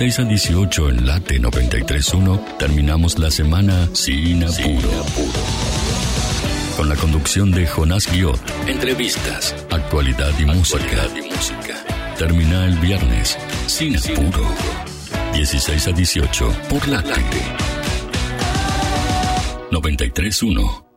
16 a 18 en Late 93.1 terminamos la semana sin apuro. Con la conducción de Jonás Guiot. Entrevistas, actualidad y música. y música. Termina el viernes sin apuro. 16 a 18 por Late 93.1.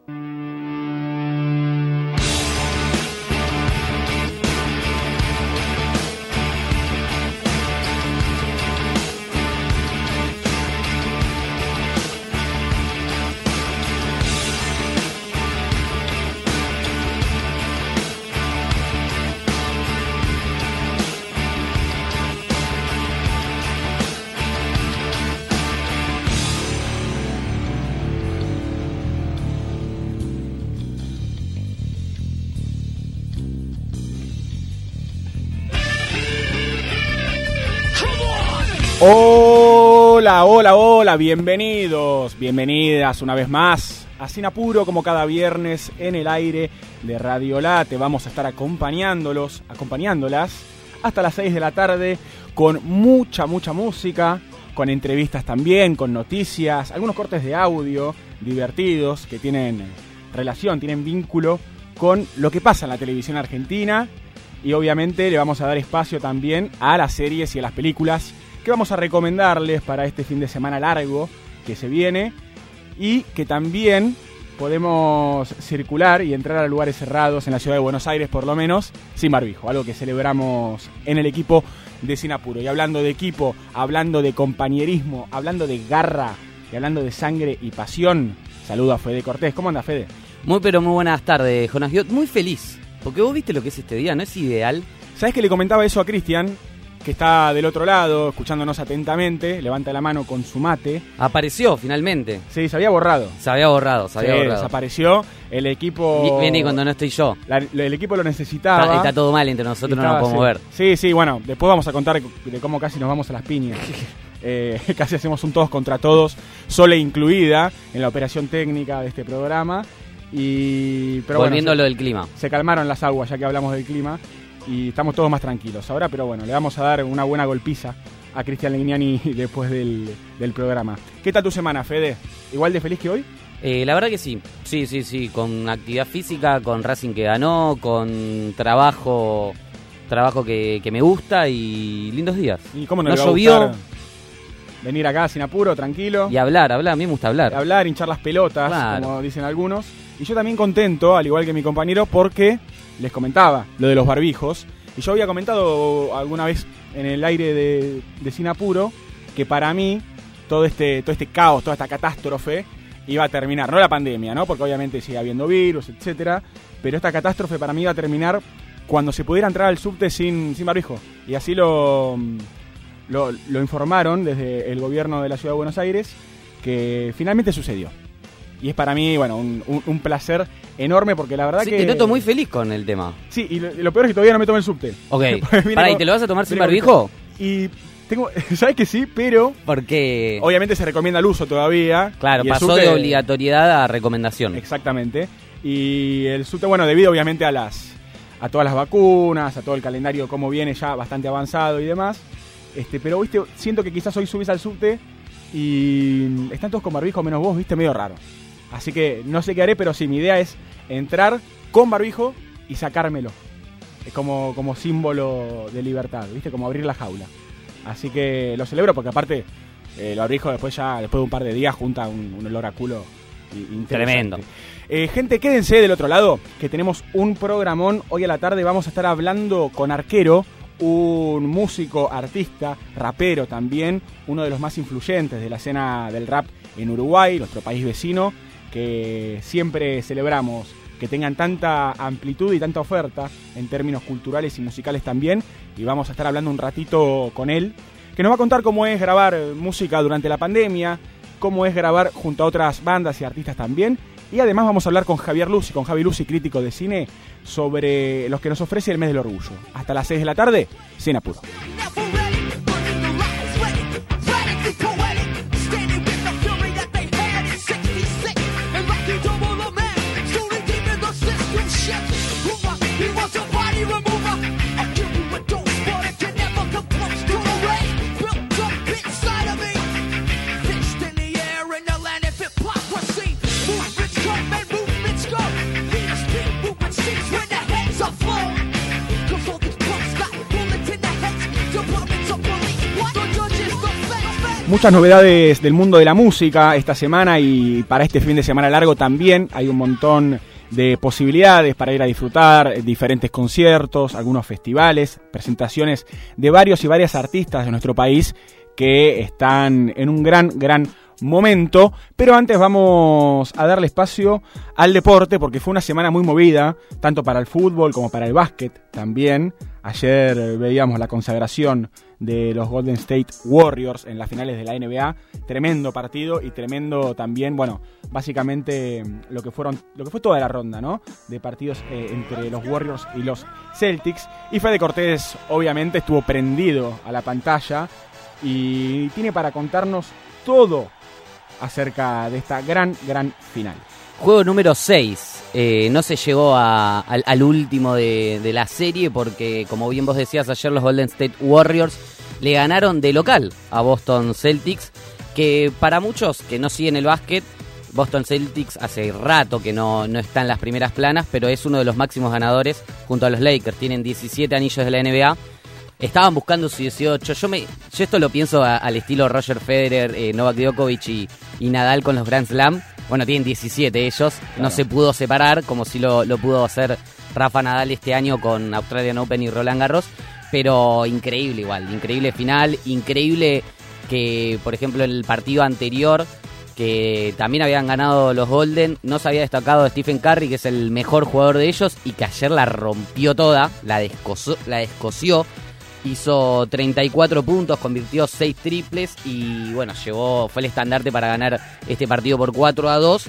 bienvenidos, bienvenidas una vez más a Sin Apuro como cada viernes en el aire de Radio Late. Vamos a estar acompañándolos, acompañándolas hasta las 6 de la tarde con mucha, mucha música, con entrevistas también, con noticias, algunos cortes de audio divertidos que tienen relación, tienen vínculo con lo que pasa en la televisión argentina y obviamente le vamos a dar espacio también a las series y a las películas que vamos a recomendarles para este fin de semana largo que se viene y que también podemos circular y entrar a lugares cerrados en la ciudad de Buenos Aires por lo menos sin barbijo, algo que celebramos en el equipo de Sinapuro. Y hablando de equipo, hablando de compañerismo, hablando de garra y hablando de sangre y pasión, saludo a Fede Cortés. ¿Cómo anda Fede? Muy pero muy buenas tardes, Jonas. Yo muy feliz, porque vos viste lo que es este día, ¿no es ideal? ¿Sabes que le comentaba eso a Cristian? Que está del otro lado, escuchándonos atentamente, levanta la mano con su mate. Apareció finalmente. Sí, se había borrado. Se había borrado, se había Sí, borrado. desapareció. El equipo. Viene cuando no estoy yo. la- el equipo lo necesitaba. Está, está todo mal entre nosotros, no nos podemos así. ver. Sí, sí, bueno, después vamos a contar de cómo casi nos vamos a las piñas. Eh, casi hacemos un todos contra todos, Sole incluida en la operación técnica de este programa. Y, pero bueno, Volviendo a se- lo del clima. se calmaron las aguas ya que hablamos del clima y estamos todos más tranquilos ahora, pero bueno, le vamos a dar una buena golpiza a Cristian Legnani después del, del programa. ¿Qué tal tu semana, Fede? ¿Igual de feliz que hoy? Eh, la verdad que sí, sí, sí, sí, con actividad física, con Racing que ganó, con trabajo trabajo que, que me gusta y lindos días. ¿Y cómo no, No llovió. venir acá sin apuro, tranquilo? Y hablar, hablar, a mí me gusta hablar. hablar, hinchar las pelotas, Claro. como dicen algunos. Y yo también contento, al igual que mi compañero, porque les comentaba lo de los barbijos. Y yo había comentado alguna vez en el aire de, de Sin Apuro que para mí todo este, todo este caos, toda esta catástrofe iba a terminar. No la pandemia, ¿no? Porque obviamente sigue habiendo virus, etcétera. Pero esta catástrofe para mí iba a terminar cuando se pudiera entrar al subte sin, sin barbijo. Y así lo, lo informaron desde el gobierno de la Ciudad de Buenos Aires que finalmente sucedió. Y es para mí, bueno, un, un- un placer enorme porque la verdad Sí, que... te noto muy feliz con el tema. Sí, y lo, y lo peor es que todavía no me tomé el subte. Ok. Pará, ¿y te lo vas a tomar sin barbijo? Y tengo... ¿Sabes que sí? Pero... Porque, Obviamente se recomienda el uso todavía. claro, pasó subte- de obligatoriedad a recomendación. Exactamente. Y el subte, bueno, debido obviamente a las a todas las vacunas, a todo el calendario como viene ya bastante avanzado y demás. Este, pero viste, siento que quizás hoy subís al subte y están todos con barbijo menos vos, viste, medio raro. Así que no sé qué haré, pero sí, mi idea es entrar con barbijo y sacármelo. Es como, como símbolo de libertad, viste, como abrir la jaula. Así que lo celebro porque aparte eh, el barbijo después ya, después de un par de días, junta un, un olor a culo. Tremendo. Eh, gente, quédense del otro lado, que tenemos un programón. Hoy a la tarde vamos a estar hablando con Arquero, un músico, artista, rapero también, uno de los más influyentes de la escena del rap en Uruguay, nuestro país vecino, que siempre celebramos que tengan tanta amplitud y tanta oferta en términos culturales y musicales también. Y vamos a estar hablando un ratito con él, que nos va a contar cómo es grabar música durante la pandemia, cómo es grabar junto a otras bandas y artistas también. Y además vamos a hablar con Javier Lucy, con Javi Lucy, crítico de cine, sobre los que nos ofrece el mes del orgullo. Hasta las 6 de la tarde, sin apuro. Muchas novedades del mundo de la música esta semana y para este fin de semana largo también. Hay un montón de posibilidades para ir a disfrutar diferentes conciertos, algunos festivales, presentaciones de varios y varias artistas de nuestro país que están en un gran, gran momento. Pero antes vamos a darle espacio al deporte porque fue una semana muy movida, tanto para el fútbol como para el básquet también. Ayer veíamos la consagración de los Golden State Warriors en las finales de la NBA. Tremendo partido y tremendo también, bueno, básicamente lo que fueron, lo que fue toda la ronda, ¿no? De partidos eh, entre los Warriors y los Celtics. Y Fede Cortés, obviamente, estuvo prendido a la pantalla y tiene para contarnos todo acerca de esta gran, gran final. Juego número 6. Eh, no se llegó al, último de, la serie porque, como bien vos decías ayer, los Golden State Warriors le ganaron de local a Boston Celtics, que para muchos que no siguen el básquet, Boston Celtics hace rato que no, no está en las primeras planas, pero es uno de los máximos ganadores junto a los Lakers. Tienen 17 anillos de la NBA estaban buscando su 18. Yo, me, yo esto lo pienso al estilo Roger Federer, eh, Novak Djokovic y, Nadal con los Grand Slam. Bueno, tienen 17 ellos. No se pudo separar como si lo, lo pudo hacer Rafa Nadal este año con Australian Open y Roland Garros. Pero increíble igual, increíble final, increíble que, por ejemplo, en el partido anterior que también habían ganado los Golden, no se había destacado Stephen Curry, que es el mejor jugador de ellos, y que ayer la rompió toda, la, descosió, la descosió, hizo 34 puntos, convirtió 6 triples y bueno, llevó, fue el estandarte para ganar este partido por 4 a 2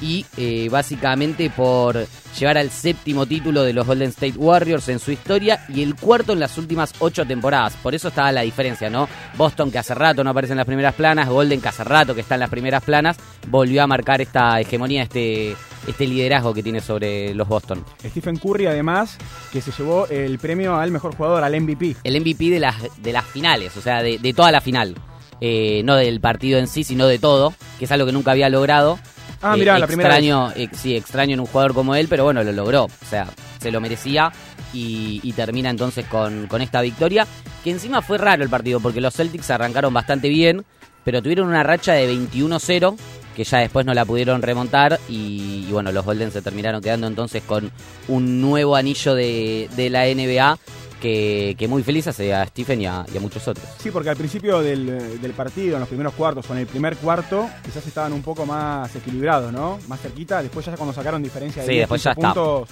y eh, básicamente por llegar al séptimo título de los Golden State Warriors en su historia y el cuarto en las últimas ocho temporadas. Por eso estaba la diferencia, ¿no? Boston que hace rato no aparece en las primeras planas, Golden que hace rato que está en las primeras planas, volvió a marcar esta hegemonía, este este liderazgo que tiene sobre los Boston. Stephen Curry, además, que se llevó el premio al mejor jugador, al MVP. El MVP de las, de las finales, o sea, de, toda la final. Eh, no del partido en sí, sino de todo, que es algo que nunca había logrado. Ah, mira, la primera vez. sí, extraño en un jugador como él, pero bueno, lo logró. O sea, se lo merecía y, termina entonces con, con esta victoria. Que encima fue raro el partido, porque los Celtics arrancaron bastante bien, pero tuvieron una racha de 21-0 que ya después no la pudieron remontar y, bueno, los Golden se terminaron quedando entonces con un nuevo anillo de, la NBA que, muy feliz hace a Stephen y a, muchos otros. Sí, porque al principio del, partido, en los primeros cuartos o en el primer cuarto, quizás estaban un poco más equilibrados, ¿no? Más cerquita, después ya cuando sacaron diferencia de sí, después ya puntos...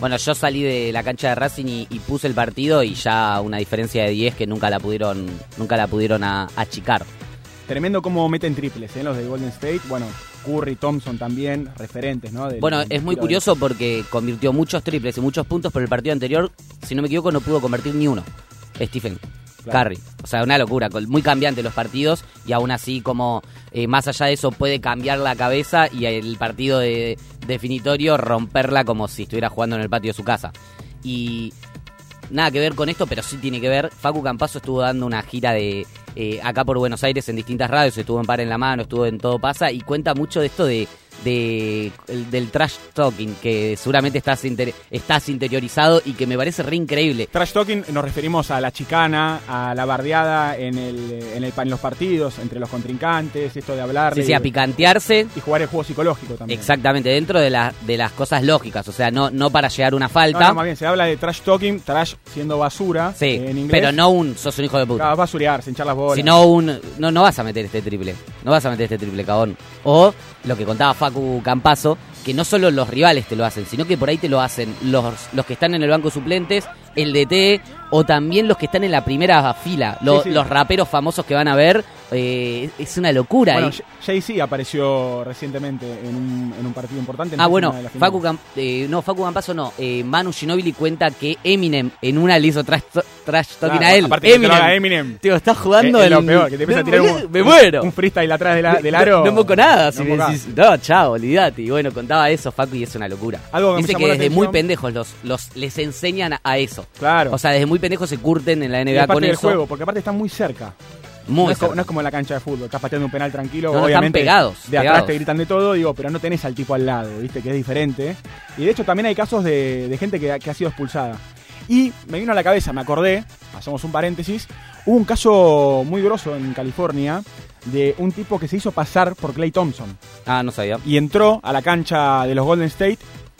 Bueno, yo salí de la cancha de Racing y, puse el partido y ya una diferencia de 10 que nunca la pudieron, nunca la pudieron achicar. Tremendo cómo meten triples, ¿eh? los de Golden State. Bueno, Curry, Thompson también, referentes, ¿no? bueno, es muy curioso porque convirtió muchos triples y muchos puntos, pero el partido anterior, si no me equivoco, no pudo convertir ni uno. Stephen Curry. O sea, una locura, muy cambiante los partidos y aún así como eh, más allá de eso puede cambiar la cabeza y el partido de, definitorio romperla como si estuviera jugando en el patio de su casa. Y nada que ver con esto, pero sí tiene que ver. Facu Campazo estuvo dando una gira de eh, acá por Buenos Aires en distintas radios, estuvo en Par en la Mano, estuvo en Todo Pasa y cuenta mucho de esto de de, del trash talking, que seguramente estás, estás interiorizado y que me parece re increíble. Trash talking nos referimos a la chicana, a la bardeada en, el, en, el, en los partidos, entre los contrincantes, esto de hablar. Sí, a picantearse. Y jugar el juego psicológico también. Exactamente, dentro de, la, de las cosas lógicas, o sea, no, no para llegar a una falta. No, más bien, se habla de trash talking, trash siendo basura. Sí, en inglés. pero no un sos un hijo de puta. Claro, basurear, sin echar las bolas. Sino un. No, no vas a meter este triple. No vas a meter este triple, cabón. O lo que contaba Facu Campazo, que no solo los rivales te lo hacen, sino que por ahí te lo hacen los, los que están en el banco suplentes, el DT o también los que están en la primera fila, los raperos famosos que van a ver. Eh, es una locura. Bueno, Jay-Z apareció recientemente en un, en un partido importante. ah, bueno, Facu, eh, no, Facu Campazo no. Eh, Manu Ginobili cuenta que Eminem en una le hizo trash, talking a él. Eminem. Eminem. Tío, está jugando es, lo peor, que te empieza a tirar un, me muero. un freestyle atrás del aro. No, no nada. Si no, decís, no, chao, olvidate. Y bueno, contaba eso Facu y es una locura. Algo Dice que desde muy pendejos los, los les enseñan a eso. Claro. O sea, desde muy pendejos se curten en la NBA con del juego, porque aparte están muy cerca. Muy no, es como, no, es como, en la cancha de fútbol, estás pateando un penal tranquilo, no, obviamente. Están pegados. De atrás te gritan de todo, digo, pero no tenés al tipo al lado, viste, que es diferente. Y de hecho también hay casos de, gente que, ha sido expulsada. Y me vino a la cabeza, me acordé, hacemos un paréntesis, hubo un caso muy grosso en California de un tipo que se hizo pasar por Clay Thompson. Ah, no sabía. Y entró a la cancha de los Golden State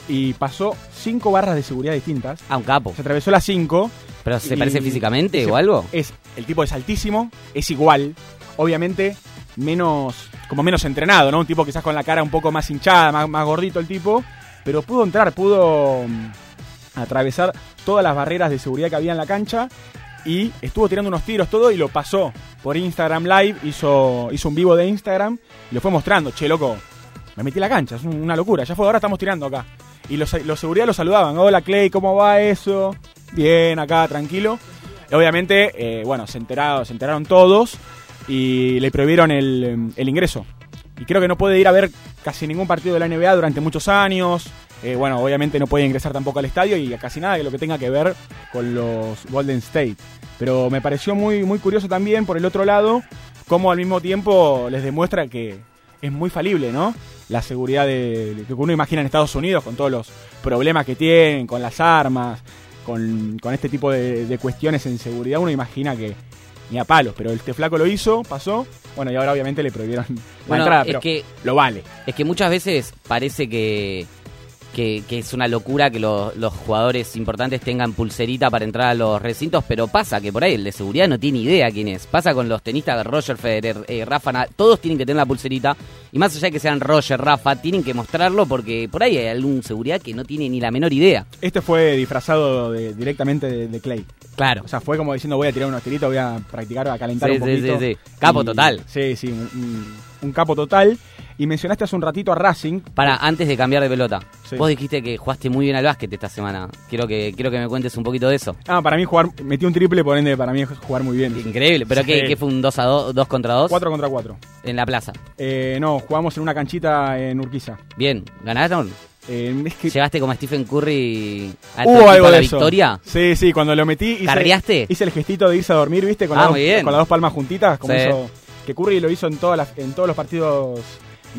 y pasó cinco barras de seguridad distintas. Ah, un capo. Se atravesó las cinco. ¿Pero se parece físicamente se- o algo? Es, el tipo es altísimo, es igual, obviamente menos, como menos entrenado, ¿no? Un tipo quizás con la cara un poco más hinchada, más, más gordito el tipo, pero pudo entrar, pudo mm, atravesar todas las barreras de seguridad que había en la cancha y estuvo tirando unos tiros todo y lo pasó por Instagram Live, hizo, hizo un vivo de Instagram y lo fue mostrando, che loco, me metí la cancha, es un- una locura, ya fue, ahora estamos tirando acá. Y los, los seguridad lo saludaban, hola Clay, ¿cómo va eso? Bien, acá, tranquilo. Y obviamente, eh, bueno, se enteraron, se enteraron todos y le prohibieron el, el ingreso. Y creo que no puede ir a ver casi ningún partido de la NBA durante muchos años. Eh, bueno, obviamente no puede ingresar tampoco al estadio y a casi nada de lo que tenga que ver con los Golden State. Pero me pareció muy, muy curioso también, por el otro lado, cómo al mismo tiempo les demuestra que es muy falible, ¿no? La seguridad de, que uno imagina en Estados Unidos, con todos los problemas que tienen, con las armas, con, con este tipo de, de cuestiones en seguridad, uno imagina que ni a palos, pero este flaco lo hizo, pasó, bueno, y ahora obviamente le prohibieron la Bueno, entrada, pero que lo vale. Es que muchas veces parece que, que, que es una locura que lo- los jugadores importantes tengan pulserita para entrar a los recintos, pero pasa que por ahí el de seguridad no tiene idea quién es. Pasa con los tenistas de Roger Federer, eh, Rafa, Nadal, todos tienen que tener la pulserita. Y más allá de que sean Roger, Rafa, tienen que mostrarlo porque por ahí hay algún seguridad que no tiene ni la menor idea. Este fue disfrazado de- directamente de, de Clay. Claro. O sea, fue como diciendo voy a tirar unos tiritos, voy a practicar, a calentar Sí, un sí, poquito. sí, sí. Capo Y- total. Sí, sí, un, un- un capo total. Y mencionaste hace un ratito a Racing. Para, antes de cambiar de pelota, Sí. vos dijiste que jugaste muy bien al básquet esta semana. Quiero que, quiero que me cuentes un poquito de eso. Ah, para mí jugar, metí un triple, por ende para mí es jugar muy bien. Increíble, pero Sí. ¿qué, qué fue un 2 a 2, 2 contra 2? 4 contra 4. En la plaza. Eh, no, jugamos en una canchita en Urquiza. Bien, ¿ganaron? Eh, es que ¿Llegaste como Stephen Curry a hubo algo a la de eso. victoria? Sí, sí, cuando lo metí hice, hice el gestito de irse a dormir, ¿viste? Con, Ah, las, dos, con las dos palmas juntitas, como Sí. hizo, que Curry lo hizo en, todas las, en todos los partidos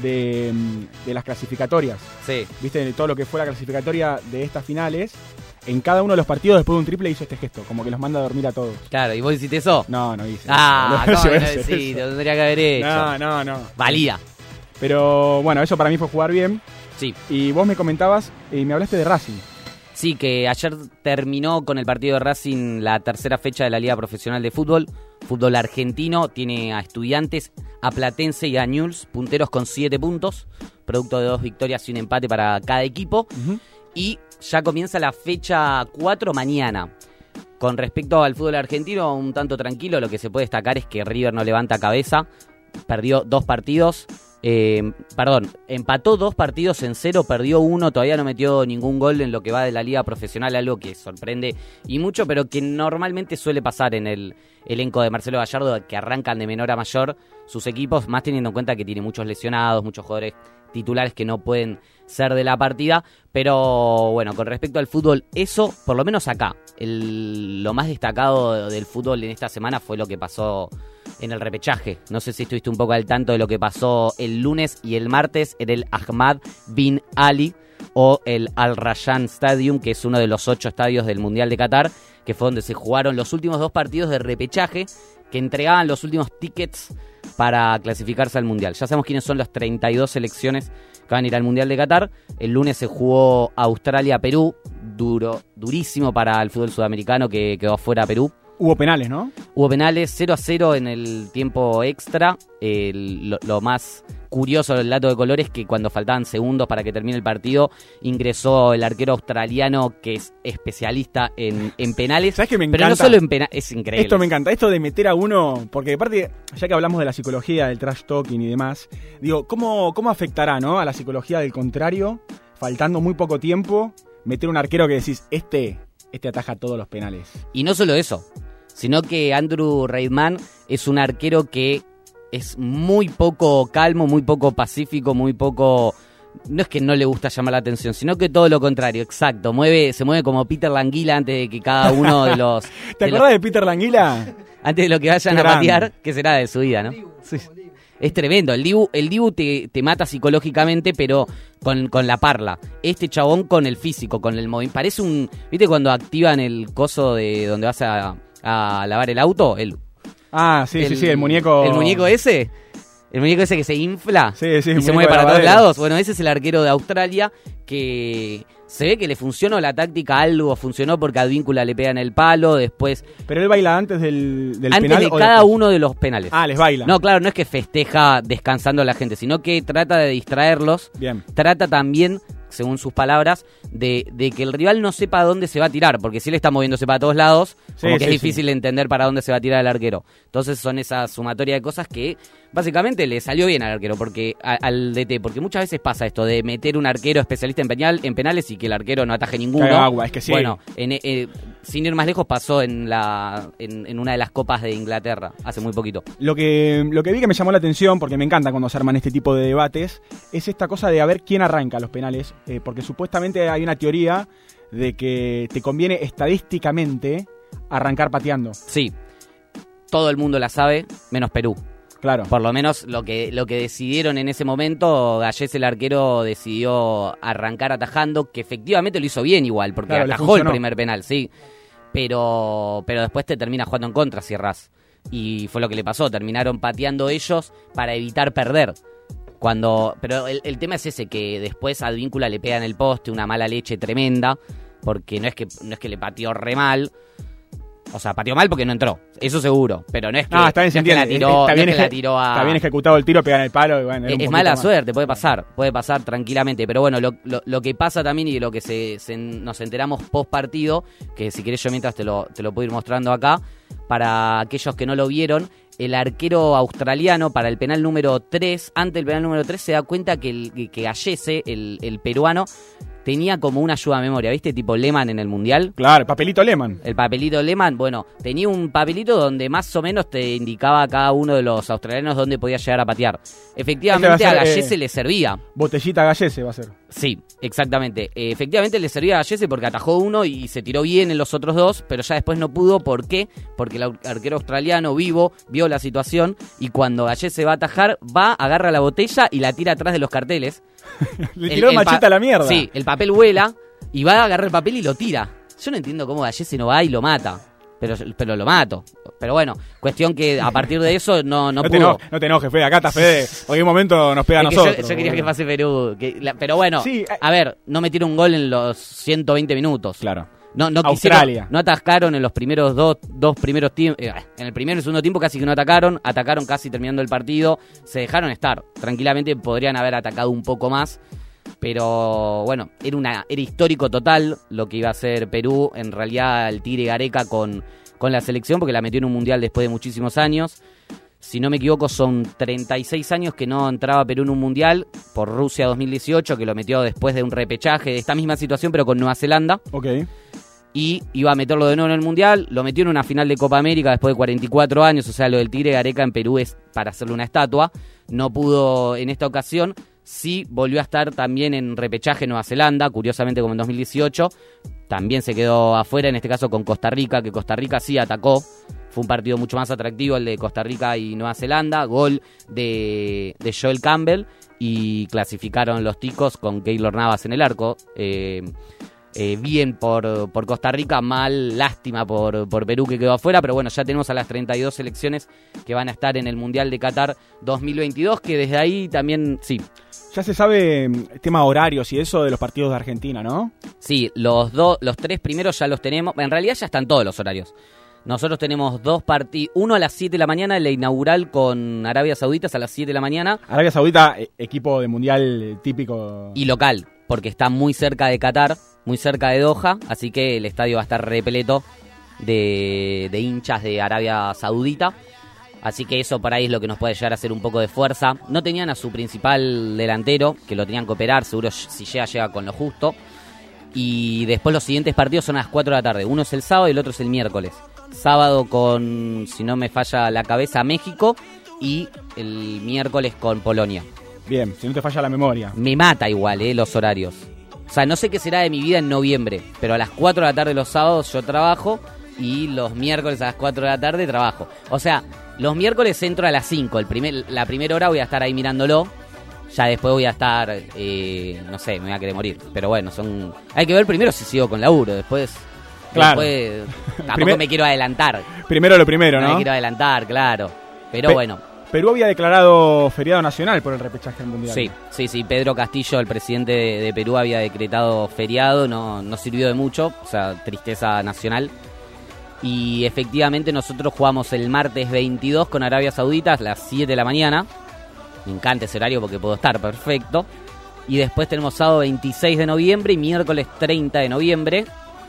de, mm, de las clasificatorias. Sí. ¿Viste? De todo lo que fue la clasificatoria de estas finales. En cada uno de los partidos, después de un triple, hizo este gesto, como que los manda a dormir a todos. Claro, ¿y vos hiciste eso? No, no hice. Ah, eso, ¿cómo no no eso. Lo tendría que haber hecho. No, no, no. Valía. Pero bueno, eso para mí fue jugar bien. Sí. Y vos me comentabas y me hablaste de Racing. Sí, que ayer terminó con el partido de Racing la tercera fecha de la Liga Profesional de Fútbol. Fútbol argentino tiene a Estudiantes, a Platense y a Newell's, punteros con 7 puntos, producto de dos victorias y un empate para cada equipo. Y ya comienza la fecha 4 mañana. Con respecto al fútbol argentino, un tanto tranquilo, lo que se puede destacar es que River no levanta cabeza, perdió dos partidos, eh, perdón, empató dos partidos en cero, perdió uno, todavía no metió ningún gol en lo que va de la liga profesional, algo que sorprende y mucho, pero que normalmente suele pasar en el elenco de Marcelo Gallardo, que arrancan de menor a mayor sus equipos, más teniendo en cuenta que tiene muchos lesionados, muchos jugadores titulares que no pueden ser de la partida, pero bueno, con respecto al fútbol, eso, por lo menos acá, el- lo más destacado del fútbol en esta semana fue lo que pasó en el repechaje. No sé si estuviste un poco al tanto de lo que pasó el lunes y el martes en el Ahmad Bin Ali o el Al Rayyan Stadium, que es uno de los ocho estadios del Mundial de Qatar, que fue donde se jugaron los últimos dos partidos de repechaje que entregaban los últimos tickets para clasificarse al Mundial. Ya sabemos quiénes son las 32 selecciones que van a ir al Mundial de Qatar. El lunes se jugó Australia-Perú, duro, durísimo para el fútbol sudamericano que quedó fuera Perú. Hubo penales, ¿no? Hubo penales 0 a 0 en el tiempo extra. Lo más curioso del dato de color es que cuando faltaban segundos para que termine el partido, ingresó el arquero australiano que es especialista en, en penales. ¿Sabes que me Pero no solo en penales, es increíble. Esto me encanta, esto de meter a uno, porque aparte, ya que hablamos de la psicología, del trash talking y demás, digo, ¿cómo, cómo afectará ¿no? a la psicología del contrario, faltando muy poco tiempo, meter un arquero que decís, este, este ataja todos los penales? Y no solo eso, sino que Andrew Reidman es un arquero que es muy poco calmo, muy poco pacífico, muy poco... No es que no le gusta llamar la atención, sino que todo lo contrario, exacto. Mueve, se mueve como Peter Languila antes de que cada uno de los... ¿Te de acordás de Peter Languila? antes de lo que vayan a patear, que será de su vida, ¿no? Sí. Es tremendo. El Dibu, el Dibu te, te mata psicológicamente, pero con, con la parla. Este chabón con el físico, con el movimiento. Parece un. ¿Viste cuando activan el coso de donde vas a, a a lavar el auto, el, Ah, sí, sí, sí, el muñeco. El muñeco ese. El muñeco ese que se infla Sí, sí, y se mueve para todos lados. Bueno, ese es el arquero de Australia que se ve que le funcionó la táctica, algo funcionó porque Advíncula le pega en el palo, después, Pero él baila antes del, del antes penal. de o cada después? uno de los penales. Ah, les baila. No, claro, no es que festeja descansando a la gente, sino que trata de distraerlos Bien. trata también, según sus palabras, de, de que el rival no sepa dónde se va a tirar, porque si él está moviéndose para todos lados, Sí, como que sí, es difícil entender para dónde se va a tirar el arquero. Entonces son esa sumatoria de cosas que básicamente le salió bien al arquero, porque a- al DT, porque muchas veces pasa esto de meter un arquero especialista en, penal, en penales y que el arquero no ataje ninguno. Agua, es que sí. Bueno, en, eh, sin ir más lejos pasó en, la, en, en una de las copas de Inglaterra, hace muy poquito. Lo que, lo que vi que me llamó la atención, porque me encanta cuando se arman este tipo de debates, es esta cosa de a ver quién arranca los penales, eh, porque supuestamente hay una teoría de que te conviene estadísticamente arrancar pateando. Sí, todo el mundo la sabe, menos Perú. Claro. Por lo menos lo que, lo que decidieron en ese momento, Gallés el arquero decidió arrancar atajando, que efectivamente lo hizo bien igual, porque Claro, atajó el primer penal, sí. Pero, pero después te termina jugando en contra si errás. Y fue lo que le pasó, terminaron pateando ellos para evitar perder. Cuando, pero el, el tema es ese, que después Advíncula le pega en el poste una mala leche tremenda, porque no es que, no es que le pateó re mal. O sea, pateó mal porque no entró, eso seguro. Pero no es que, No, está bien, no es que la tiró, está, no bien es que la eje- tiró a... está bien ejecutado el tiro, pega en el palo y bueno. Es mala más. suerte, puede pasar, puede pasar tranquilamente. Pero bueno, lo, lo- lo que pasa también y de lo que se, se- nos enteramos post partido, que si querés yo mientras te lo, te lo puedo ir mostrando acá, para aquellos que no lo vieron, el arquero australiano para el penal número 3, ante el penal número 3, se da cuenta que, el, que Gallese, el, el peruano, tenía como una ayuda a memoria, ¿viste? Tipo Lehmann en el Mundial. Claro, papelito Lehmann. El papelito Lehmann, bueno, tenía un papelito donde más o menos te indicaba a cada uno de los australianos dónde podía llegar a patear. Efectivamente, Este a a Gallese eh, le servía. Botellita Gallese va a ser. Sí, exactamente. Eh, efectivamente le servía a Gallese porque atajó uno y se tiró bien en los otros dos, pero ya después no pudo. ¿Por qué? Porque el arquero australiano vivo vio la situación y cuando Gallese va a atajar, va, agarra la botella y la tira atrás de los carteles. Le tiró el machita a la mierda. Sí, el papel vuela y va a agarrar el papel y lo tira. Yo no entiendo cómo Gallese no va y lo mata. Pero, pero lo mato. Pero bueno, cuestión que a partir de eso no, no, No, te pudo. enojes, no te enojes, Fede. Acá está Fede. Hoy un momento nos pega a Es que yo- nosotros. yo, quería que pase Perú. que la- pero bueno, Sí, eh. a ver, no metieron un gol en los 120 minutos. Claro. No, no Australia. quisieron, no atacaron en los primeros dos, dos primeros tiempos. en el primero y segundo tiempo casi que no atacaron. Atacaron casi terminando el partido. Se dejaron estar. Tranquilamente podrían haber atacado un poco más. Pero bueno, era una era histórico total lo que iba a hacer Perú. En realidad el Tigre Gareca con, con la selección, porque la metió en un mundial después de muchísimos años. Si no me equivoco, son 36 años que no entraba Perú en un mundial por Rusia 2018, que lo metió después de un repechaje de esta misma situación, pero con Nueva Zelanda Ok. Y iba a meterlo de nuevo en el Mundial. Lo metió en una final de Copa América después de 44 años. O sea, lo del Tigre Gareca en Perú es para hacerle una estatua. No pudo en esta ocasión. Sí volvió a estar también en repechaje en Nueva Zelanda, curiosamente como en 2018. También se quedó afuera, en este caso con Costa Rica, que Costa Rica sí atacó. Fue un partido mucho más atractivo el de Costa Rica y Nueva Zelanda. Gol de, Joel Campbell y clasificaron los ticos con Keylor Navas en el arco. Eh, eh, bien por, por Costa Rica, mal, lástima por, por Perú que quedó afuera, pero bueno, ya tenemos a las 32 selecciones que van a estar en el Mundial de Qatar 2022, que desde ahí también, sí, Ya se sabe mm, tema horarios y eso de los partidos de Argentina, ¿no? sí, los, dos los tres primeros ya los tenemos, en realidad ya están todos los horarios. Nosotros tenemos dos partidos, uno a las 7 de la mañana, la inaugural con Arabia Saudita es a las 7 de la mañana, Arabia Saudita, eh, equipo de mundial típico. y local, porque está muy cerca de Qatar, muy cerca de Doha, así que el estadio va a estar repleto de, de hinchas de Arabia Saudita. Así que eso por ahí es lo que nos puede llegar a hacer un poco de fuerza. No tenían a su principal delantero, que lo tenían que operar, seguro si llega, llega con lo justo. Y después los siguientes partidos son a las 4 de la tarde. Uno es el sábado y el otro es el miércoles. Sábado con, si no me falla la cabeza, México. Y el miércoles con Polonia. Bien, si no te falla la memoria. Me mata igual, eh, los horarios. O sea, no sé qué será de mi vida en noviembre, pero a las 4 de la tarde los sábados yo trabajo y los miércoles a las 4 de la tarde trabajo. O sea, los miércoles entro a las 5, el primer, la primera hora voy a estar ahí mirándolo. Ya después voy a estar, eh, no sé, me voy a querer morir. Pero bueno, son hay que ver primero si sigo con laburo, después Claro. Después, tampoco Primer- me quiero adelantar. Primero lo primero, No, ¿no? me quiero adelantar, claro. Pero Pe- bueno, Perú había declarado feriado nacional por el repechaje del mundial. sí, sí, sí. Pedro Castillo, el presidente de, de Perú, había decretado feriado, no, no sirvió de mucho, o sea, tristeza nacional. Y efectivamente nosotros jugamos el martes 22 con Arabia Saudita a las 7 de la mañana. Me encanta ese horario porque puedo estar perfecto. Y después tenemos sábado 26 de noviembre y miércoles 30 de noviembre,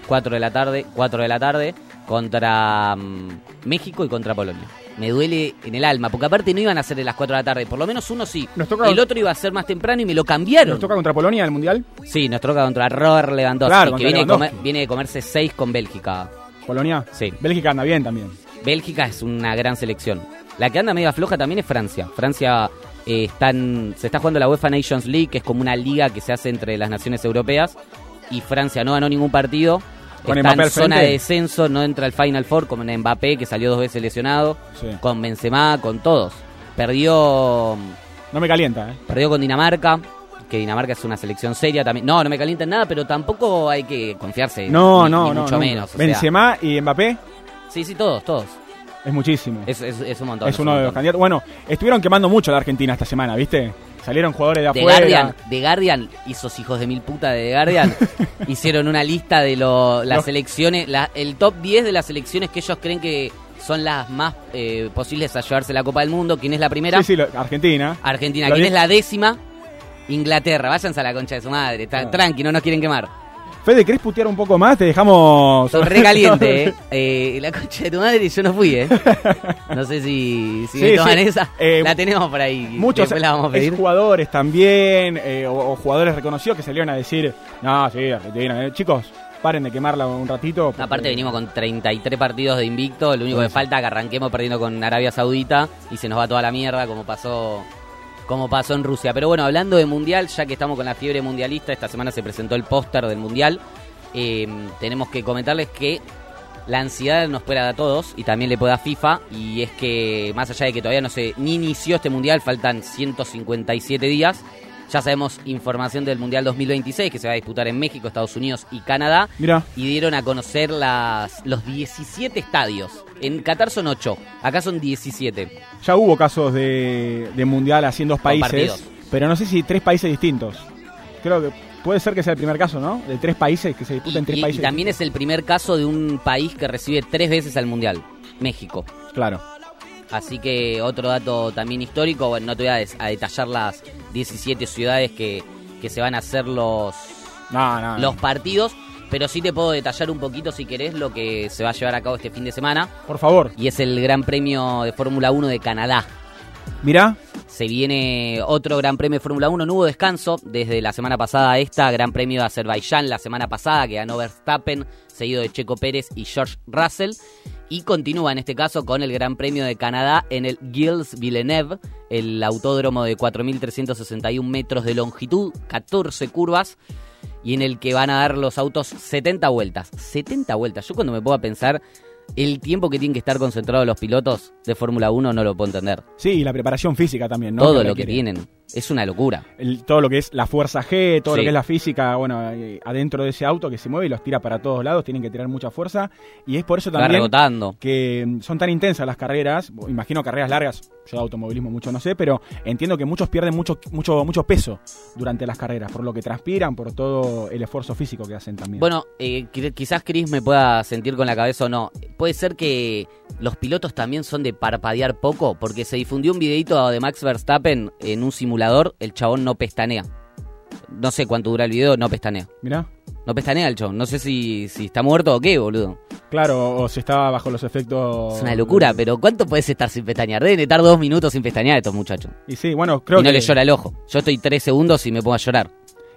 4 de la tarde, 4 de la tarde, contra mm, México y contra Polonia. Me duele en el alma, porque aparte no iban a ser de las 4 de la tarde, por lo menos uno sí. Nos toca- el otro iba a ser más temprano y me lo cambiaron. ¿Nos toca contra Polonia el mundial? Sí, nos toca contra Robert Lewandowski, Claro, que viene, de Lewandowski. comer- viene de comerse 6 con Bélgica. ¿Polonia? Sí. Bélgica anda bien también. Bélgica es una gran selección. La que anda media floja también es Francia. Francia eh, están, se está jugando la UEFA Nations League, que es como una liga que se hace entre las naciones europeas. Y Francia no ganó ningún partido. Con está Mbappé en zona de descenso, no entra al Final Four como en Mbappé, que salió dos veces lesionado. Sí. Con Benzema, con todos. Perdió, No me calienta, ¿eh? perdió con Dinamarca, que Dinamarca es una selección seria también. No, no me calienta en nada, pero tampoco hay que confiarse. No, ni- no, ni no. mucho nunca. menos. o sea. Benzema y Mbappé Sí, sí, todos, todos. Es muchísimo. Es, es, es un montón. Es un uno de los candidatos. Bueno, estuvieron quemando mucho a la Argentina esta semana, ¿viste? Salieron jugadores de The afuera. Guardian, The Guardian, esos hijos de mil puta de The Guardian, hicieron una lista de lo- las Los- selecciones, la- el top 10 de las selecciones que ellos creen que son las más eh, posibles a llevarse la Copa del Mundo. ¿Quién es la primera? Sí, sí, lo- Argentina. Argentina. ¿Quién es la décima? Inglaterra. Váyanse a la concha de su madre. Está- Ah. Tranqui, no nos quieren quemar. Fede, ¿querés putear un poco más? Te dejamos. Son re caliente, ¿eh? Eh, La concha de tu madre yo no fui, ¿eh? No sé si, si Sí, me toman sí. esa. Eh, la tenemos por ahí. Muchos la vamos a pedir. jugadores también, eh, o, o jugadores reconocidos que salieron a decir, no, sí, Argentina. eh". Chicos, paren de quemarla un ratito. porque- Aparte venimos con 33 partidos de invicto, lo único que Sí. falta es que arranquemos perdiendo con Arabia Saudita y se nos va toda la mierda como pasó como pasó en Rusia. Pero bueno, hablando de mundial, ya que estamos con la fiebre mundialista, esta semana se presentó el póster del mundial. eh, tenemos que comentarles que la ansiedad nos puede dar a todos y también le puede a FIFA. Y es que, más allá de que todavía no se ni inició este mundial, faltan 157 días. Ya sabemos información del Mundial 2026 que se va a disputar en México, Estados Unidos y Canadá Mira, y dieron a conocer las, los 17 estadios. En Qatar son 8, acá son 17. ya hubo casos de, de mundial así en dos países, pero no sé si tres países distintos. Creo que puede ser que sea el primer caso, ¿no? De tres países que se disputan tres y- países. y también es el primer caso de un país que recibe tres veces al Mundial, México. Claro. Así que otro dato también histórico, bueno, no te voy a, des- a detallar las 17 ciudades que, que se van a hacer los, No, no. los partidos, pero sí te puedo detallar un poquito si querés lo que se va a llevar a cabo este fin de semana. Por favor, Y es el Gran Premio de Fórmula 1 de Canadá. Mirá. Se viene otro Gran Premio de Fórmula 1, no hubo descanso desde la semana pasada a esta, Gran Premio de Azerbaiyán la semana pasada que ganó Verstappen, seguido de Checo Pérez y George Russell. Y continúa en este caso con el Gran Premio de Canadá en el Gilles Villeneuve, el autódromo de 4.361 metros de longitud, 14 curvas, y en el que van a dar los autos 70 vueltas. 70 vueltas. Yo cuando me a pensar el tiempo que tienen que estar concentrados los pilotos de Fórmula 1 no lo puedo entender. Sí, y la preparación física también, ¿no? Todo lo que tienen. Es una locura. El- todo lo que es la fuerza G, todo Sí. lo que es la física, bueno, eh, adentro de ese auto que se mueve y los tira para todos lados, tienen que tirar mucha fuerza. Y es por eso también que mm, son tan intensas las carreras, imagino carreras largas, yo de automovilismo mucho no sé, pero entiendo que muchos pierden mucho, mucho, mucho peso durante las carreras, por lo que transpiran, por todo el esfuerzo físico que hacen también. Bueno, eh, qui- quizás Chris me pueda sentir con la cabeza o no. Puede ser que los pilotos también son de parpadear poco, porque se difundió un videito de Max Verstappen en un simulador, el chabón no pestanea. No sé cuánto dura el video, no pestanea. Mirá, No pestanea el chabón, no sé si, si está muerto o qué, boludo. claro, o si estaba bajo los efectos... Es una locura, pero ¿cuánto puedes estar sin pestañear? Deben estar dos minutos sin pestañear estos muchachos. Y sí, bueno, creo y no que... le llora el ojo. Yo estoy tres segundos y me pongo a llorar.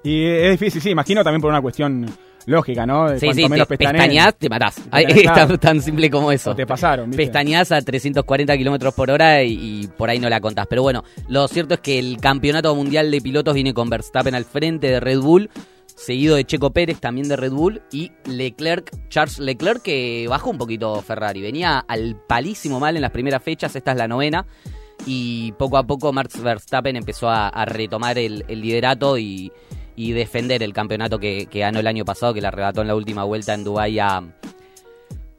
Y es difícil, sí, imagino también por una cuestión lógica, ¿no? Sí, cuanto sí, menos te pestañees, pestañás, te matás. Pestañeás, Es tan, tan simple como eso. o te pasaron, ¿viste? A 340 kilómetros por hora y, y por ahí no la contás. Pero bueno, lo cierto es que el campeonato mundial de pilotos viene con Verstappen al frente de Red Bull, seguido de Checo Pérez también de Red Bull y Leclerc, Charles Leclerc que bajó un poquito Ferrari. Venía al palísimo mal en las primeras fechas, esta es la novena. Y poco a poco Max Verstappen empezó a, a retomar el, el liderato y, y defender el campeonato que, que ganó el año pasado, que le arrebató en la última vuelta en Dubái a,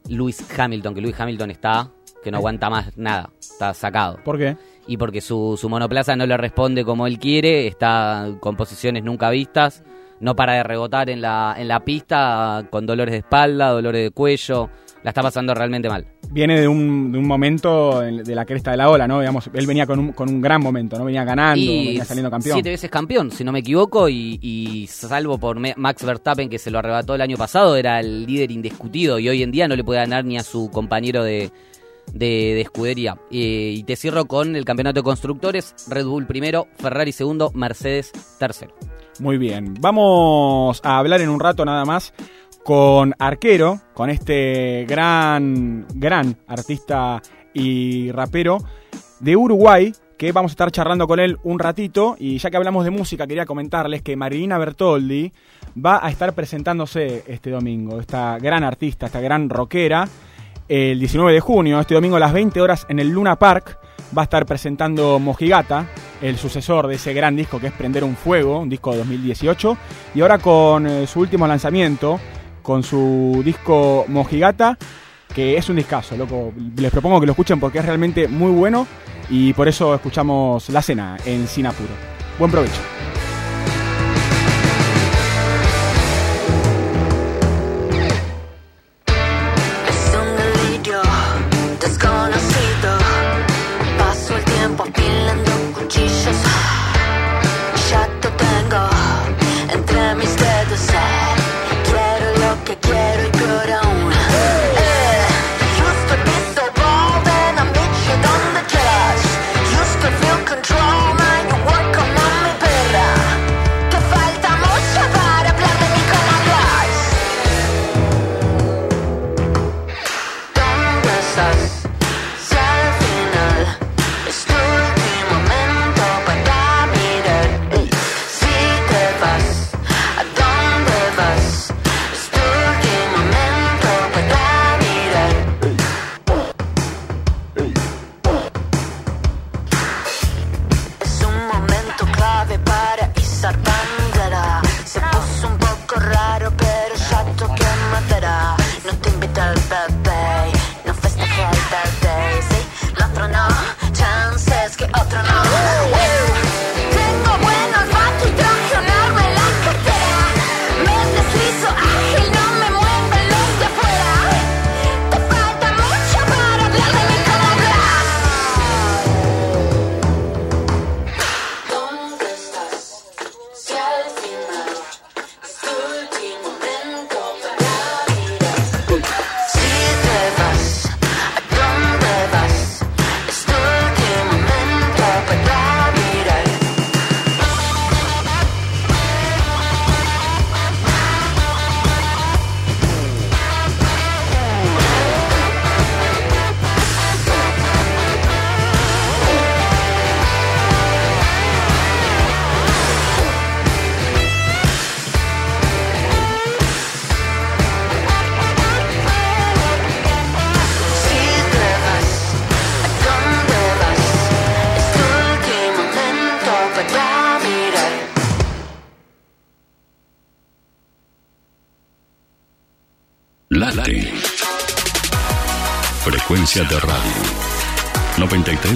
Lewis Hamilton, que Lewis Hamilton está, que no aguanta más nada, está sacado. ¿Por qué? Y porque su, su monoplaza no le responde como él quiere, está con posiciones nunca vistas, no para de rebotar en la, en la pista con dolores de espalda, dolores de cuello, la está pasando realmente mal. Viene de un, de un momento en- de la cresta de la ola, ¿no? Digamos, él venía con un, con un gran momento, ¿no? Venía ganando, Y venía saliendo campeón. Siete veces campeón, si no me equivoco, y, y salvo por Max Verstappen que se lo arrebató el año pasado, era el líder indiscutido y hoy en día no le puede ganar ni a su compañero de, de, de escudería. Eh, y te cierro con el campeonato de constructores, Red Bull primero, Ferrari segundo, Mercedes tercero. Muy bien. Vamos a hablar en un rato nada más con Arquero, con este gran, gran artista y rapero de Uruguay, que vamos a estar charlando con él un ratito. Y ya que hablamos de música, quería comentarles que Marilina Bertoldi va a estar presentándose este domingo, esta gran artista, esta gran rockera, el 19 de junio, este domingo a las 20 horas en el Luna Park. Va a estar presentando Mojigata, el sucesor de ese gran disco que es Prender un Fuego, un disco de 2018. Y ahora con eh, su último lanzamiento, con su disco Mojigata, que es un discazo, loco. Les propongo que lo escuchen porque es realmente muy bueno y por eso escuchamos La Cena en Sinapuro. Buen provecho.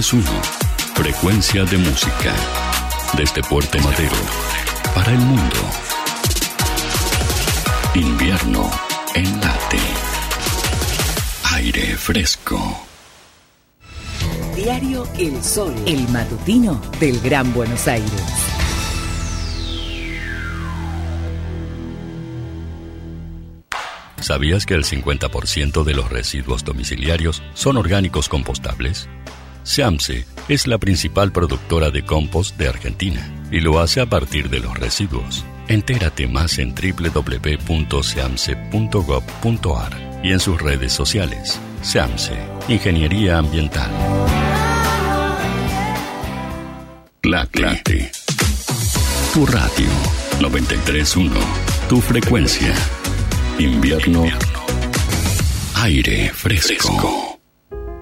931. Frecuencia de música. Desde Puerto Madero. Para el mundo. Invierno en Late. Aire fresco. Diario El Sol, el matutino del Gran Buenos Aires. ¿Sabías que el 50% de los residuos domiciliarios son orgánicos compostables? SEAMSE es la principal productora de compost de Argentina y lo hace a partir de los residuos. Entérate más en www.seamse.gov.ar y en sus redes sociales. SEAMSE, Ingeniería Ambiental. Late. Tu radio 931. Tu frecuencia. Invierno. Aire fresco.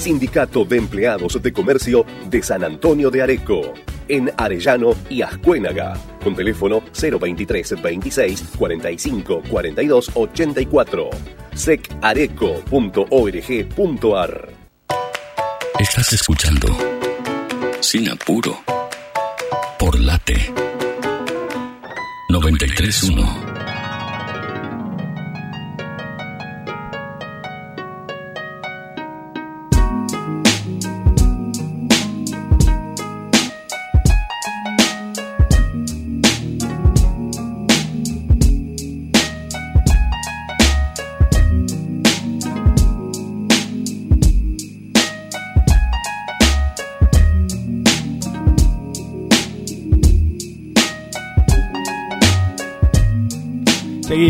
Sindicato de Empleados de Comercio de San Antonio de Areco, en Arellano y Ascuénaga, con teléfono 023 26 45 42 84, secareco.org.ar. Estás escuchando Sin Apuro por Late 931.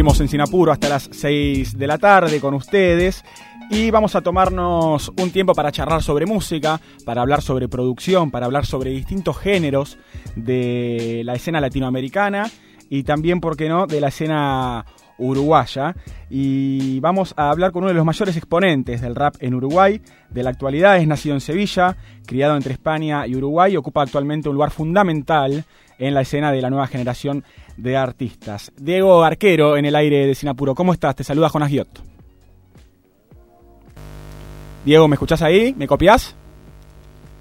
Seguimos en Sinapuro hasta las 6 de la tarde con ustedes y vamos a tomarnos un tiempo para charlar sobre música, para hablar sobre producción, para hablar sobre distintos géneros de la escena latinoamericana y también, ¿por qué no?, de la escena uruguaya. Y vamos a hablar con uno de los mayores exponentes del rap en Uruguay. De la actualidad es nacido en Sevilla, criado entre España y Uruguay, ocupa actualmente un lugar fundamental en la escena de la nueva generación de artistas. Diego Arquero en el aire de Sinapuro. ¿Cómo estás? Te saluda Jonas Guiot. Diego, ¿me escuchás ahí? ¿Me copias?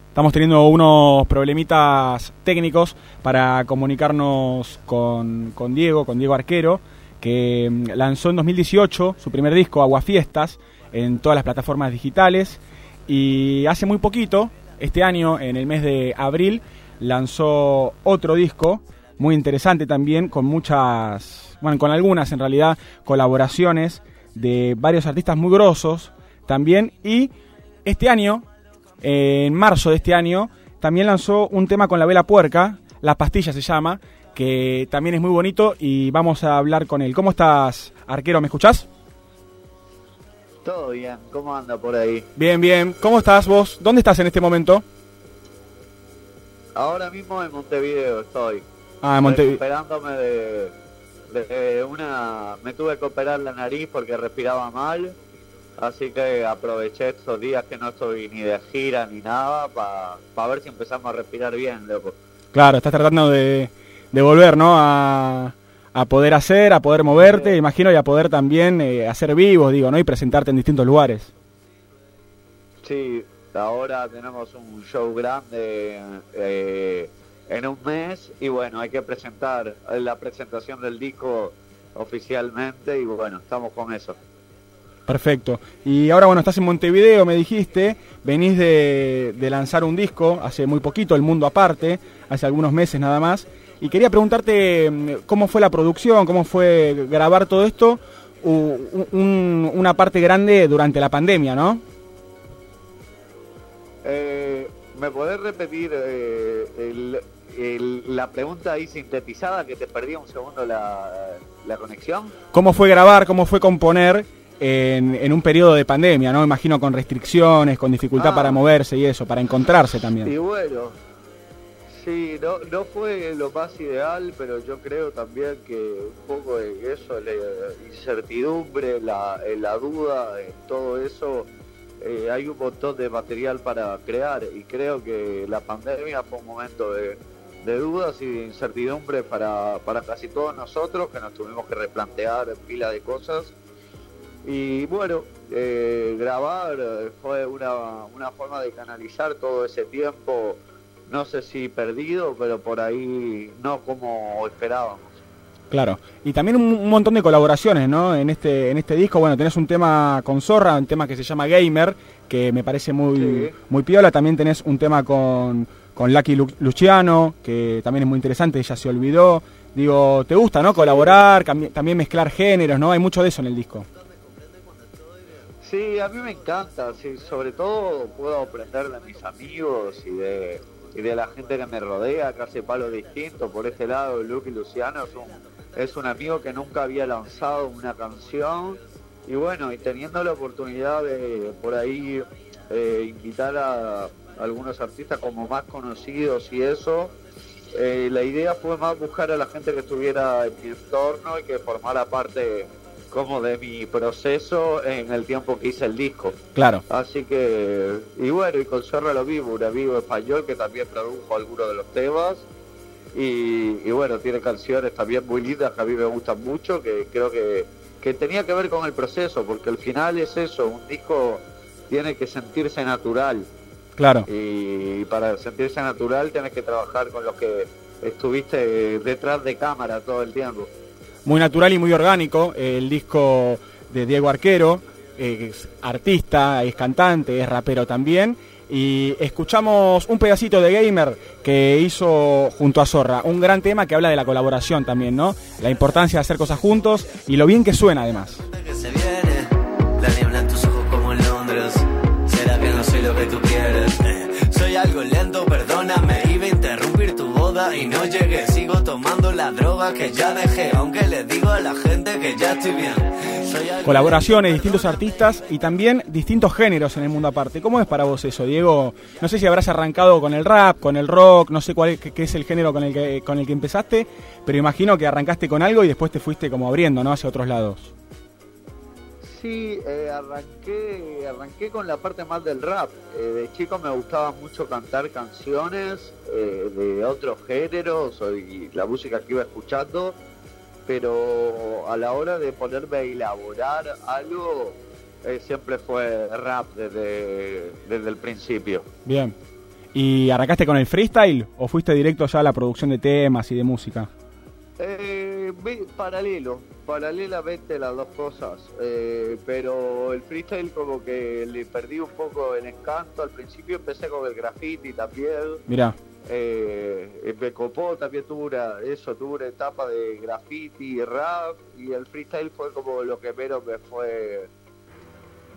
Estamos teniendo unos problemitas técnicos para comunicarnos con, con Diego, con Diego Arquero, que mm, lanzó en 2018 su primer disco, Aguafiestas, en todas las plataformas digitales. Y hace muy poquito, este año, en el mes de abril, lanzó otro disco muy interesante también, con muchas, bueno, con algunas en realidad colaboraciones de varios artistas muy grosos también. Y este año, en marzo de este año, también lanzó un tema con la vela puerca, La Pastilla se llama, que también es muy bonito y vamos a hablar con él. ¿Cómo estás, arquero? ¿Me escuchás? Todo bien, ¿cómo anda por ahí? Bien, bien. ¿Cómo estás vos? ¿Dónde estás en este momento? Ahora mismo en Montevideo estoy. Ah, en Montevideo. Recuperándome de, de una... Me tuve que operar la nariz porque respiraba mal. Así que aproveché estos días que no estoy ni de gira ni nada para ver si empezamos a respirar bien, loco. Claro, estás tratando de, de volver, ¿no? A, a poder hacer, a poder moverte, imagino, y a poder también eh, hacer vivos, digo, ¿no? Y presentarte en distintos lugares. Sí, ahora tenemos un show grande eh, en un mes y bueno, hay que presentar la presentación del disco oficialmente y bueno, estamos con eso. Perfecto. Y ahora, bueno, estás en Montevideo, me dijiste, venís de, de lanzar un disco hace muy poquito, El Mundo Aparte, hace algunos meses nada más. Y quería preguntarte mm, cómo fue la producción, cómo fue grabar todo esto, un, una parte grande durante la pandemia, ¿no? Eh, ¿Me podés repetir eh, el, el, la pregunta ahí sintetizada que te perdí un segundo la, la conexión? ¿Cómo fue grabar, cómo fue componer en, en, un periodo de pandemia, ¿no? Imagino con restricciones, con dificultad Ah. para moverse y eso, para encontrarse también. Y bueno, sí, no, no fue lo más ideal, pero yo creo también que un poco de eso, la incertidumbre, la, la duda, en todo eso, eh, hay un montón de material para crear y creo que la pandemia fue un momento de, de dudas y de incertidumbre para, para casi todos nosotros que nos tuvimos que replantear pila de cosas y bueno, eh, grabar eh, fue una, una forma de canalizar todo ese tiempo, no sé si perdido, pero por ahí no como esperábamos. Claro. Y también un, un montón de colaboraciones, ¿no? En este, en este disco, bueno, tenés un tema con Zorra, un tema que se llama Gamer, que me parece muy, Sí. muy piola. También tenés un tema con, con Lucky Lu- Luciano, que también es muy interesante, ella se olvidó. Digo, ¿te gusta, no? Colaborar, también mezclar géneros, ¿no? Hay mucho de eso en el disco. Sí, a mí me encanta, sí, sobre todo puedo aprender de mis amigos y de, y de la gente que me rodea, que hace palos distintos. Por este lado, Luke y Luciano es un, es un amigo que nunca había lanzado una canción y bueno, y teniendo la oportunidad de por ahí eh, invitar a algunos artistas como más conocidos y eso, eh, la idea fue más buscar a la gente que estuviera en mi entorno y que formara parte como de mi proceso en el tiempo que hice el disco. Claro. Así que, y bueno, y con lo vivo, un amigo español que también produjo algunos de los temas. Y, y bueno, tiene canciones también muy lindas que a mí me gustan mucho, que creo que, que tenía que ver con el proceso, porque al final es eso, un disco tiene que sentirse natural. Claro. Y para sentirse natural tienes que trabajar con los que estuviste detrás de cámara todo el tiempo. Muy natural y muy orgánico. El disco de Diego Arquero, eh, que es artista, es cantante, es rapero también. Y escuchamos un pedacito de Gamer que hizo junto a Zorra, un gran tema que habla de la colaboración también, ¿no? La importancia de hacer cosas juntos y lo bien que suena además. que se viene. La niebla en tus ojos como en Londres. ¿Será que no soy lo que tú quieres? Algo lento, perdóname. Iba a interrumpir tu boda y no llegué. Sigo tomando la droga que ya dejé. Aunque les digo a la gente que ya estoy bien. Colaboraciones, distintos artistas y también distintos géneros en el mundo aparte. ¿Cómo es para vos eso, Diego? No sé si habrás arrancado con el rap, con el rock, no sé cuál qué es el género con el, que, con el que empezaste, pero imagino que arrancaste con algo y después te fuiste como abriendo, ¿no? Hacia otros lados. Sí, eh, arranqué, arranqué con la parte más del rap. Eh, de chico me gustaba mucho cantar canciones eh, de otros géneros y la música que iba escuchando, pero a la hora de ponerme a elaborar algo, eh, siempre fue rap desde, desde el principio. Bien. ¿Y arrancaste con el freestyle o fuiste directo ya a la producción de temas y de música? Eh, paralelo, paralelamente las dos cosas, eh, pero el freestyle como que le perdí un poco el encanto, al principio empecé con el graffiti también, Mirá, eh, me copó, también tuve una, eso, tuve una etapa de graffiti y rap, y el freestyle fue como lo que menos me fue,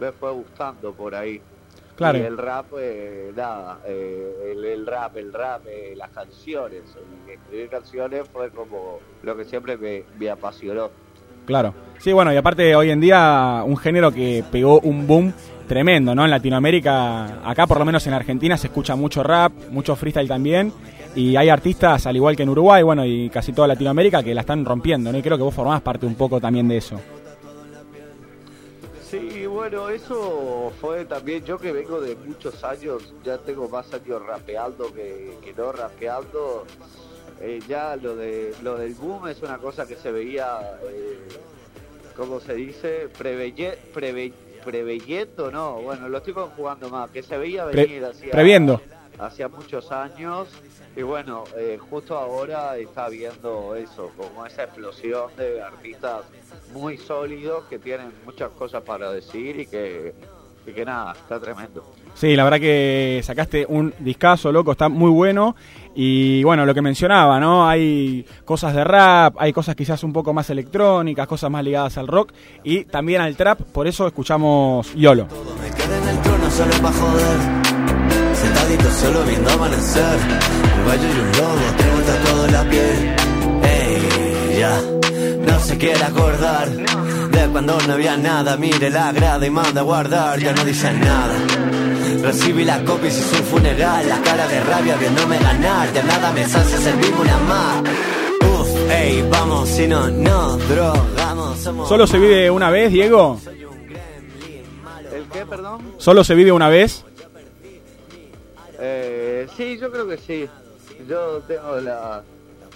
me fue gustando por ahí. Claro. Y el rap, eh, nada, eh, el, el rap, el rap, eh, las canciones, escribir canciones fue como lo que siempre me, me apasionó. claro. Sí, bueno, y aparte hoy en día un género que pegó un boom tremendo, ¿no? En Latinoamérica, acá por lo menos en Argentina se escucha mucho rap, mucho freestyle también, y hay artistas, al igual que en Uruguay, bueno, y casi toda Latinoamérica, que la están rompiendo, ¿no? Y creo que vos formás parte un poco también de eso. Bueno, eso fue también yo que vengo de muchos años, ya tengo más años rapeando que, que no rapeando. eh, ya lo de lo del boom es una cosa que se veía, eh, ¿cómo se dice? Preveye, preve, preveyendo, no, bueno, lo estoy conjugando más, que se veía Pre- venir hacia, previendo. hacía muchos años y bueno, eh, justo ahora está viendo eso, como esa explosión de artistas muy sólidos que tienen muchas cosas para decir y que, y que nada, está tremendo. Sí, la verdad que sacaste un discazo, loco, está muy bueno. Y bueno, lo que mencionaba, ¿no? Hay cosas de rap, hay cosas quizás un poco más electrónicas, cosas más ligadas al rock y también al trap, por eso escuchamos YOLO. Me quedé en el trono solo pa' joder. Sentadito solo viendo amanecer. Un gallo y un lobo, tengo tatuado la piel. Ey, ya. No se quiere acordar de cuando no había nada. Mire la grada y manda a guardar. Ya no dicen nada. Recibí la copia y se hizo un funeral. La cara de rabia viéndome ganar. De nada me hace servir una más. Uf, ey, vamos, si no, no drogamos. Somos ¿Solo se vive una vez, Diego? El ¿Qué, perdón? ¿Solo se vive una vez? Eh, sí, yo creo que sí. Yo tengo la,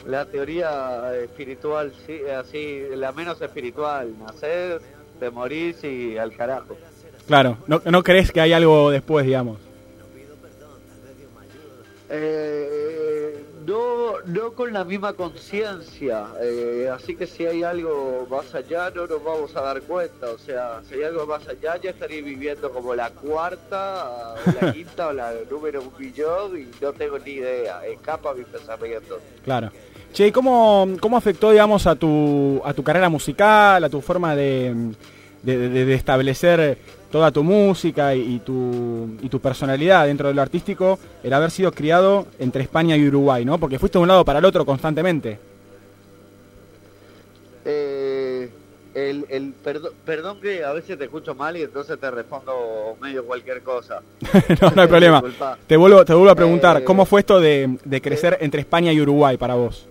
la teoría espiritual, sí, así, la menos espiritual. Nacer, te morís y al carajo. Claro, no, no crees que hay algo después, digamos. Eh, no, no con la misma conciencia, eh, así que si hay algo más allá no nos vamos a dar cuenta, o sea, si hay algo más allá ya estaría viviendo como la cuarta, o la quinta o la número un billón y no tengo ni idea, escapa mi pensamiento. Claro. Che, ¿y ¿cómo, cómo afectó, digamos, a tu, a tu carrera musical, a tu forma de- de establecer toda tu música y, y tu, y tu personalidad dentro de lo artístico el haber sido criado entre España y Uruguay, ¿no? Porque fuiste de un lado para el otro constantemente. Eh, el, el perdón, perdón que a veces te escucho mal y entonces te respondo medio cualquier cosa. no, no hay problema. Disculpa. Te vuelvo, te vuelvo a preguntar, Eh, ¿cómo fue esto de, de crecer entre España y Uruguay para vos?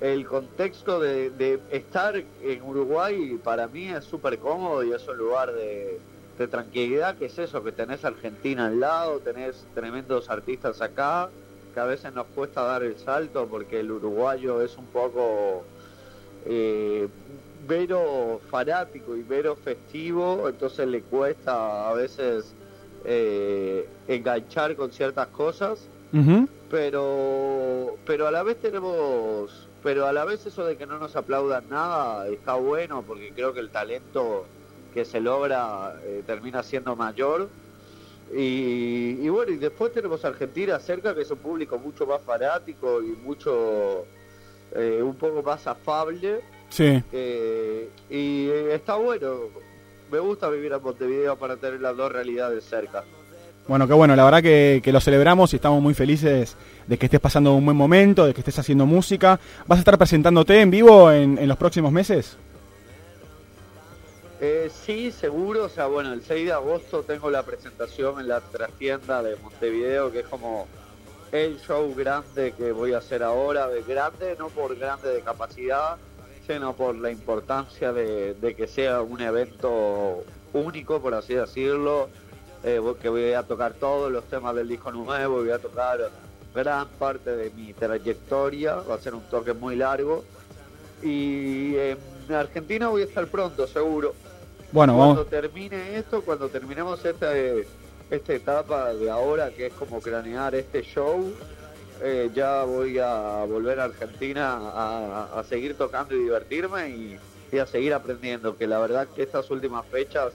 El contexto de, de estar en Uruguay para mí es súper cómodo y es un lugar de, de tranquilidad, que es eso, que tenés Argentina al lado, tenés tremendos artistas acá, que a veces nos cuesta dar el salto porque el uruguayo es un poco eh, vero fanático y vero festivo, entonces le cuesta a veces eh, enganchar con ciertas cosas. Pero pero a la vez tenemos pero a la vez eso de que no nos aplaudan nada está bueno porque creo que el talento que se logra eh, termina siendo mayor. Y, y bueno y después tenemos Argentina cerca que es un público mucho más fanático y mucho eh, un poco más afable. Sí. eh, y está bueno. Me gusta vivir en Montevideo para tener las dos realidades cerca Bueno, qué bueno, la verdad que, lo celebramos y estamos muy felices de que estés pasando un buen momento, de que estés haciendo música. ¿Vas a estar presentándote en vivo en, los próximos meses? Eh, sí, seguro. O sea, bueno, el 6 de agosto tengo la presentación en la trastienda de Montevideo, que es como el show grande que voy a hacer ahora. De grande, no por grande de capacidad, sino por la importancia de que sea un evento único, por así decirlo. Eh, que voy a tocar todos los temas del disco nuevo, voy a tocar gran parte de mi trayectoria. Va a ser un toque muy largo. Y en Argentina voy a estar pronto, seguro. Bueno, cuando vamos. termine esto, cuando terminemos esta, esta etapa de ahora, que es como cranear este show, eh, ya voy a volver a Argentina a, a seguir tocando y divertirme y, y a seguir aprendiendo. Que la verdad que estas últimas fechas,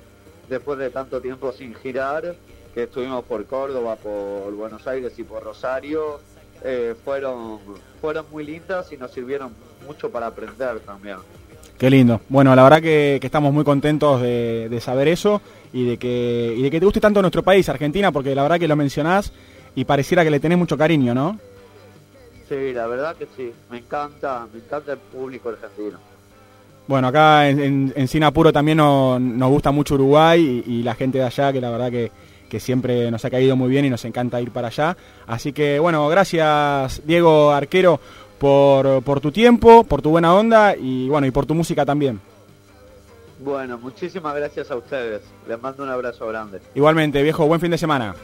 después de tanto tiempo sin girar, que estuvimos por Córdoba, por Buenos Aires y por Rosario, eh, fueron, fueron muy lindas y nos sirvieron mucho para aprender también. Qué lindo. Bueno, la verdad que, que estamos muy contentos de, de saber eso y de, que, y de que te guste tanto nuestro país, Argentina, porque la verdad que lo mencionás y pareciera que le tenés mucho cariño, ¿no? Sí, la verdad que sí, me encanta, me encanta el público argentino. Bueno, acá en, en, en Sin Apuro también no- nos gusta mucho Uruguay y, y la gente de allá, que la verdad que, que siempre nos ha caído muy bien y nos encanta ir para allá. Así que bueno, gracias Diego Arquero por, por tu tiempo, por tu buena onda y bueno, y por tu música también. Bueno, muchísimas gracias a ustedes. Les mando un abrazo grande. Igualmente, viejo, buen fin de semana.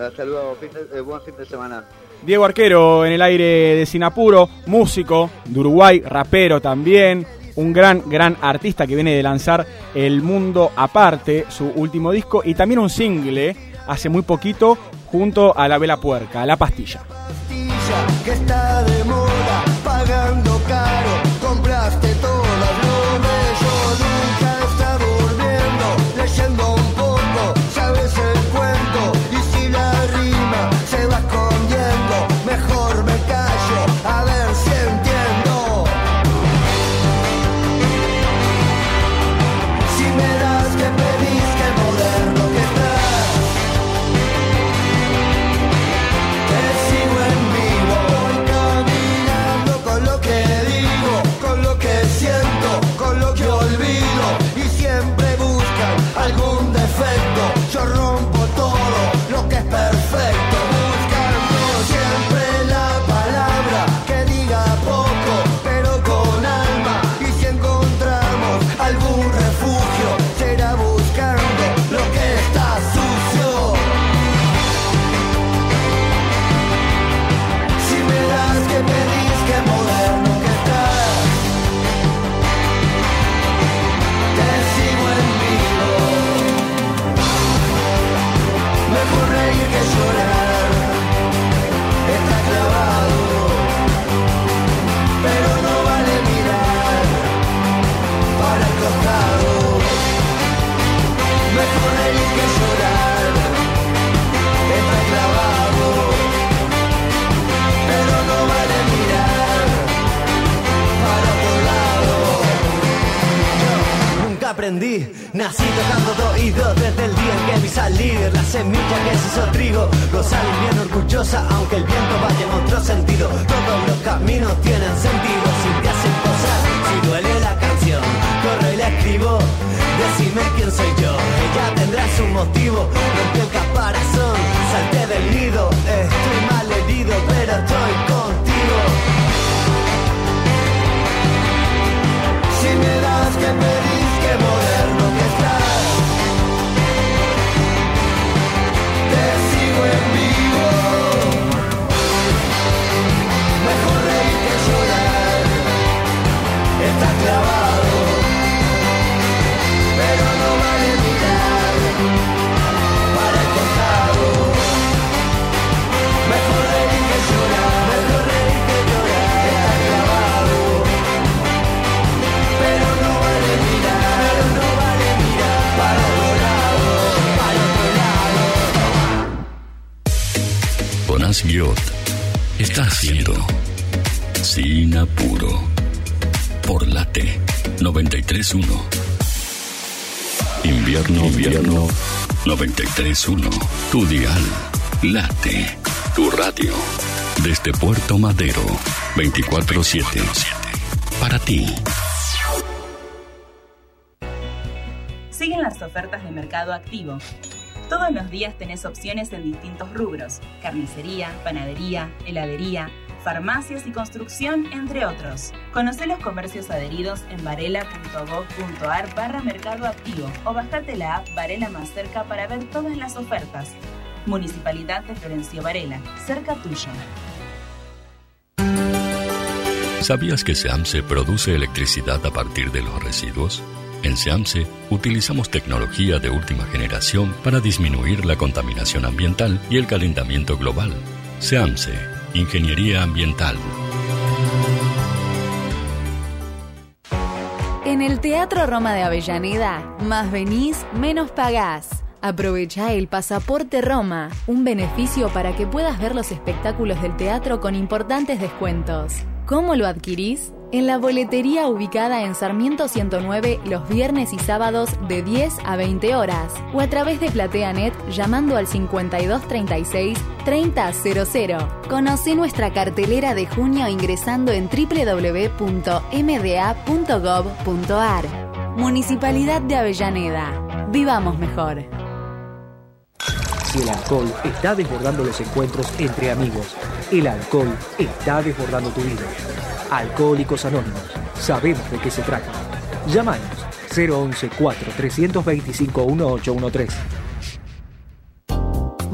Hasta luego, fin de- eh, buen fin de semana. Diego Arquero en el aire de Sinapuro, músico de Uruguay, rapero también, un gran, gran artista que viene de lanzar El Mundo Aparte, su último disco, y también un single hace muy poquito junto a La Vela Puerca, La Pastilla. que está de moda, pagando caro, Nací tocando dos oídos desde el día en que vi salir. La semilla que se hizo trigo, gozar bien orgullosa, aunque el viento vaya en otro sentido. Todos los caminos tienen sentido si te hacen posar. Si duele la canción, corre y la escribo. Decime quién soy yo, ella tendrá su motivo. Rompí el caparazón, salté del nido. Estoy mal herido, pero estoy contigo. Si me das que pedís que moderno Guiot está haciendo Sin Apuro por Late 931. Invierno, invierno 931. Tu dial. Late. Tu radio. Desde Puerto Madero 24-7. Para ti. Siguen las ofertas de Mercado Activo. Todos los días tenés opciones en distintos rubros: carnicería, panadería, heladería, farmacias y construcción, entre otros. Conoce los comercios adheridos en varela.gov.ar barra Mercado Activo o bajate la app Varela Más Cerca para ver todas las ofertas. Municipalidad de Florencio Varela, cerca tuyo. ¿Sabías que SEAMSE produce electricidad a partir de los residuos? En SEAMSE utilizamos tecnología de última generación para disminuir la contaminación ambiental y el calentamiento global. SEAMSE, Ingeniería Ambiental. En el Teatro Roma de Avellaneda, más venís, menos pagás. Aprovecha el Pasaporte Roma, un beneficio para que puedas ver los espectáculos del teatro con importantes descuentos. ¿Cómo lo adquirís? En la boletería ubicada en Sarmiento 109 los viernes y sábados de 10 a 20 horas o a través de PlateaNet llamando al 5236 3000. Conoce nuestra cartelera de junio ingresando en www.mda.gov.ar. Municipalidad de Avellaneda. Vivamos mejor. Si el alcohol está desbordando los encuentros entre amigos, el alcohol está desbordando tu vida. Alcohólicos Anónimos, sabemos de qué se trata. Llámanos 011 4 325 1813.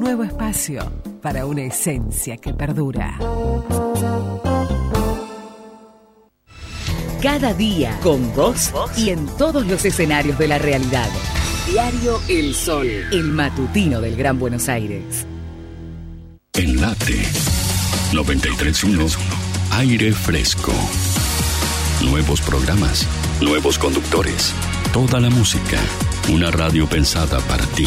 Nuevo espacio para una esencia que perdura. Cada día con vos y en todos los escenarios de la realidad. Diario El Sol, el matutino del Gran Buenos Aires. En Late 931. Aire fresco. Nuevos programas, nuevos conductores, toda la música. Una radio pensada para ti.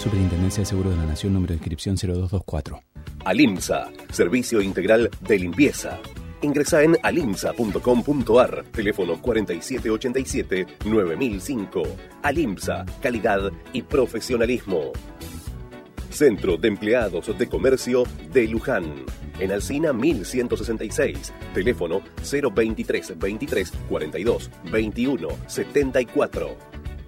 Superintendencia de Seguros de la Nación, número de inscripción 0224. Alimsa, servicio integral de limpieza. Ingresa en alimsa.com.ar, teléfono 4787-9005. Alimsa, calidad y profesionalismo. Centro de Empleados de Comercio de Luján. En Alcina 1166. Teléfono 023 23 42 21 74.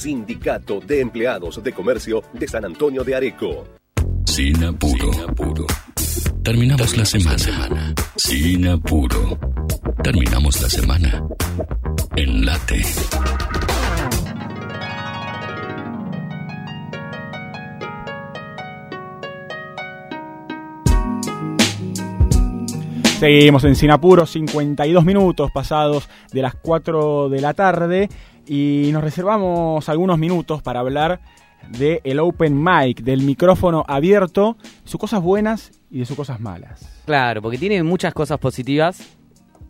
Sindicato de Empleados de Comercio de San Antonio de Areco. Sin apuro. Terminamos la semana. Sin apuro. Terminamos la semana. En late. Seguimos en Sinapuro, 52 minutos pasados de las 4 de la tarde y nos reservamos algunos minutos para hablar de el open mic, del micrófono abierto, sus cosas buenas y de sus cosas malas. Claro, porque tiene muchas cosas positivas,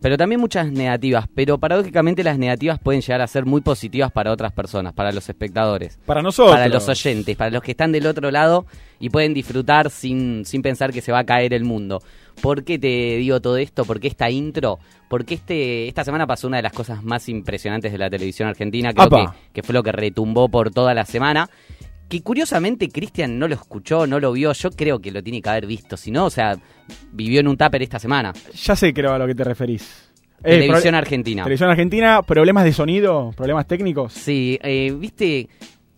pero también muchas negativas. Pero paradójicamente las negativas pueden llegar a ser muy positivas para otras personas, para los espectadores. Para nosotros. Para los oyentes, para los que están del otro lado y pueden disfrutar sin, sin pensar que se va a caer el mundo. ¿Por qué te digo todo esto? ¿Por qué esta intro? Porque este, esta semana pasó una de las cosas más impresionantes de la televisión argentina, creo que, ¡Apa! que fue lo que retumbó por toda la semana. Que curiosamente Cristian no lo escuchó, no lo vio, yo creo que lo tiene que haber visto, si no, o sea, vivió en un tupper esta semana. Ya sé creo a lo que te referís. Televisión pro- argentina. Televisión argentina, problemas de sonido, problemas técnicos. Sí, eh, viste,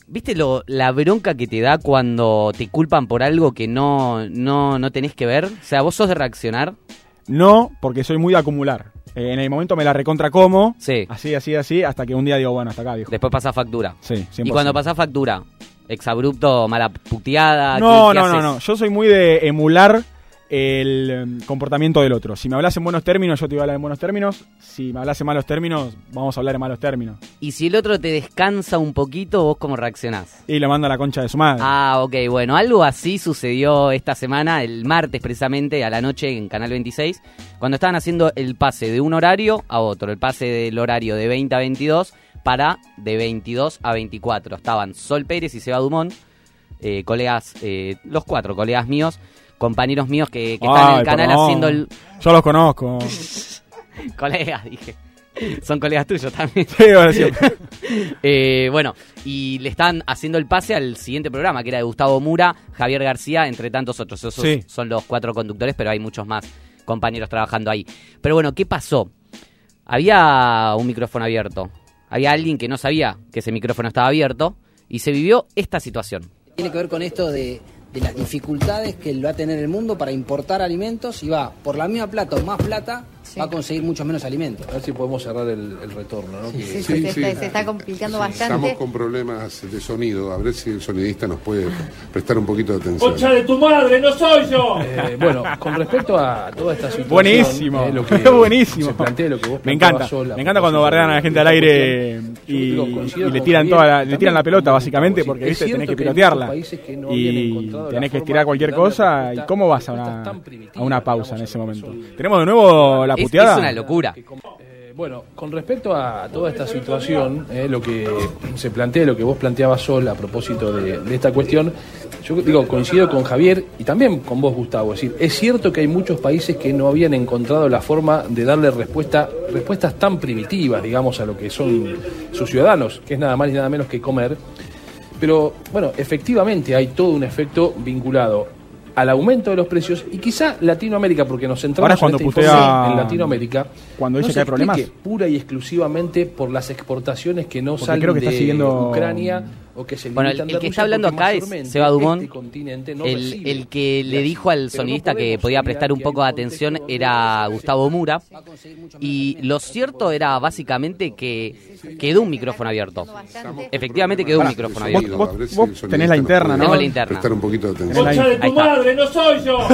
viste lo, la bronca que te da cuando te culpan por algo que no, no, no tenés que ver. O sea, vos sos de reaccionar. No, porque soy muy de acumular. Eh, en el momento me la recontra como, Sí. así, así, así, hasta que un día digo, bueno, hasta acá, viejo. Después pasa factura. Sí, Y 100%. cuando pasa factura, exabrupto, mala puteada. No, ¿qué- qué no, no, no. Yo soy muy de emular el em, comportamiento del otro. Si me hablas en buenos términos, yo te voy a hablar en buenos términos. Si me hablas en malos términos, vamos a hablar en malos términos. Y si el otro te descansa un poquito, vos cómo reaccionás. Y lo mando a la concha de su madre. Ah, ok, bueno, algo así sucedió esta semana, el martes precisamente, a la noche en Canal 26, cuando estaban haciendo el pase de un horario a otro, el pase del horario de 20 a 22 para de 22 a 24. Estaban Sol Pérez y Seba Dumont, eh, colegas, eh, los cuatro colegas míos, compañeros míos que, que están en el canal perdón. haciendo el... Yo los conozco. colegas, dije. Son colegas tuyos también. Sí, ahora sí. Eh, bueno, y le están haciendo el pase al siguiente programa, que era de Gustavo Mura, Javier García, entre tantos otros. Esos Sí. son los cuatro conductores, pero hay muchos más compañeros trabajando ahí. Pero bueno, ¿qué pasó? Había un micrófono abierto. Había alguien que no sabía que ese micrófono estaba abierto y se vivió esta situación. Tiene que ver con esto de, las dificultades que va a tener el mundo para importar alimentos y va por la misma plata o más plata, va a conseguir mucho menos alimentos. A ver si podemos cerrar el, el retorno, ¿no? Sí, se, está, se está complicando Estamos bastante. con problemas de sonido. A ver si el sonidista nos puede prestar un poquito de atención. ¡Concha de tu madre, no soy yo! Eh, bueno, con respecto a toda esta situación... Buenísimo. eh, lo que Buenísimo. Se plantea lo que vos Me encanta. sola, me encanta cuando bardean a la gente al aire y, digo, coincido y le tiran toda la, le tiran la pelota básicamente porque viste tenés que pilotearla que no y tenés que estirar cualquier cosa y cómo vas a una, a una pausa en ese momento. Tenemos de nuevo la Es- puteada. es una locura. Eh, bueno, con respecto a toda esta situación, eh, lo que se plantea, lo que vos planteabas Sol a propósito de, de esta cuestión, yo digo, coincido con Javier y también con vos, Gustavo. Es decir, es cierto que hay muchos países que no habían encontrado la forma de darle respuesta, respuestas tan primitivas, digamos, a lo que son sus ciudadanos, que es nada más y nada menos que comer. Pero bueno, efectivamente hay todo un efecto vinculado al aumento de los precios y quizá Latinoamérica, porque nos centramos Ahora es cuando en esta putea- en Latinoamérica, cuando dice no que hay problemas. pura y exclusivamente por las exportaciones que no Porque salen creo que está de siguiendo- Ucrania o que se Bueno, el, que está hablando acá es Seba Dumont, este continente no el, que le dijo al sonidista que podía prestar un poco de atención era Gustavo Mura y lo cierto era básicamente que quedó un micrófono abierto. Efectivamente quedó un micrófono abierto. vos- vos tenés la interna, ¿no? Tengo la interna. Prestar un poquito de atención. Ahí está. no soy yo!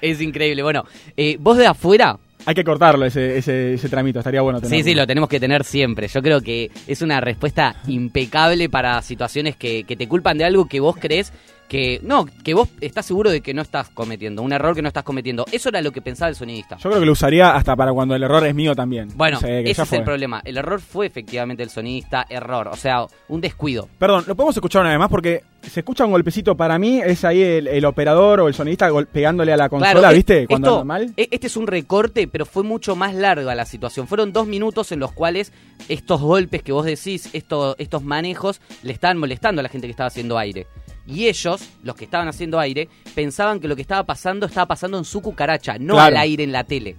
Es increíble. Bueno, eh, vos de afuera Hay que cortarlo ese, ese, ese tramito, estaría bueno tenerlo. Sí, sí, lo tenemos que tener siempre. Yo creo que es una respuesta impecable para situaciones que, que te culpan de algo que vos crees que no, que vos estás seguro de que no estás cometiendo, un error que no estás cometiendo. Eso era lo que pensaba el sonidista. Yo creo que lo usaría hasta para cuando el error es mío también. Bueno, O sea, que ese es fue. el problema. El error fue efectivamente el sonidista, error, o sea, un descuido. Perdón, ¿lo podemos escuchar una vez más? Porque se escucha un golpecito para mí, es ahí el, el operador o el sonidista pegándole a la consola, Claro, ¿viste? Cuando esto- anda mal. e- Este es un recorte, pero fue mucho más larga la situación. Fueron dos minutos en los cuales estos golpes que vos decís, esto- estos manejos, le estaban molestando a la gente que estaba haciendo aire. Y ellos, los que estaban haciendo aire, pensaban que lo que estaba pasando estaba pasando en su cucaracha, no Claro. al aire en la tele.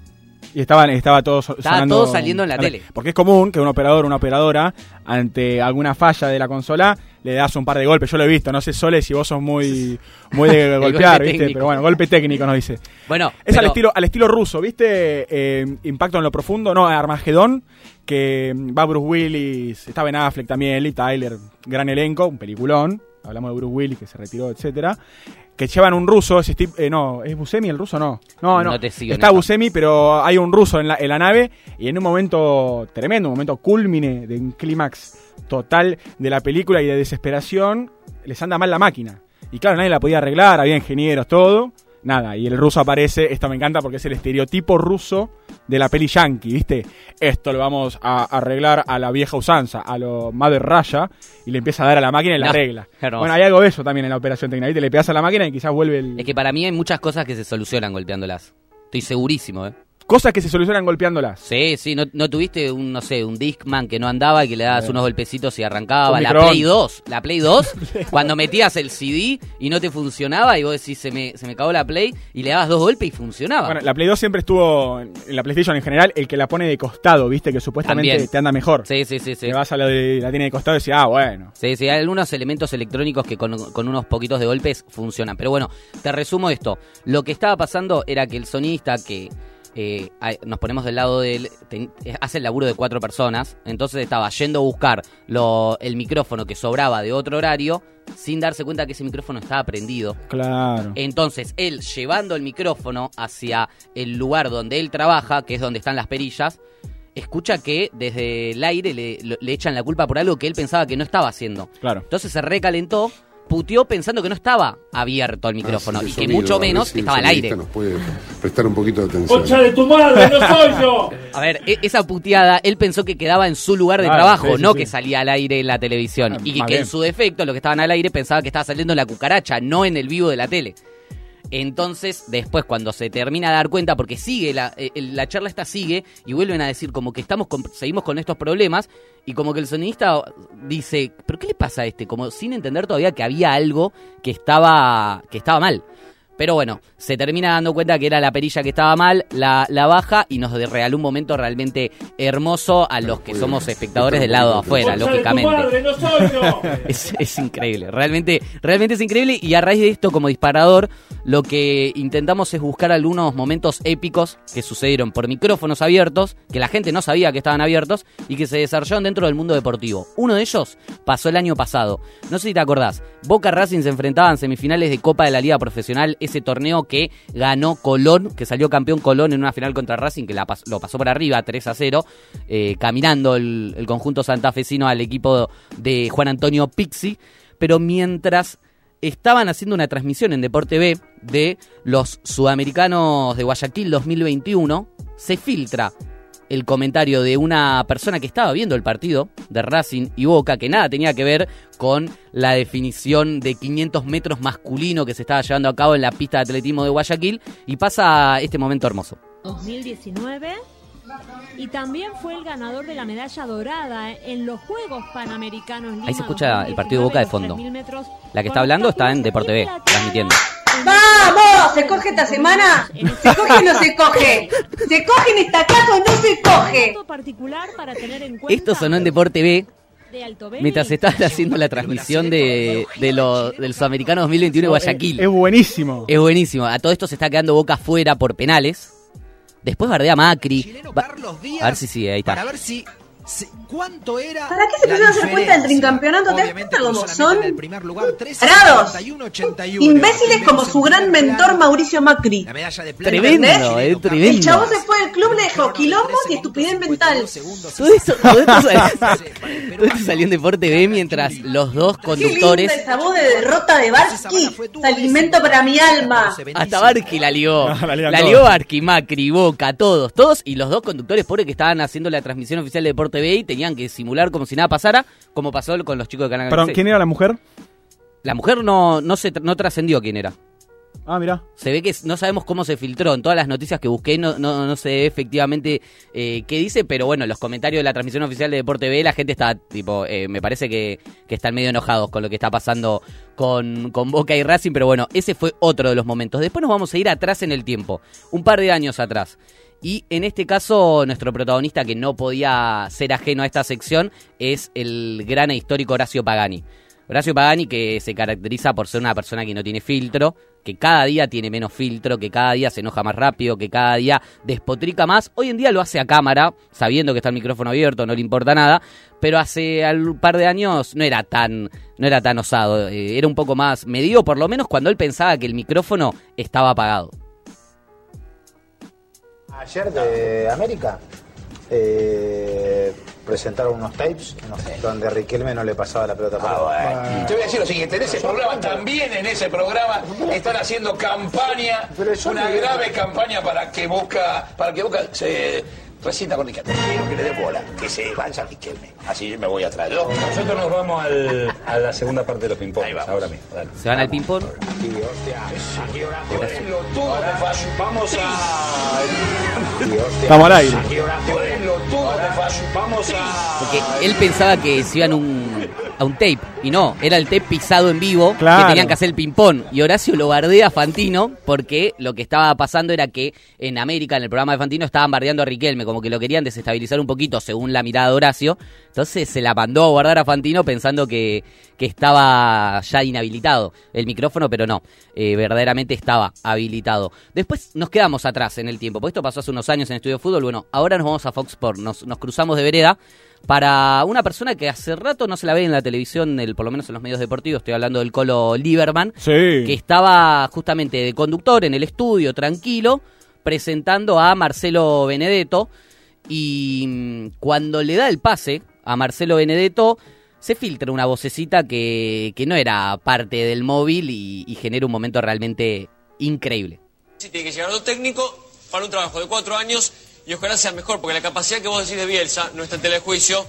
Y estaban, estaba todo so- Estaba sonando- todo saliendo en la tele. Porque es común que un operador o una operadora, ante alguna falla de la consola, le das un par de golpes. Yo lo he visto, no sé, Sole, si vos sos muy, muy de El golpear, golpe ¿viste? técnico. Pero bueno, golpe técnico nos dice. Bueno, Es al pero- estilo, al estilo ruso, ¿viste? Eh, Impacto en lo profundo, no, Armagedón, que mm, va Bruce Willis, está Ben Affleck también, Lee Tyler, gran elenco, un peliculón, hablamos de Bruce Willis que se retiró, etcétera, que llevan un ruso, es Steve- eh, no, ¿es Buscemi el ruso? No, no, no, No te sigo en está. Buscemi, pero hay un ruso en la, en la nave y en un momento tremendo, un momento culmine de un clímax total de la película y de desesperación, les anda mal la máquina. Y claro, nadie la podía arreglar, había ingenieros, todo. Nada, y el ruso aparece, esto me encanta porque es el estereotipo ruso de la peli yankee, ¿viste? Esto lo vamos a arreglar a la vieja usanza, a lo Mother Raya, y le empieza a dar a la máquina y la No, arregla. hermoso. Bueno, hay algo de eso también en la operación técnica, ¿viste? Le pegas a la máquina y quizás vuelve el... Es que para mí hay muchas cosas que se solucionan golpeándolas. Estoy segurísimo, ¿eh? Cosas que se solucionan golpeándolas. Sí, sí, no, no tuviste un, no sé, un Discman que no andaba y que le dabas Eh. unos golpecitos y arrancaba. Un La microondas. Play 2, la Play 2, cuando metías el CD y no te funcionaba y vos decís, se me, se me cagó la Play y le dabas dos golpes y funcionaba. Bueno, la Play 2 siempre estuvo, en la PlayStation en general, el que la pone de costado, ¿viste? Que supuestamente También. te anda mejor. Sí, sí, sí, sí. Te vas a la, de, la tiene de costado y decís, ah, bueno. Sí, sí, hay algunos elementos electrónicos que con, con unos poquitos de golpes funcionan. Pero bueno, te resumo esto. Lo que estaba pasando era que el sonista que eh, nos ponemos del lado de él, ten- eh, hace el laburo de cuatro personas, entonces estaba yendo a buscar lo- el micrófono que sobraba de otro horario sin darse cuenta que ese micrófono estaba prendido. Claro. Entonces, él llevando el micrófono hacia el lugar donde él trabaja, que es donde están las perillas, escucha que desde el aire le, le echan la culpa por algo que él pensaba que no estaba haciendo. Claro. Entonces se recalentó, puteó pensando que no estaba abierto el micrófono Así y que sonido, mucho menos estaba al aire. nos puede prestar un poquito de atención. ¡Concha de tu madre, no soy yo! A ver, e- esa puteada, él pensó que quedaba en su lugar de trabajo, sí, sí, no sí. que salía al aire en la televisión. y más que bien. en su defecto, los que estaban al aire pensaban que estaba saliendo en la cucaracha, no en el vivo de la tele. Entonces, después, cuando se termina de dar cuenta, porque sigue, la, eh, la charla esta sigue, y vuelven a decir como que estamos con- seguimos con estos problemas, y como que el sonidista dice, ¿pero qué le pasa a este? Como sin entender todavía que había algo que estaba, que estaba mal. Pero bueno, se termina dando cuenta que era la perilla que estaba mal, la, la baja y nos regaló un momento realmente hermoso a los que somos espectadores del lado de afuera, ¡Concha de tu lógicamente. madre, no soy yo! Es, es increíble, realmente, realmente es increíble y a raíz de esto como disparador lo que intentamos es buscar algunos momentos épicos que sucedieron por micrófonos abiertos, que la gente no sabía que estaban abiertos y que se desarrollaron dentro del mundo deportivo. Uno de ellos pasó el año pasado. No sé si te acordás, Boca Racing se enfrentaban en semifinales de Copa de la Liga Profesional, ese torneo que ganó Colón, que salió campeón Colón en una final contra Racing, que la lo pasó por arriba 3 a 0, eh, caminando el, el conjunto santafesino al equipo de Juan Antonio Pixi, pero mientras estaban haciendo una transmisión en Deporte B de los Sudamericanos de Guayaquil 2021, se filtra el comentario de una persona que estaba viendo el partido de Racing y Boca, que nada tenía que ver con la definición de 500 metros masculino que se estaba llevando a cabo en la pista de atletismo de Guayaquil, y pasa este momento hermoso. 2019 y también fue el ganador de la medalla dorada en los Juegos Panamericanos. Lima Ahí se escucha el partido de Boca de 2019, fondo. los 3000 metros La que está hablando está en Deporte B, transmitiendo. ¡Vamos! ¿Se coge esta semana? ¿Se coge o no se coge? ¿Se coge en esta casa o no se coge? para Esto sonó en Deporte B de Alto Beni. mientras estaban haciendo la transmisión de, de lo, del Sudamericano 2021 de Guayaquil. Es buenísimo. Es buenísimo. A todo esto se está quedando Boca fuera por penales. Después bardea a Macri. Va- a ver si sigue, ahí Para está. ver si ¿Cuánto era? ¿Para qué se pusieron a hacer cuenta del trincampeonato? ¿Te das cuenta solamente son? en primer lugar, 13, Tarados. 71, 81, Imbéciles como su gran mentor. Mauricio Macri. La medalla de plata. Tremendo, eh, tremendo. El chavo se fue del club, le dejó quilombos y estupidez mental. Todo eso, todo esto salió, todo esto salió en Deporte B mientras los dos Qué linda conductores, esa voz de derrota de Barsky. Alimento para mi alma. hasta Barqui la lió, la lió Barqui, Macri, Boca, todos, todos, y los dos conductores pobres que estaban haciendo la transmisión oficial de Deporte B y tenían que simular como si nada pasara, como pasó con los chicos de Canal Perdón, 6. ¿quién era la mujer? La mujer no, no, se, no trascendió quién era. Ah, mira. Se ve que no sabemos cómo se filtró. En todas las noticias que busqué no, no, no ve efectivamente eh, qué dice, pero bueno, en los comentarios de la transmisión oficial de Deporte B la gente está tipo, eh, me parece que, que están medio enojados con lo que está pasando con, con Boca y Racing, pero bueno, ese fue otro de los momentos. Después nos vamos a ir atrás en el tiempo, un par de años atrás. Y en este caso, nuestro protagonista que no podía ser ajeno a esta sección es el gran e histórico Horacio Pagani. Horacio Pagani que se caracteriza por ser una persona que no tiene filtro, que cada día tiene menos filtro, que cada día se enoja más rápido, que cada día despotrica más. Hoy en día lo hace a cámara, sabiendo que está el micrófono abierto, no le importa nada, pero hace un par de años no era tan, no era tan osado, eh, era un poco más medido, por lo menos cuando él pensaba que el micrófono estaba apagado. Ayer de América eh, presentaron unos tapes donde Riquelme no le pasaba la pelota por Te voy a decir lo siguiente, en ese programa, también en ese programa, están haciendo campaña, una grave campaña para que Boca, para que Boca se resista con Riquelme. Quiero que le dé bola, que se vaya Riquelme. Así yo me voy atrás. Yo, Nosotros nos vamos al- a la segunda parte de los ping-pong ahora mismo. dale. Se van al ping-pong. de fallo. Vamos a... Estamos al aire. Vamos. Porque él pensaba que se iban un, a un tape, y no, era el tape pisado en vivo, Claro. que tenían que hacer el ping-pong. Y Horacio lo bardea a Fantino, porque lo que estaba pasando era que en América, en el programa de Fantino, estaban bardeando a Riquelme, como que lo querían desestabilizar un poquito, según la mirada de Horacio. Entonces se la mandó a guardar a Fantino pensando que, que estaba ya inhabilitado el micrófono, pero no, eh, verdaderamente estaba habilitado. Después nos quedamos atrás en el tiempo, porque esto pasó hace unos años en Estudio de Fútbol. Bueno, ahora nos vamos a Fox Sports, nos, nos cruzamos de vereda para una persona que hace rato no se la ve en la televisión, el- por lo menos en los medios deportivos, estoy hablando del Colo Lieberman, Sí. que estaba justamente de conductor en el estudio, tranquilo, presentando a Marcelo Benedetto. Y mm, cuando le da el pase a Marcelo Benedetto, se filtra una vocecita que, que no era parte del móvil y, y genera un momento realmente increíble. Sí, tiene que llegar otro técnico para un trabajo de cuatro años y ojalá sea mejor, porque la capacidad que vos decís de Bielsa, no está en telejuicio,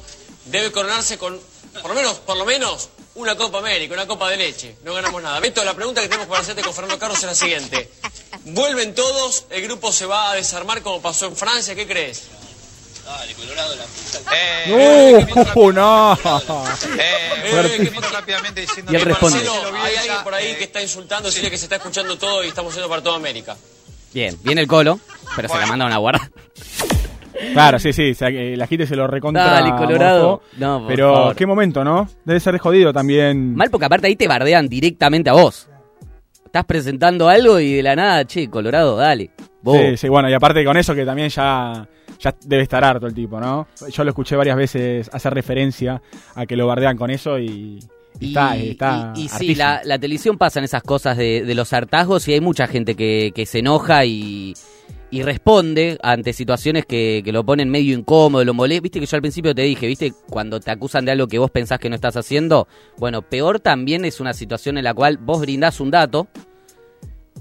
debe coronarse con, por lo menos, por lo menos, una Copa América, una Copa de Leche. No ganamos nada. Beto, la pregunta que tenemos para hacerte con Fernando Carlos es la siguiente. ¿Vuelven todos? ¿El grupo se va a desarmar como pasó en Francia? ¿Qué crees? Dale, Colorado, la puta. No, no. Eh, Fuerte. ¿qué pasó rápidamente diciendo Y él responde. Marcelo, hay alguien por ahí que está insultando, decirle que se está escuchando todo y estamos yendo para toda América. Bien, viene el Colo, pero se la mandaron a guardar. Claro, sí, sí, o sea, que la gente se lo recontra. Dale, Colorado. No, por Pero favor. qué momento, ¿no? Debe ser jodido también. Mal porque aparte ahí te bardean directamente a vos. Estás presentando algo y de la nada, che, Colorado, dale. Vos. Sí, sí, bueno, y aparte con eso que también ya, ya debe estar harto el tipo, ¿no? Yo lo escuché varias veces hacer referencia a que lo bardean con eso y, y está, y, y sí, la, la televisión pasan esas cosas de, de los hartazgos y hay mucha gente que, que se enoja y, y responde ante situaciones que, que lo ponen medio incómodo, lo molesta. Viste que yo al principio te dije, viste, cuando te acusan de algo que vos pensás que no estás haciendo, bueno, peor también es una situación en la cual vos brindás un dato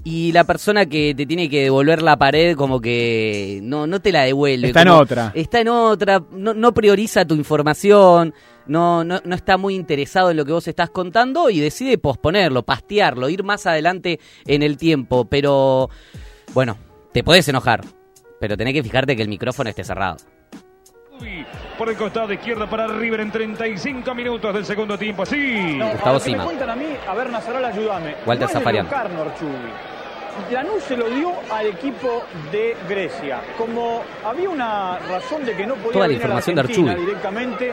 y la persona que te tiene que devolver la pared como que no, no te la devuelve. Está en otra. Está en otra, no, no prioriza tu información, no, no, no está muy interesado en lo que vos estás contando y decide posponerlo, pastearlo, ir más adelante en el tiempo. Pero, bueno, te podés enojar, pero tenés que fijarte que el micrófono esté cerrado. Por el costado izquierdo para River en 35 minutos del segundo tiempo. Sí. Gustavo Sima. Me cuentan a mí, a ver, Nazaral, ayúdame. Walter no Zafarian. Lanús se lo dio al equipo de Grecia. Como había una razón de que no podía Toda la venir a información de Argentina directamente,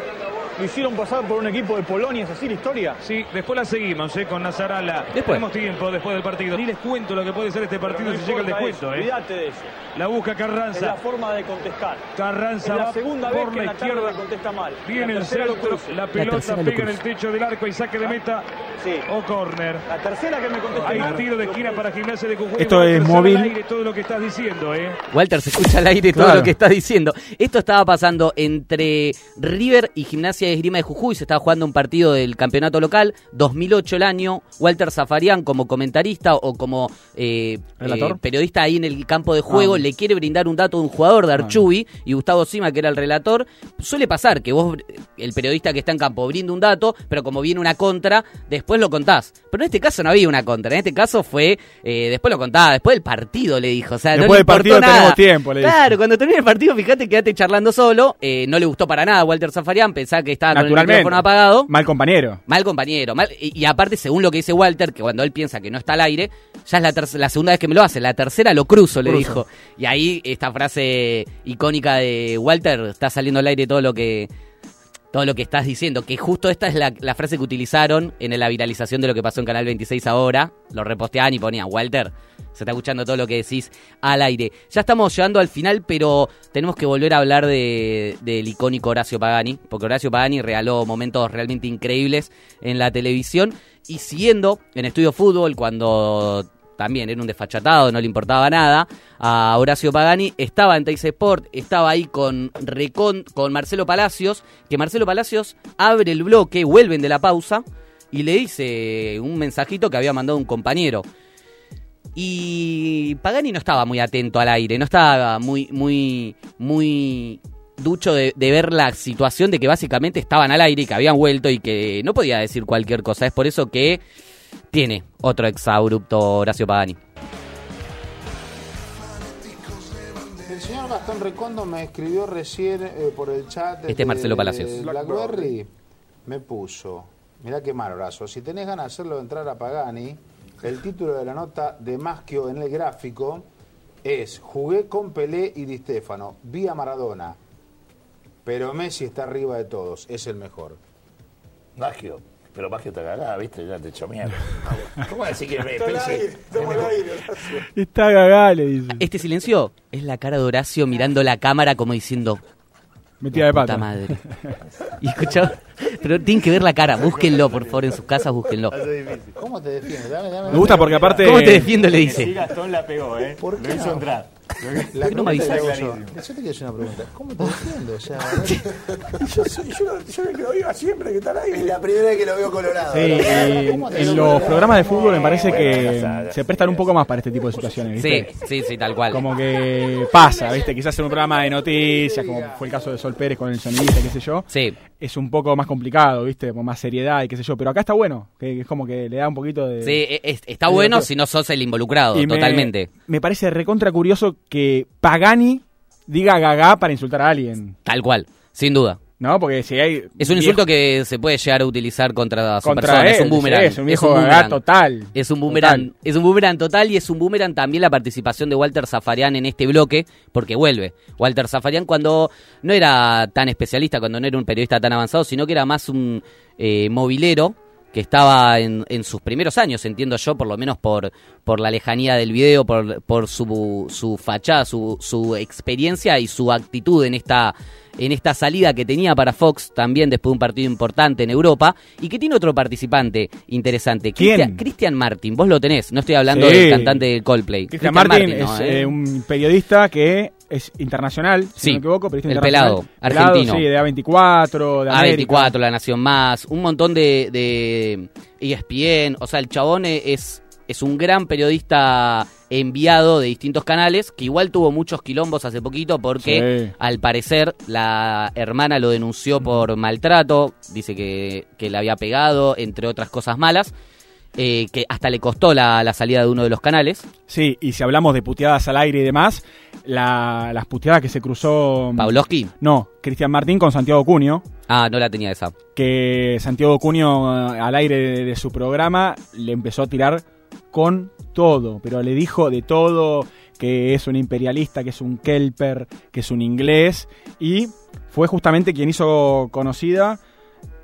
lo hicieron pasar por un equipo de Polonia, ¿es así la historia? Sí, después la seguimos eh, con Nazarala. Después. Tenemos tiempo después del partido. Ni les cuento lo que puede ser este partido no si llega el descuento. eso, eh. Olvídate de eso. La busca Es la Carranza. forma de contestar. Carranza es la va segunda por vez que la la izquierda. contesta mal. Viene La el centro, la pelota pega en el techo del arco y saque de meta Sí. o córner. La tercera que me contesta Hay mal. tiro de esquina para Gimnasia de Jujuy. Esto es móvil. al aire todo lo que estás diciendo, ¿eh? Walter se escucha al aire todo Claro. lo que está diciendo. Esto estaba pasando entre River y Gimnasia de Esgrima de Jujuy. Se estaba jugando un partido del campeonato local. 2008 el año. Walter Zafarian como comentarista o como eh, ¿Relator? eh, periodista ahí en el campo de juego Ah. le quiere brindar un dato de un jugador de Archubi y Gustavo Sima que era el relator. Suele pasar que vos, el periodista que está en campo, brinda un dato, pero como viene una contra, después lo contás. Pero en este caso no había una contra. En este caso fue, eh, después lo contaba, después del partido le dijo. O sea, no Después del partido nada. tenemos tiempo, le dice. Claro, cuando termine el partido, fíjate, quédate charlando solo. Eh, no le gustó para nada a Walter Zafarian, pensaba que estaba con el micrófono apagado. Mal compañero. Mal compañero. mal- y, y aparte, según lo que dice Walter, que cuando él piensa que no está al aire, ya es la, la segunda vez que me lo hace. La tercera lo cruzo, le Cruzo. dijo. Y ahí esta frase icónica de Walter, está saliendo al aire todo lo que todo lo que estás diciendo, que justo esta es la, frase que utilizaron en la viralización de lo que pasó en Canal 26 ahora, lo reposteaban y ponían, Walter, se está escuchando todo lo que decís al aire. Ya estamos llegando al final, pero tenemos que volver a hablar de- del icónico Horacio Pagani, porque Horacio Pagani regaló momentos realmente increíbles en la televisión, y siguiendo en Estudio Fútbol, cuando también era un desfachatado, no le importaba nada. A Horacio Pagani estaba en Teis Sport, estaba ahí con, Recon, con Marcelo Palacios, que Marcelo Palacios abre el bloque, vuelven de la pausa y le dice un mensajito que había mandado un compañero. Y Pagani no estaba muy atento al aire, no estaba muy, muy, muy ducho de, de ver la situación de que básicamente estaban al aire y que habían vuelto y que no podía decir cualquier cosa. Es por eso que tiene otro exabrupto Horacio Pagani. El señor Gastón Recondo me escribió recién eh, por el chat Este es de- Marcelo Palacios. Blackberry. Me puso, mirá qué mal, Horacio. Si tenés ganas de hacerlo entrar a Pagani, el título de la nota de Maschio en el gráfico es Jugué con Pelé y Di Stefano, vi a Maradona, pero Messi está arriba de todos, es el mejor. Magio. Pero Magio te cagá, viste, ya te echó mierda. ¿Cómo decir que me aire, Está gagá, le dice. Este silencio es la cara de Horacio mirando la cámara como diciendo... Metida de "Puta pata. madre. Y escucha, pero tienen que ver la cara, búsquenlo por favor en sus casas, búsquenlo. ¿Cómo te defiendes? Dame, dame, Me gusta porque aparte. ¿Cómo te defiendo? Le dice. Sí, Gastón la pegó, ¿eh? ¿Por qué Lo hizo entrar. La no me hago yo, yo te quiero hacer una pregunta. ¿Cómo te defiendo? O sea, yo, soy- yo, yo el que lo digo siempre que está aire. es la primera vez que lo veo colorado. Sí, ¿no? eh, ¿Cómo te en los colorado? programas de fútbol me parece Bueno, que se prestan un poco más para este tipo de situaciones, Sí, ¿viste? sí, sí, tal cual. Como que pasa, ¿viste? Quizás en un programa de noticias, como fue el caso de Sol Pérez con el sonidista, qué sé yo. Sí. Es un poco más complicado, ¿viste? Con más seriedad y qué sé yo. Pero acá está bueno, que es como que le da un poquito de. Sí, e- es- está bueno si no sos el involucrado, Y me- totalmente. Me parece recontra curioso que Pagani diga gagá para insultar a alguien. Tal cual, sin duda. ¿No? Porque si hay. Es un viejo- insulto que se puede llegar a utilizar contra su Contra persona. es un boomerang. es un viejo boomerang. gagá total. Es un boomerang. Total. Es un boomerang total y es un boomerang también la participación de Walter Zafarian en este bloque, porque vuelve. Walter Zafarian cuando no era tan especialista, cuando no era un periodista tan avanzado, sino que era más un eh, movilero que estaba en, en sus primeros años, entiendo yo, por lo menos por, por la lejanía del video, por, por su, su fachada, su, su experiencia y su actitud en esta, en esta salida que tenía para Fox también después de un partido importante en Europa y que tiene otro participante interesante, ¿Quién? Cristian, Martin, vos lo tenés, no estoy hablando Sí. del cantante de Coldplay. Cristian Martin, ¿no? es ¿Eh? eh, un periodista que es internacional, si Sí, no me equivoco, periodista el pelado, argentino. sí, de A24, de América. A24, La Nación Más, un montón de, de ESPN, o sea, el chabón es, es un gran periodista enviado de distintos canales, que igual tuvo muchos quilombos hace poquito porque Sí. al parecer la hermana lo denunció por maltrato, dice que, que le había pegado, entre otras cosas malas, eh, que hasta le costó la, la salida de uno de los canales. Sí, y si hablamos de puteadas al aire y demás, la- las puteadas que se cruzó... ¿Pavlovsky? No, Cristian Martín con Santiago Cunio, Ah, no la tenía esa. que Santiago Cunio eh, al aire de, de su programa le empezó a tirar con todo, pero le dijo de todo, que es un imperialista, que es un kelper, que es un inglés, y fue justamente quien hizo conocida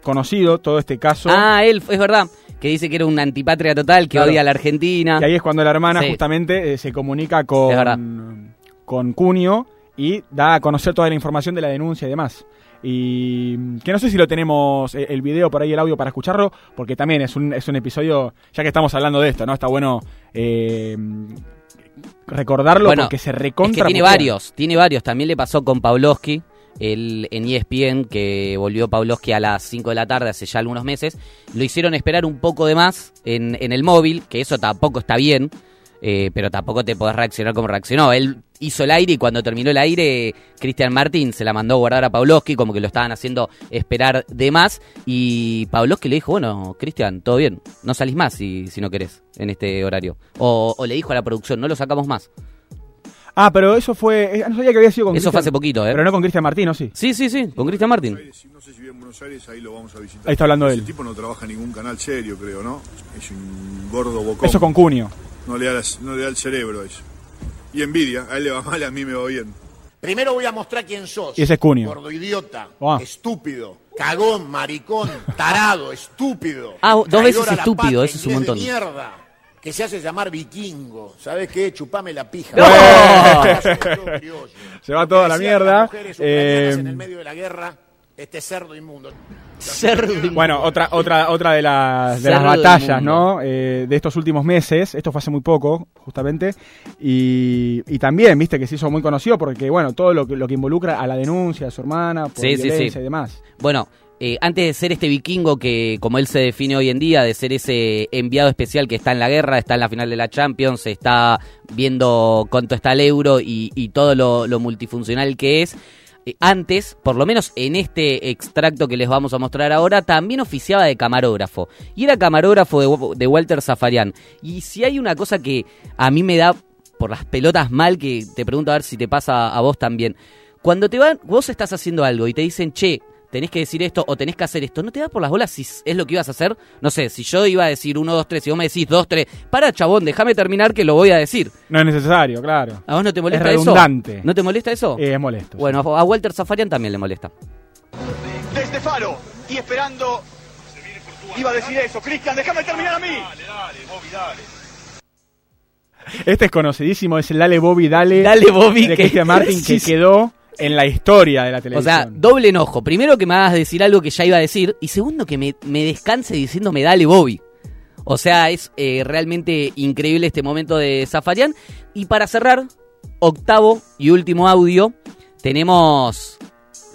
conocido todo este caso. Ah, él, es verdad, que dice que era una antipatria total, que Claro. odia a la Argentina. Y ahí es cuando la hermana Sí. justamente eh, se comunica con, con Cunio y da a conocer toda la información de la denuncia y demás. Y que no sé si lo tenemos eh, el video por ahí, el audio para escucharlo, porque también es un, es un episodio, ya que estamos hablando de esto, ¿no? Está bueno eh, recordarlo Bueno, porque se Es recontra. que tiene varios, tiene varios. También le pasó con Pavlovsky el, en ESPN, que volvió Pavlovsky a las 5 de la tarde hace ya algunos meses. Lo hicieron esperar un poco de más en, en el móvil, que eso tampoco está bien, eh, pero tampoco te podés reaccionar como reaccionó. Él hizo el aire y cuando terminó el aire, Cristian Martín se la mandó a guardar a Pavlovsky, como que lo estaban haciendo esperar de más. Y Pavlovsky le dijo, bueno, Cristian, todo bien, no salís más si, si no querés en este horario. O, o le dijo a la producción, no lo sacamos más. Ah, pero eso fue. eh, No sabía que había sido con Eso fue hace poquito, ¿eh? Pero no con Cristian Martín, ¿o sí? Sí, sí, sí, con Cristian Martín. No sé si vive en Buenos Aires, ahí lo vamos a visitar. Ahí está hablando Ese él. tipo no trabaja en ningún canal serio, creo, ¿no? Es un gordo bocón. Eso con Cunio. No le da, no le da el cerebro eso. Y envidia, a él le va mal, a mí me va bien. Primero voy a mostrar quién sos. Y ese es Cunio. Gordo idiota, Ah. estúpido, cagón, maricón, tarado, estúpido. Ah, dos traidor veces a la estúpido, patria, eso es un inglés de montón. mierda, que se hace llamar vikingo. ¿Sabes qué? Chupame la pija. Se va toda la mierda. las mujeres ucranianas Eh, en el medio de la guerra, este cerdo inmundo. Bueno, otra, otra, otra de las, de las batallas. ¿no? Eh, de estos últimos meses. Esto fue hace muy poco, justamente. Y, y también, viste, que se hizo muy conocido porque, bueno, todo lo que, lo que involucra a la denuncia de su hermana por Sí, sí, violencia sí. y demás. Bueno, eh, antes de ser este vikingo que, como él se define hoy en día, de ser ese enviado especial que está en la guerra, está en la final de la Champions, está viendo cuánto está el euro y, y todo lo, lo multifuncional que es. Eh, Antes, por lo menos en este extracto que les vamos a mostrar ahora, también oficiaba de camarógrafo. Y era camarógrafo de, Walter Zafarian. Y si hay una cosa que a mí me da por las pelotas mal, que te pregunto a ver si te pasa a vos también. Cuando te van, vos estás haciendo algo y te dicen, che, tenés que decir esto o tenés que hacer esto, ¿no te da por las bolas si es lo que ibas a hacer? No sé, si yo iba a decir 1, 2, 3 y vos me decís 2, 3, para chabón, déjame terminar que lo voy a decir. No es necesario, claro. ¿A vos no te molesta es eso? redundante. ¿No te molesta eso? Eh, es molesto. Bueno, a Walter Zafarian también le molesta. Desde Faro y esperando. Iba a decir eso. Cristian, déjame terminar a mí. Este es conocidísimo, es el Dale Bobby Dale. Dale Bobby, de que- Cristian Martin, que sí. quedó en la historia de la O televisión. sea, doble enojo. Primero que me hagas decir algo que ya iba a decir. Y segundo que me, me descanse diciéndome dale Bobby. O sea, es eh, realmente increíble este momento de Zafarian. Y para cerrar, octavo y último audio, tenemos,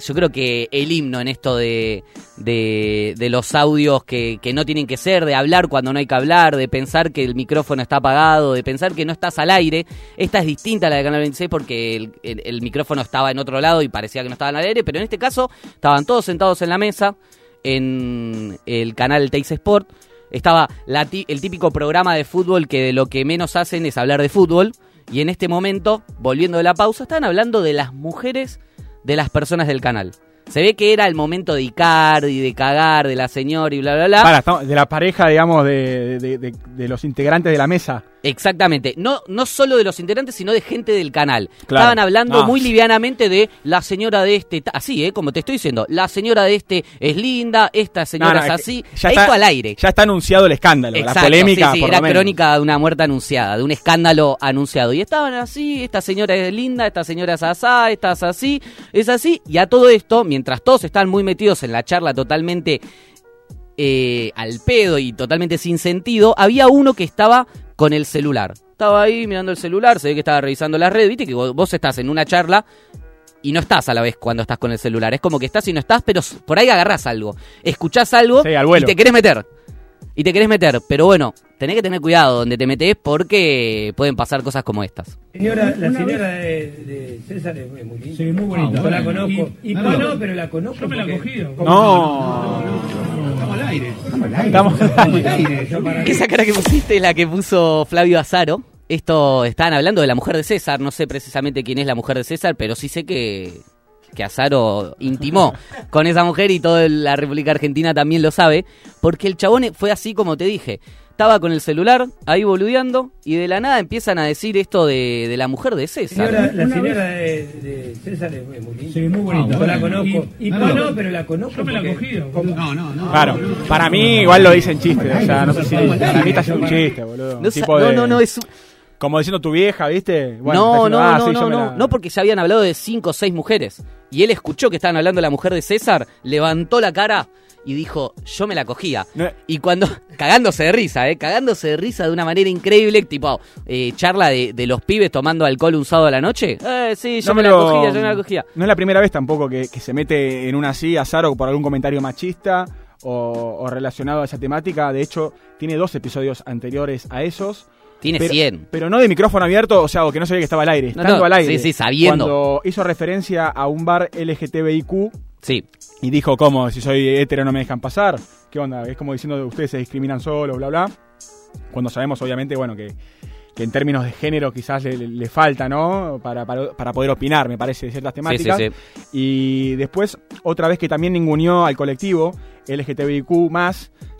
yo creo que el himno en esto de, de, de los audios que, que no tienen que ser, de hablar cuando no hay que hablar, de pensar que el micrófono está apagado, de pensar que no estás al aire. Esta es distinta a la de Canal 26 porque el, micrófono estaba en otro lado y parecía que no estaban al aire, pero en este caso estaban todos sentados en la mesa en el canal Teis Sport. Estaba el típico programa de fútbol que de lo que menos hacen es hablar de fútbol. Y en este momento, volviendo de la pausa, estaban hablando de las mujeres de las personas del canal. Se ve que era el momento de Icardi, de cagar, de la señora y bla, bla, bla. Para, de la pareja, digamos, de- de- de los integrantes de la mesa. Exactamente, no, no solo de los integrantes, sino de gente del canal. Claro. Estaban hablando Ah. muy livianamente de la señora de este, así, ¿eh? como te estoy diciendo, la señora de este es linda, esta señora No, no, es así, ya esto está- al aire. Ya está anunciado el escándalo, Exacto, la polémica. sí, sí, por era lo menos. crónica de una muerte anunciada, de un escándalo anunciado. Y estaban así, esta señora es linda, esta señora es asá, esta es así, es así. Y a todo esto, mientras todos están muy metidos en la charla totalmente eh, al pedo y totalmente sin sentido, había uno que estaba con el celular. Estaba ahí mirando el celular, se ve que estaba revisando las redes, viste que vos, estás en una charla y no estás a la vez cuando estás con el celular. Es como que estás y no estás, pero por ahí agarrás algo. Escuchás algo Sí, al y te querés meter. Y te querés meter. Pero bueno, tenés que tener cuidado donde te metés porque pueden pasar cosas como estas. Señora, la señora de, de César es muy linda. Sí, muy bonita. Yo la conozco. Y, y No, no, no. pero la conozco. Yo me la he cogido. No. Estamos al aire. Estamos al aire. Yo para- Esa cara que pusiste es la que puso Flavio Azaro. Esto, estaban hablando de la mujer de César. No sé precisamente quién es la mujer de César, pero sí sé que, que Azaro intimó con esa mujer y toda la República Argentina también lo sabe. Porque el chabón fue así como te dije. Estaba con el celular ahí boludeando y de la nada empiezan a decir esto de, de la mujer de César. Señora- la señora de, de César es muy linda. Sí, muy bonita. Yo la conozco. Y- y- no, no, no, pero la conozco. yo me la cogido. No, no, no. Claro, para mí igual lo dicen chiste, o sea, no sé si para mí está haciendo un chiste, boludo. No, tipo no, de- no, no, es Como diciendo tu vieja, ¿viste? Bueno, no, diciendo, no, ah, no, sí, no, no, la- no, porque ya habían hablado de cinco o seis mujeres. Y él escuchó que estaban hablando de la mujer de César, levantó la cara y dijo, yo me la cogía. Y cuando, cagándose de risa, ¿eh? Cagándose de risa de una manera increíble, tipo, eh, charla de, de los pibes tomando alcohol un sábado a la noche. Eh, sí, yo No me, la cogía, yo me la cogía. No es la primera vez tampoco que, que se mete en una así, Azaro, por algún comentario machista o, o relacionado a esa temática. De hecho, tiene dos episodios anteriores a esos. Tiene pero, 100. Pero no de micrófono abierto, o sea, o que no sabía que estaba al aire. No, Estando al aire. sí, sí, sabiendo. Cuando hizo referencia a un bar LGTBIQ. Sí. Y dijo, ¿cómo? Si soy hetero no me dejan pasar. ¿Qué onda? Es como diciendo de ustedes se discriminan solos, bla, bla. Cuando sabemos, obviamente, bueno, que, que en términos de género quizás le, le- le falta, ¿no? Para, para, para poder opinar, me parece, de ciertas temáticas. sí, Y después, otra vez que también ninguneó al colectivo LGTBIQ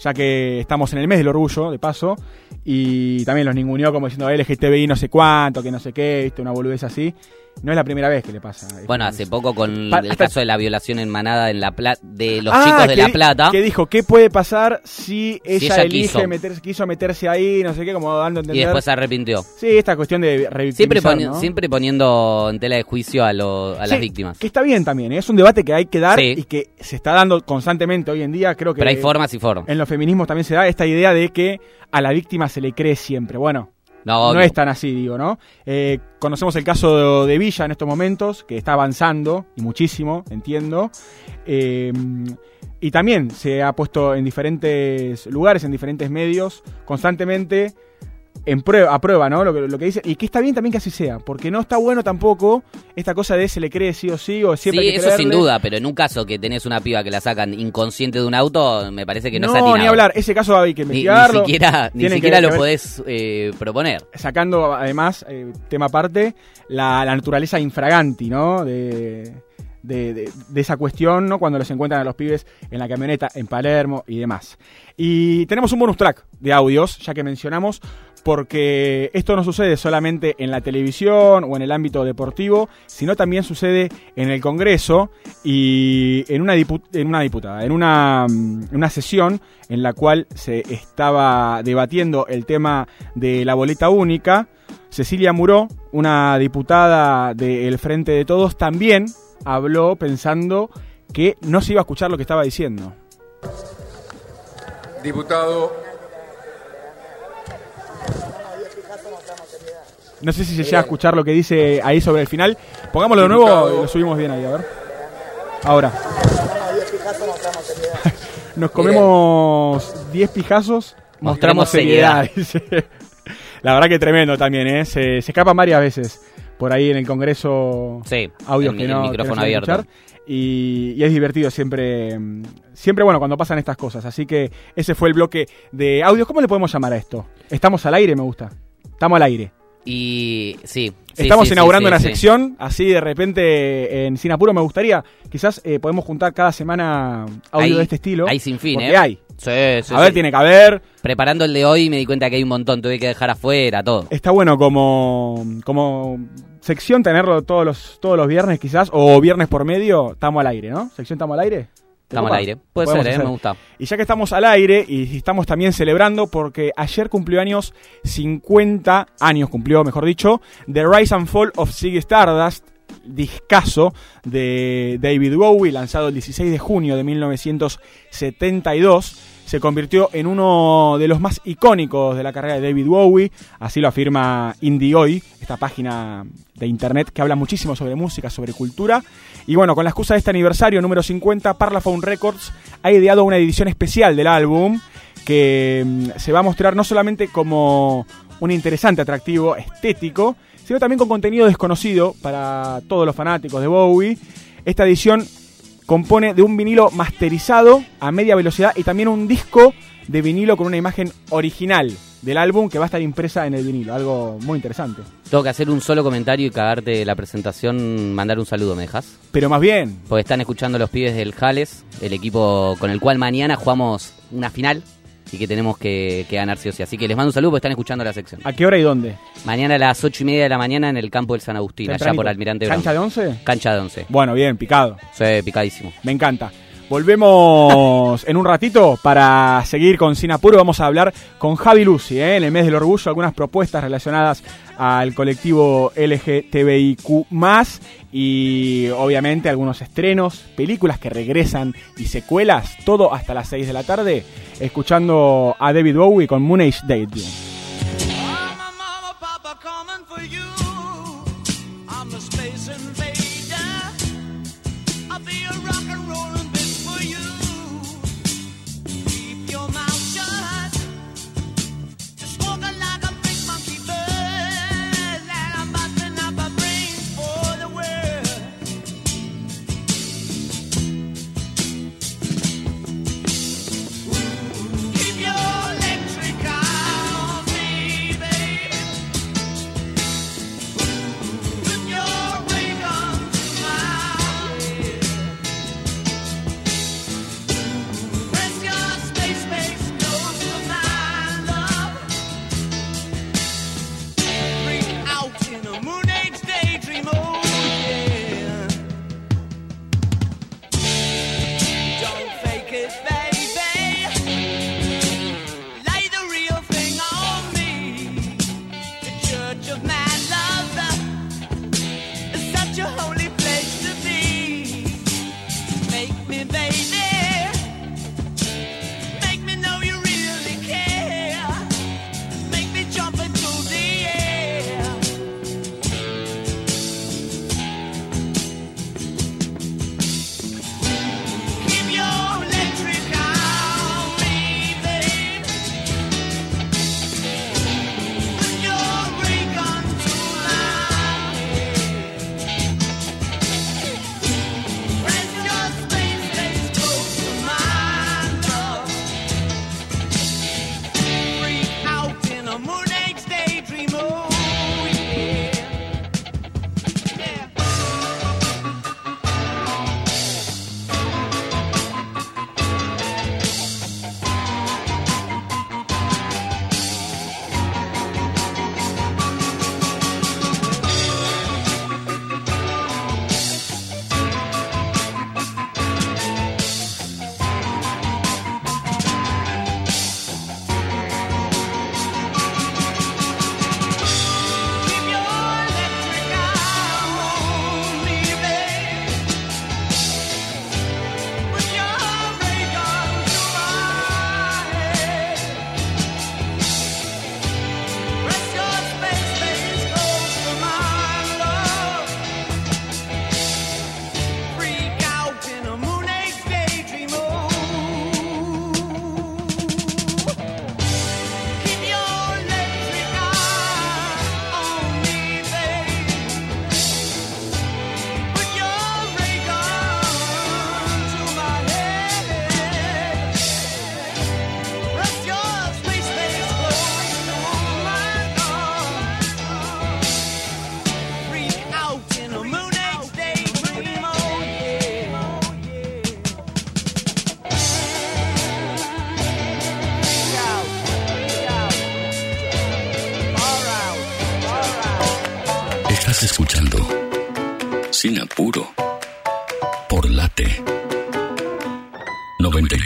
ya que estamos en el mes del orgullo, de paso, y también los ninguneó como diciendo LGTBI no sé cuánto, que no sé qué, ¿viste? una boludez así. No es la primera vez que le pasa. Bueno, hace poco con Pa- el caso de la violación en manada en la Plata, de los Ah, chicos de La Plata. Que dijo, ¿qué puede pasar si ella, ella elige quiso. meterse, quiso meterse ahí, no sé qué, como dando a Y entender? después se arrepintió. Sí, esta cuestión de revictimizar, Siempre, poni- ¿no? siempre poniendo en tela de juicio a, lo- a las víctimas. Que está bien también, ¿eh? es un debate que hay que dar Sí. y que se está dando constantemente hoy en día. Creo que Pero hay formas y formas. En los feminismos también se da esta idea de que a la víctima se le cree siempre. Bueno, No, es tan así, digo, ¿no? Eh, conocemos el caso de, Villa en estos momentos, que está avanzando, y muchísimo, entiendo. Eh, y también se ha puesto en diferentes lugares, en diferentes medios, constantemente en prueba, a prueba, ¿no? Lo que, lo que dice. Y que está bien también que así sea, porque no está bueno tampoco esta cosa de se le cree sí o sí, o siempre sí, hay que eso sin duda, pero en un caso que tenés una piba que la sacan inconsciente de un auto, me parece que no, No, es atinado. ni hablar, ese caso hay que Ni- Ni, investigarlo. siquiera, ni siquiera que- lo podés eh, proponer. sacando además, eh, tema aparte, la, la naturaleza infraganti, ¿no? De, de, de- de esa cuestión, ¿no? Cuando los encuentran a los pibes en la camioneta en Palermo y demás. Y tenemos un bonus track de audios, ya que mencionamos, porque esto no sucede solamente en la televisión o en el ámbito deportivo, sino también sucede en el Congreso y en una, diputada, en mm, una sesión en la cual se estaba debatiendo el tema de la boleta única. Cecilia Muró, una diputada del Frente de Todos, también habló pensando que no se iba a escuchar lo que estaba diciendo. Diputado, No sé si se llega a escuchar lo que dice ahí sobre el final. Pongámoslo de nuevo y lo subimos bien ahí, a ver. Ahora. Nos comemos 10 pijazos, mostramos seriedad. dice. La verdad que tremendo también, ¿eh? Se, se escapan varias veces por ahí en el Congreso Sí, audios el- que el no, que no micrófono abierto. Y, y es divertido siempre, siempre bueno cuando pasan estas cosas. Así que ese fue el bloque de audios. ¿Cómo le podemos llamar a esto? Estamos al aire, me gusta. Estamos al aire. Y sí. Estamos sí, inaugurando sí, una sección, así de repente en Sin Apuro me gustaría, quizás eh, podemos juntar cada semana audio Hay- de este estilo. Hay sin fin, ¿eh? hay. Sí, sí, A ver, sí. tiene que haber. Preparando el de hoy me di cuenta que hay un montón, tuve que dejar afuera todo. Está bueno como, como sección tenerlo todos los, todos los viernes quizás, o viernes por medio, estamos al aire, ¿no? ¿Sección estamos al aire? ¿Te Estamos al aire. Puede ser, ¿eh? Me gusta. Y ya que estamos al aire y estamos también celebrando porque ayer cumplió años 50 años cumplió, mejor dicho, The Rise and Fall of Ziggy Stardust, discazo de David Bowie, lanzado el 16 de junio de 1972. Se convirtió en uno de los más icónicos de la carrera de David Bowie, así lo afirma Indie Hoy, esta página de internet que habla muchísimo sobre música, sobre cultura. Y bueno, con la excusa de este aniversario número 50, Parlophone Records ha ideado una edición especial del álbum que mm, se va a mostrar no solamente como un interesante atractivo estético, sino también con contenido desconocido para todos los fanáticos de Bowie. Esta edición compone de un vinilo masterizado a media velocidad y también un disco de vinilo con una imagen original del álbum que va a estar impresa en el vinilo, algo muy interesante. Tengo que hacer un solo comentario y cagarte la presentación, mandar un saludo, ¿me dejas? Pero más bien, Porque están escuchando los pibes del Jales, el equipo con el cual mañana jugamos una final. Y que tenemos que, que ganar sí o sí. Así que les mando un saludo porque están escuchando la sección. ¿A qué hora y dónde? Mañana a las ocho y media de la mañana en el campo del San Agustín, allá por Almirante Brown. ¿Cancha de once? Cancha de once. Bueno, bien, picado. Sí, picadísimo. Me encanta. Volvemos en un ratito para seguir con Sin Apuro. Vamos a hablar con Javi Lucy ¿eh? en el mes del orgullo, algunas propuestas relacionadas al colectivo LGTBIQ y obviamente algunos estrenos, películas que regresan y secuelas, todo hasta las 6 de la tarde, escuchando a David Bowie con Moon Age Daydream.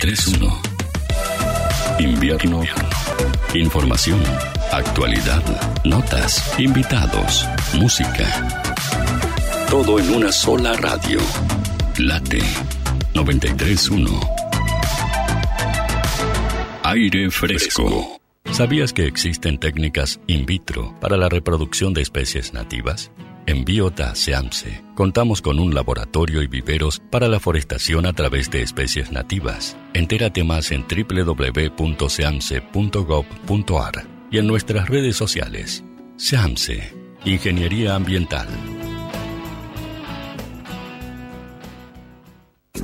931. Invierno. Información, actualidad, notas, invitados, música. Todo en una sola radio. Late 931. Aire fresco. ¿Sabías que existen técnicas in vitro para la reproducción de especies nativas? En Biota Seamse contamos con un laboratorio y viveros para la forestación a través de especies nativas. Entérate más en www.seamse.gov.ar y en nuestras redes sociales. Seamse, Ingeniería Ambiental.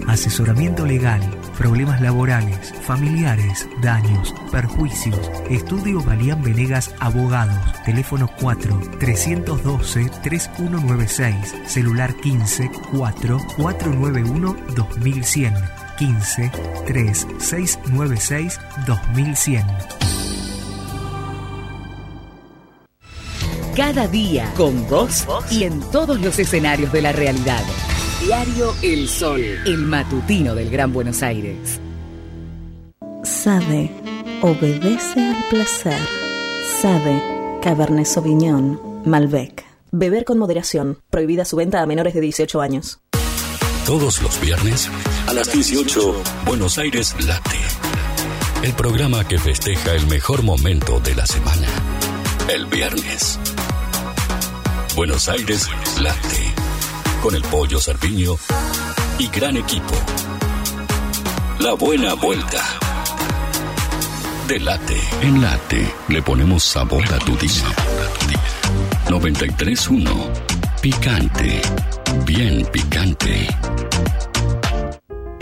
Asesoramiento legal, problemas laborales, familiares, daños, perjuicios. Estudio Balián Venegas Abogados. Teléfono 4 312 3196. Celular 15 4 491 2100. 15 3696 2100. Cada día con vos y en todos los escenarios de la realidad. Diario El Sol, el matutino del Gran Buenos Aires. Sabe, obedece al placer. Sabe, Cabernet Sauvignon, Malbec. Beber con moderación. Prohibida su venta a menores de 18 años. Todos los viernes a las 18, Buenos Aires Late. El programa que festeja el mejor momento de la semana. El viernes. Buenos Aires Late. Con el pollo Sardiño y gran equipo. La buena vuelta. De late en late le ponemos sabor a tu día. 93.1 Picante. Bien picante.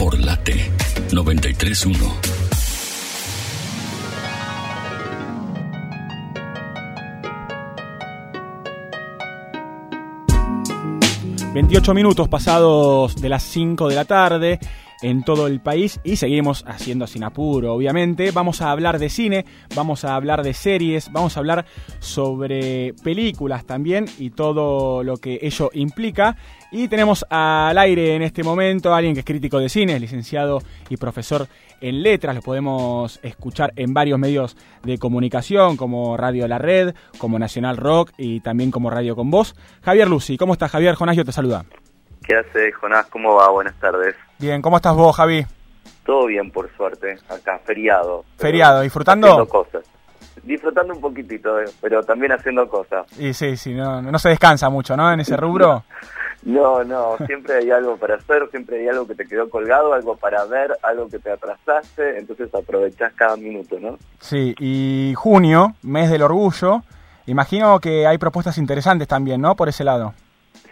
por Late 931. ...28 minutos pasados de las 5 de la tarde en todo el país y seguimos haciendo sin apuro, obviamente. Vamos a hablar de cine, vamos a hablar de series, vamos a hablar sobre películas también y todo lo que ello implica. Y tenemos al aire en este momento a alguien que es crítico de cine, es licenciado y profesor en letras, lo podemos escuchar en varios medios de comunicación como Radio La Red, como Nacional Rock y también como Radio Con Voz. Javier Lucy, ¿cómo estás Javier? Jonás, yo te saluda. ¿Qué hace, Jonás? ¿Cómo va? Buenas tardes. Bien, ¿cómo estás vos, Javi? Todo bien, por suerte. Acá, feriado. Feriado, ¿disfrutando? Haciendo cosas. Disfrutando un poquitito, eh, pero también haciendo cosas. Y sí, sí, no, no se descansa mucho, ¿no? En ese rubro. No, no, siempre hay algo para hacer, siempre hay algo que te quedó colgado, algo para ver, algo que te atrasaste, entonces aprovechás cada minuto, ¿no? Sí, y junio, mes del orgullo, imagino que hay propuestas interesantes también, ¿no? Por ese lado.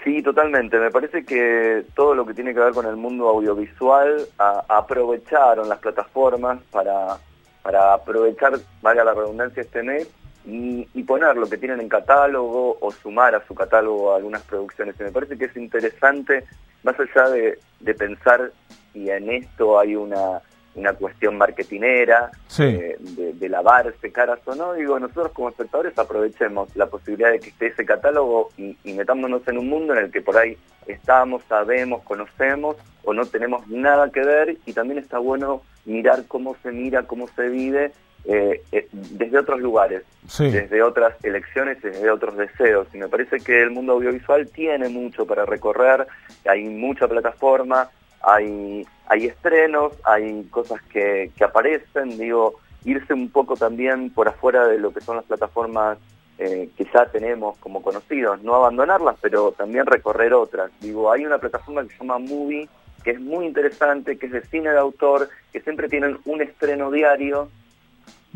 Sí, totalmente. Me parece que todo lo que tiene que ver con el mundo audiovisual a, aprovecharon las plataformas para, para aprovechar, valga la redundancia, este mes y, y, poner lo que tienen en catálogo o sumar a su catálogo algunas producciones. Y me parece que es interesante, más allá de, de pensar si en esto hay una, una cuestión marketinera, sí. eh, de, de, lavarse caras o no, digo, nosotros como espectadores aprovechemos la posibilidad de que esté ese catálogo y, y metámonos en un mundo en el que por ahí estamos, sabemos, conocemos o no tenemos nada que ver y también está bueno mirar cómo se mira, cómo se vive eh, eh, desde otros lugares, sí. desde otras elecciones, desde otros deseos. Y me parece que el mundo audiovisual tiene mucho para recorrer, hay mucha plataforma, hay, hay estrenos, hay cosas que, que aparecen, digo, irse un poco también por afuera de lo que son las plataformas eh, que ya tenemos como conocidos, no abandonarlas, pero también recorrer otras. Digo, hay una plataforma que se llama Movie, que es muy interesante, que es de cine de autor, que siempre tienen un estreno diario,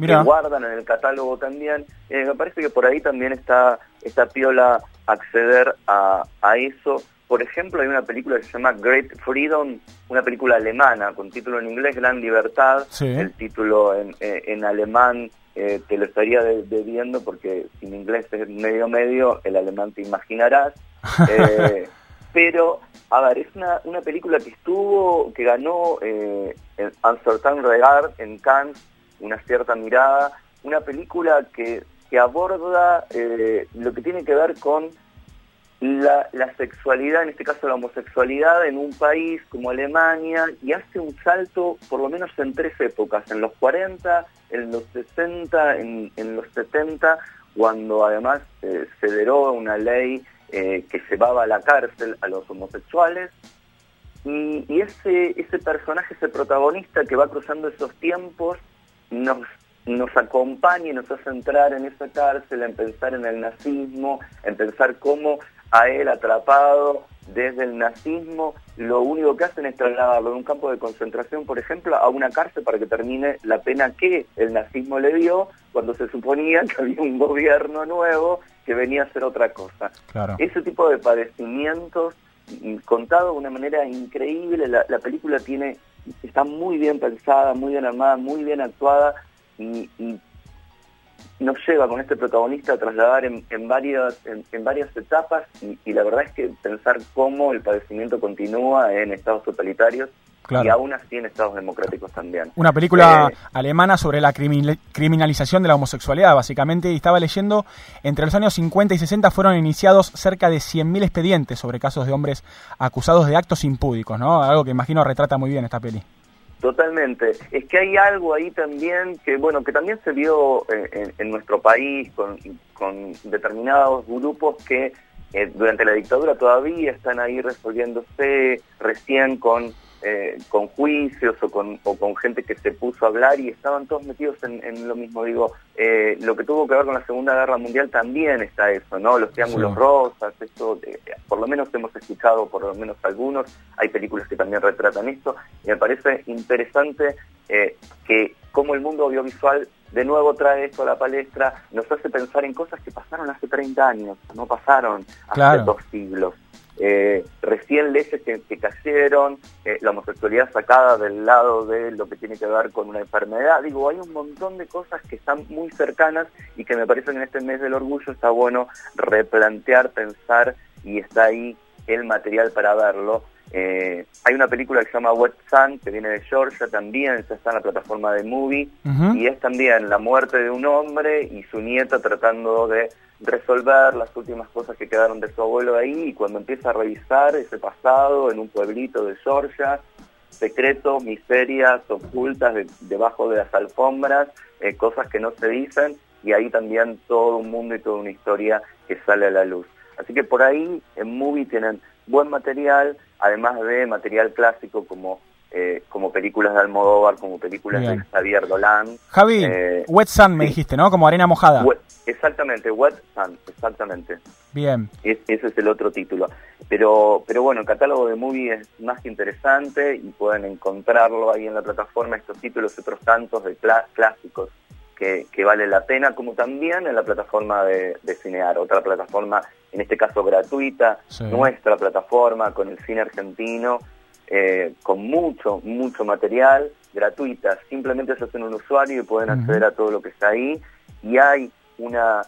Que guardan en el catálogo también. Eh, me parece que por ahí también está, está piola acceder a, a eso. Por ejemplo, hay una película que se llama Great Freedom, una película alemana con título en inglés Gran Libertad, Sí. el título en, eh, en alemán eh, te lo estaría de- debiendo porque si mi inglés es medio medio, el alemán te imaginarás. Eh, pero, a ver, es una, una película que estuvo, que ganó eh, en Uncertain Regard en Cannes, una cierta mirada, una película que, que aborda eh, lo que tiene que ver con la, la sexualidad, en este caso la homosexualidad, en un país como Alemania y hace un salto por lo menos en tres épocas, en los 40, en los 60, en, en los 70, cuando además eh, se deroga una ley eh, que llevaba a la cárcel a los homosexuales. Y, y ese, ese personaje, ese protagonista que va cruzando esos tiempos, nos, nos acompaña y nos hace entrar en esa cárcel, en pensar en el nazismo, en pensar cómo a él atrapado desde el nazismo, lo único que hacen es trasladarlo de un campo de concentración, por ejemplo, a una cárcel para que termine la pena que el nazismo le dio cuando se suponía que había un gobierno nuevo que venía a hacer otra cosa. Claro. Ese tipo de padecimientos mm, contado de una manera increíble, la, la película tiene está muy bien pensada, muy bien armada, muy bien actuada y, nos lleva con este protagonista a trasladar en, en varias en, en varias etapas y, y la verdad es que pensar cómo el padecimiento continúa en estados totalitarios Claro. y aún así en estados democráticos también. Una película Eh, alemana sobre la criminal- criminalización de la homosexualidad, básicamente, y estaba leyendo, entre los años 50 y 60 fueron iniciados cerca de 100.000 expedientes sobre casos de hombres acusados de actos impúdicos, ¿no? Algo que imagino retrata muy bien esta peli. Totalmente. Es que hay algo ahí también que, bueno, que también se vio eh, en, nuestro país con, con determinados grupos que eh, durante la dictadura todavía están ahí resolviéndose recién con, eh, con juicios o con, o con gente que se puso a hablar y estaban todos metidos en, en lo mismo. Digo, eh, lo que tuvo que ver con la Segunda Guerra Mundial también está eso, ¿no? Los triángulos Sí. rosas, esto, eh, por lo menos hemos escuchado, por lo menos algunos, hay películas que también retratan esto, y me parece interesante que como el mundo audiovisual de nuevo trae esto a la palestra, nos hace pensar en cosas que pasaron hace 30 años, no pasaron hace Claro. dos siglos. Eh, recién leyes que, cayeron, eh, la homosexualidad sacada del lado de lo que tiene que ver con una enfermedad. Digo, hay un montón de cosas que están muy cercanas y que me parece que en este mes del orgullo está bueno replantear, pensar y está ahí el material para verlo. Eh, hay una película que se llama Wet Sun, que viene de Georgia también, ya está en la plataforma de Movie, y es también la muerte de un hombre y su nieta tratando de resolver las últimas cosas que quedaron de su abuelo ahí, y cuando empieza a revisar ese pasado en un pueblito de Georgia, secretos, miserias ocultas de- debajo de las alfombras, eh, cosas que no se dicen, y ahí también todo un mundo y toda una historia que sale a la luz. Así que por ahí en Movie tienen buen material, además de material clásico como, eh, como películas de Almodóvar, como películas Bien. de Xavier Dolan. Javi, Eh, Wet Sun me sí. dijiste, ¿no? Como arena mojada. Wet- exactamente, Wet Sun, exactamente. Bien. Es- ese es el otro título. Pero, pero bueno, el catálogo de movie es más que interesante y pueden encontrarlo ahí en la plataforma, estos títulos y otros tantos de clásicos que, que vale la pena, como también en la plataforma de, de Cinear, otra plataforma, en este caso gratuita, Sí. nuestra plataforma con el cine argentino, eh, con mucho, mucho material, gratuita. Simplemente se hacen un usuario y pueden acceder a todo lo que está ahí. Y hay una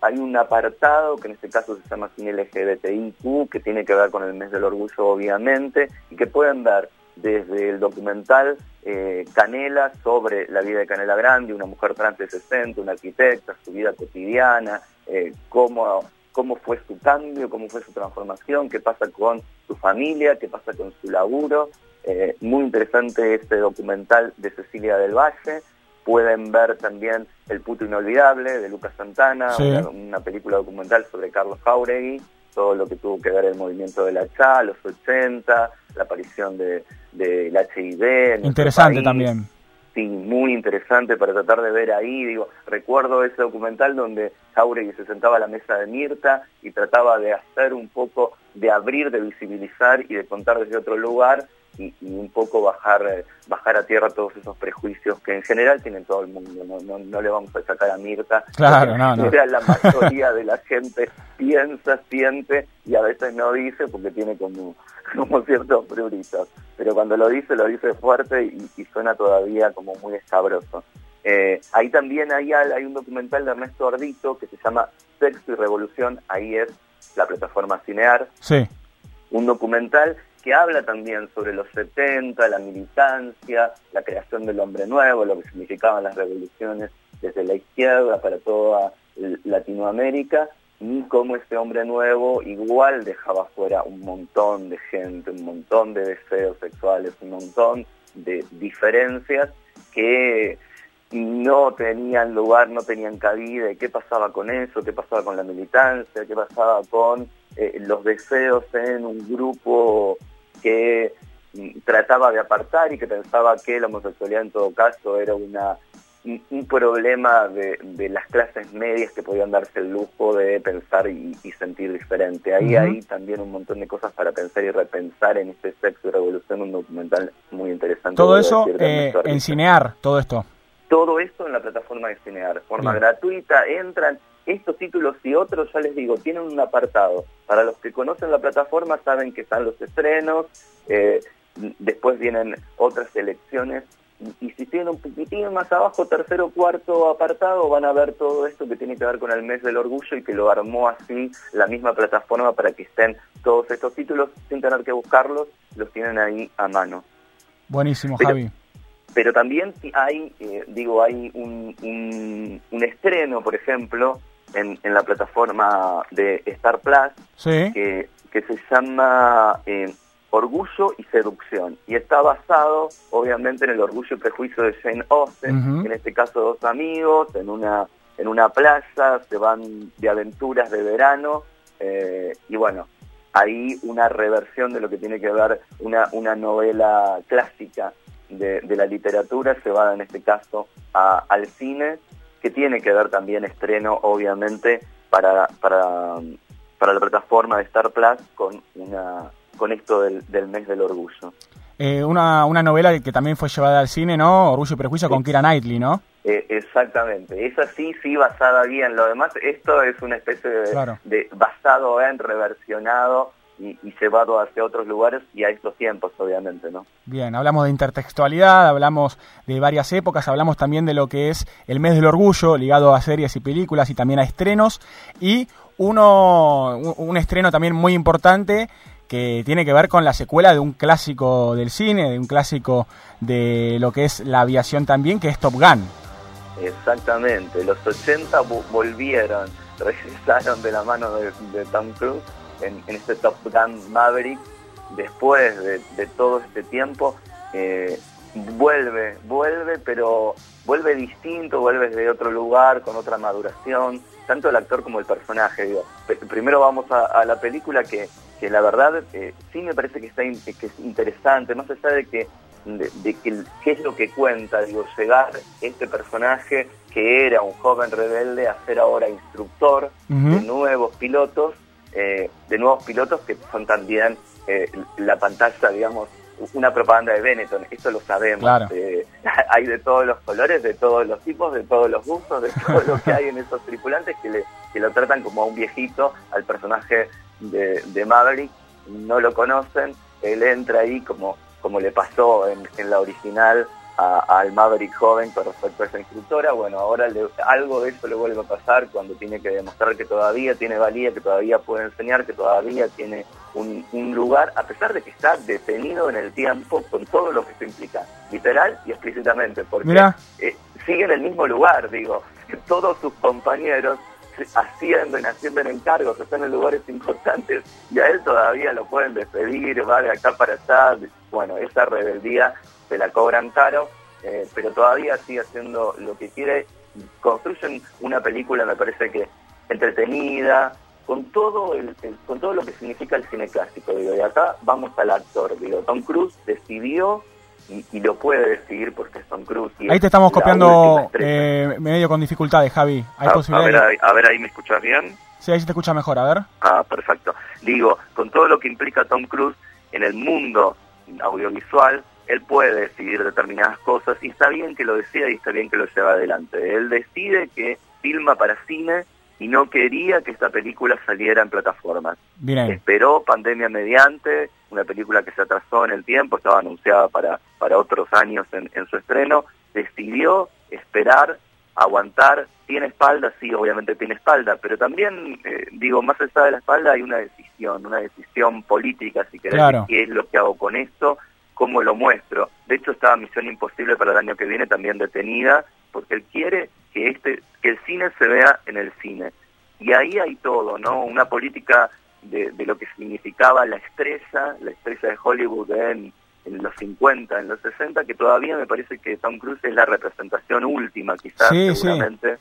hay un apartado que en este caso se llama Cine LGBTIQ, que tiene que ver con el mes del orgullo, obviamente, y que pueden ver desde el documental eh, Canela sobre la vida de Canela Grande, una mujer trans de 60, una arquitecta, su vida cotidiana, eh, cómo, cómo fue su cambio, cómo fue su transformación, qué pasa con su familia, qué pasa con su laburo. Eh, muy interesante este documental de Cecilia del Valle. Pueden ver también El puto inolvidable de Lucas Santana, Sí. una, una película documental sobre Carlos Jauregui, todo lo que tuvo que ver el movimiento de la CHA, los 80, la aparición de, del HIV. en nuestro Interesante país. también. sí, muy interesante para tratar de ver ahí. Digo, recuerdo ese documental donde Jauregui se sentaba a la mesa de Mirta y trataba de hacer un poco, de abrir, de visibilizar y de contar desde otro lugar y, y un poco bajar eh, bajar a tierra todos esos prejuicios que en general tienen todo el mundo. No, no, no le vamos a sacar a Mirta. Claro, no, no. la mayoría de la gente piensa, siente y a veces no dice porque tiene como, como ciertos pruritos. Pero cuando lo dice, lo dice fuerte y, y suena todavía como muy escabroso. Eh, ahí también hay, hay un documental de Ernesto Ardito que se llama Sexo y Revolución, ahí es la plataforma Cinear, Sí. un documental que habla también sobre los 70, la militancia, la creación del hombre nuevo, lo que significaban las revoluciones desde la izquierda para toda Latinoamérica y cómo este hombre nuevo igual dejaba fuera un montón de gente, un montón de deseos sexuales, un montón de diferencias que no tenían lugar, no tenían cabida, y qué pasaba con eso, qué pasaba con la militancia, qué pasaba con eh, los deseos en un grupo que mm, trataba de apartar y que pensaba que la homosexualidad en todo caso era una un, problema de, de las clases medias que podían darse el lujo de pensar y, y sentir diferente. Ahí hay también un montón de cosas para pensar y repensar en este sexo y revolución, un documental muy interesante. Todo eso eh, en. Cinear, todo esto. Todo esto en la plataforma de Cinear, forma Bien. gratuita, entran. Estos títulos y otros, ya les digo, tienen un apartado. Para los que conocen la plataforma saben que están los estrenos, eh, después vienen otras selecciones. Y, si tienen un poquitín más abajo, tercero o cuarto apartado, van a ver todo esto que tiene que ver con el mes del orgullo y que lo armó así la misma plataforma para que estén todos estos títulos sin tener que buscarlos, los tienen ahí a mano Buenísimo, Pero- Javi. pero también hay, eh, digo, hay un, un, un estreno, por ejemplo, en, en la plataforma de Star Plus, Sí. que, que se llama eh, Orgullo y Seducción, y está basado, obviamente, en el orgullo y prejuicio de Jane Austen, en este caso dos amigos, en una, en una playa, se van de aventuras de verano, eh, y bueno, ahí una reversión de lo que tiene que ver una, una novela clásica de, de la literatura se va en este caso a- al cine, que tiene que ver también estreno, obviamente, para, para, para la plataforma de Star Plus con una con esto del, del mes del orgullo. Eh, una, una novela que también fue llevada al cine, ¿no? Orgullo y Prejuicio con Kira Knightley, ¿no? Eh, exactamente, esa sí, sí basada bien. Lo demás, esto es una especie de, Claro. de basado en, reversionado y, y llevado hacia otros lugares y a estos tiempos, obviamente, ¿no? Bien, hablamos de intertextualidad, hablamos de varias épocas, hablamos también de lo que es el mes del orgullo, ligado a series y películas y también a estrenos, y uno, un, un estreno también muy importante que tiene que ver con la secuela de un clásico del cine, de un clásico de lo que es la aviación también, que es Top Gun. Exactamente, los 80 vo- volvieron, regresaron de la mano de, de Tom Cruise en, en este Top Gun Maverick, después de, de todo este tiempo, eh, vuelve, vuelve, pero vuelve distinto, vuelve de otro lugar, con otra maduración, tanto el actor como el personaje. Digo. Primero vamos a, a la película que, que la verdad eh, sí me parece que, está in- que es interesante, más allá de que de, de que qué es lo que cuenta, digo, llegar este personaje que era un joven rebelde a ser ahora instructor de nuevos pilotos, eh, de nuevos pilotos que son también eh, la pantalla, digamos, una propaganda de Benetton, esto lo sabemos. Claro. eh, hay de todos los colores, de todos los tipos, de todos los gustos, de todo lo que hay en esos tripulantes que, le, que lo tratan como a un viejito, al personaje de, de Maverick, no lo conocen, él entra ahí como, como le pasó en, en la original a- al Maverick joven con respecto a esa instructora, bueno, ahora le- algo de eso le vuelve a pasar cuando tiene que demostrar que todavía tiene valía, que todavía puede enseñar, que todavía tiene un, un lugar, a pesar de que está detenido en el tiempo con todo lo que esto implica, literal y explícitamente, porque eh, sigue en el mismo lugar, digo, todos sus compañeros ascienden, ascienden en cargos, están en lugares importantes y a él todavía lo pueden despedir, va de acá para allá, bueno, esa rebeldía se la cobran caro, eh, pero todavía sigue haciendo lo que quiere, construyen una película, me parece que entretenida, con todo el, el- con todo lo que significa el cine clásico, digo, y acá vamos al actor, digo, Tom Cruise decidió y, y lo puede decidir porque es Tom Cruise. y Ahí es te estamos copiando eh, medio con dificultades, Javi. ¿Hay a, ver, ahí- a ver, ahí me escuchas bien. Sí, ahí se te escucha mejor, a ver. Ah, perfecto. Digo, con todo lo que implica Tom Cruise en el mundo audiovisual, él puede decidir determinadas cosas y está bien que lo decida y está bien que lo lleve adelante. Él decide que filma para cine y no quería que esta película saliera en plataformas. Bien. Esperó pandemia mediante, una película que se atrasó en el tiempo, estaba anunciada para, para otros años en, en su estreno, decidió esperar, aguantar, tiene espalda, sí, obviamente tiene espalda, pero también, eh, digo, más allá de la espalda hay una decisión, una decisión política, si querés, Claro. qué es lo que hago con esto, cómo lo muestro. De hecho, estaba Misión Imposible para el año que viene también detenida, porque él quiere que este que el cine se vea en el cine. Y ahí hay todo, ¿no? Una política de, de lo que significaba la estrella, la estrella de Hollywood en, en los 50, en los 60, que todavía me parece que Tom Cruise es la representación última, quizás, Sí, sí. seguramente,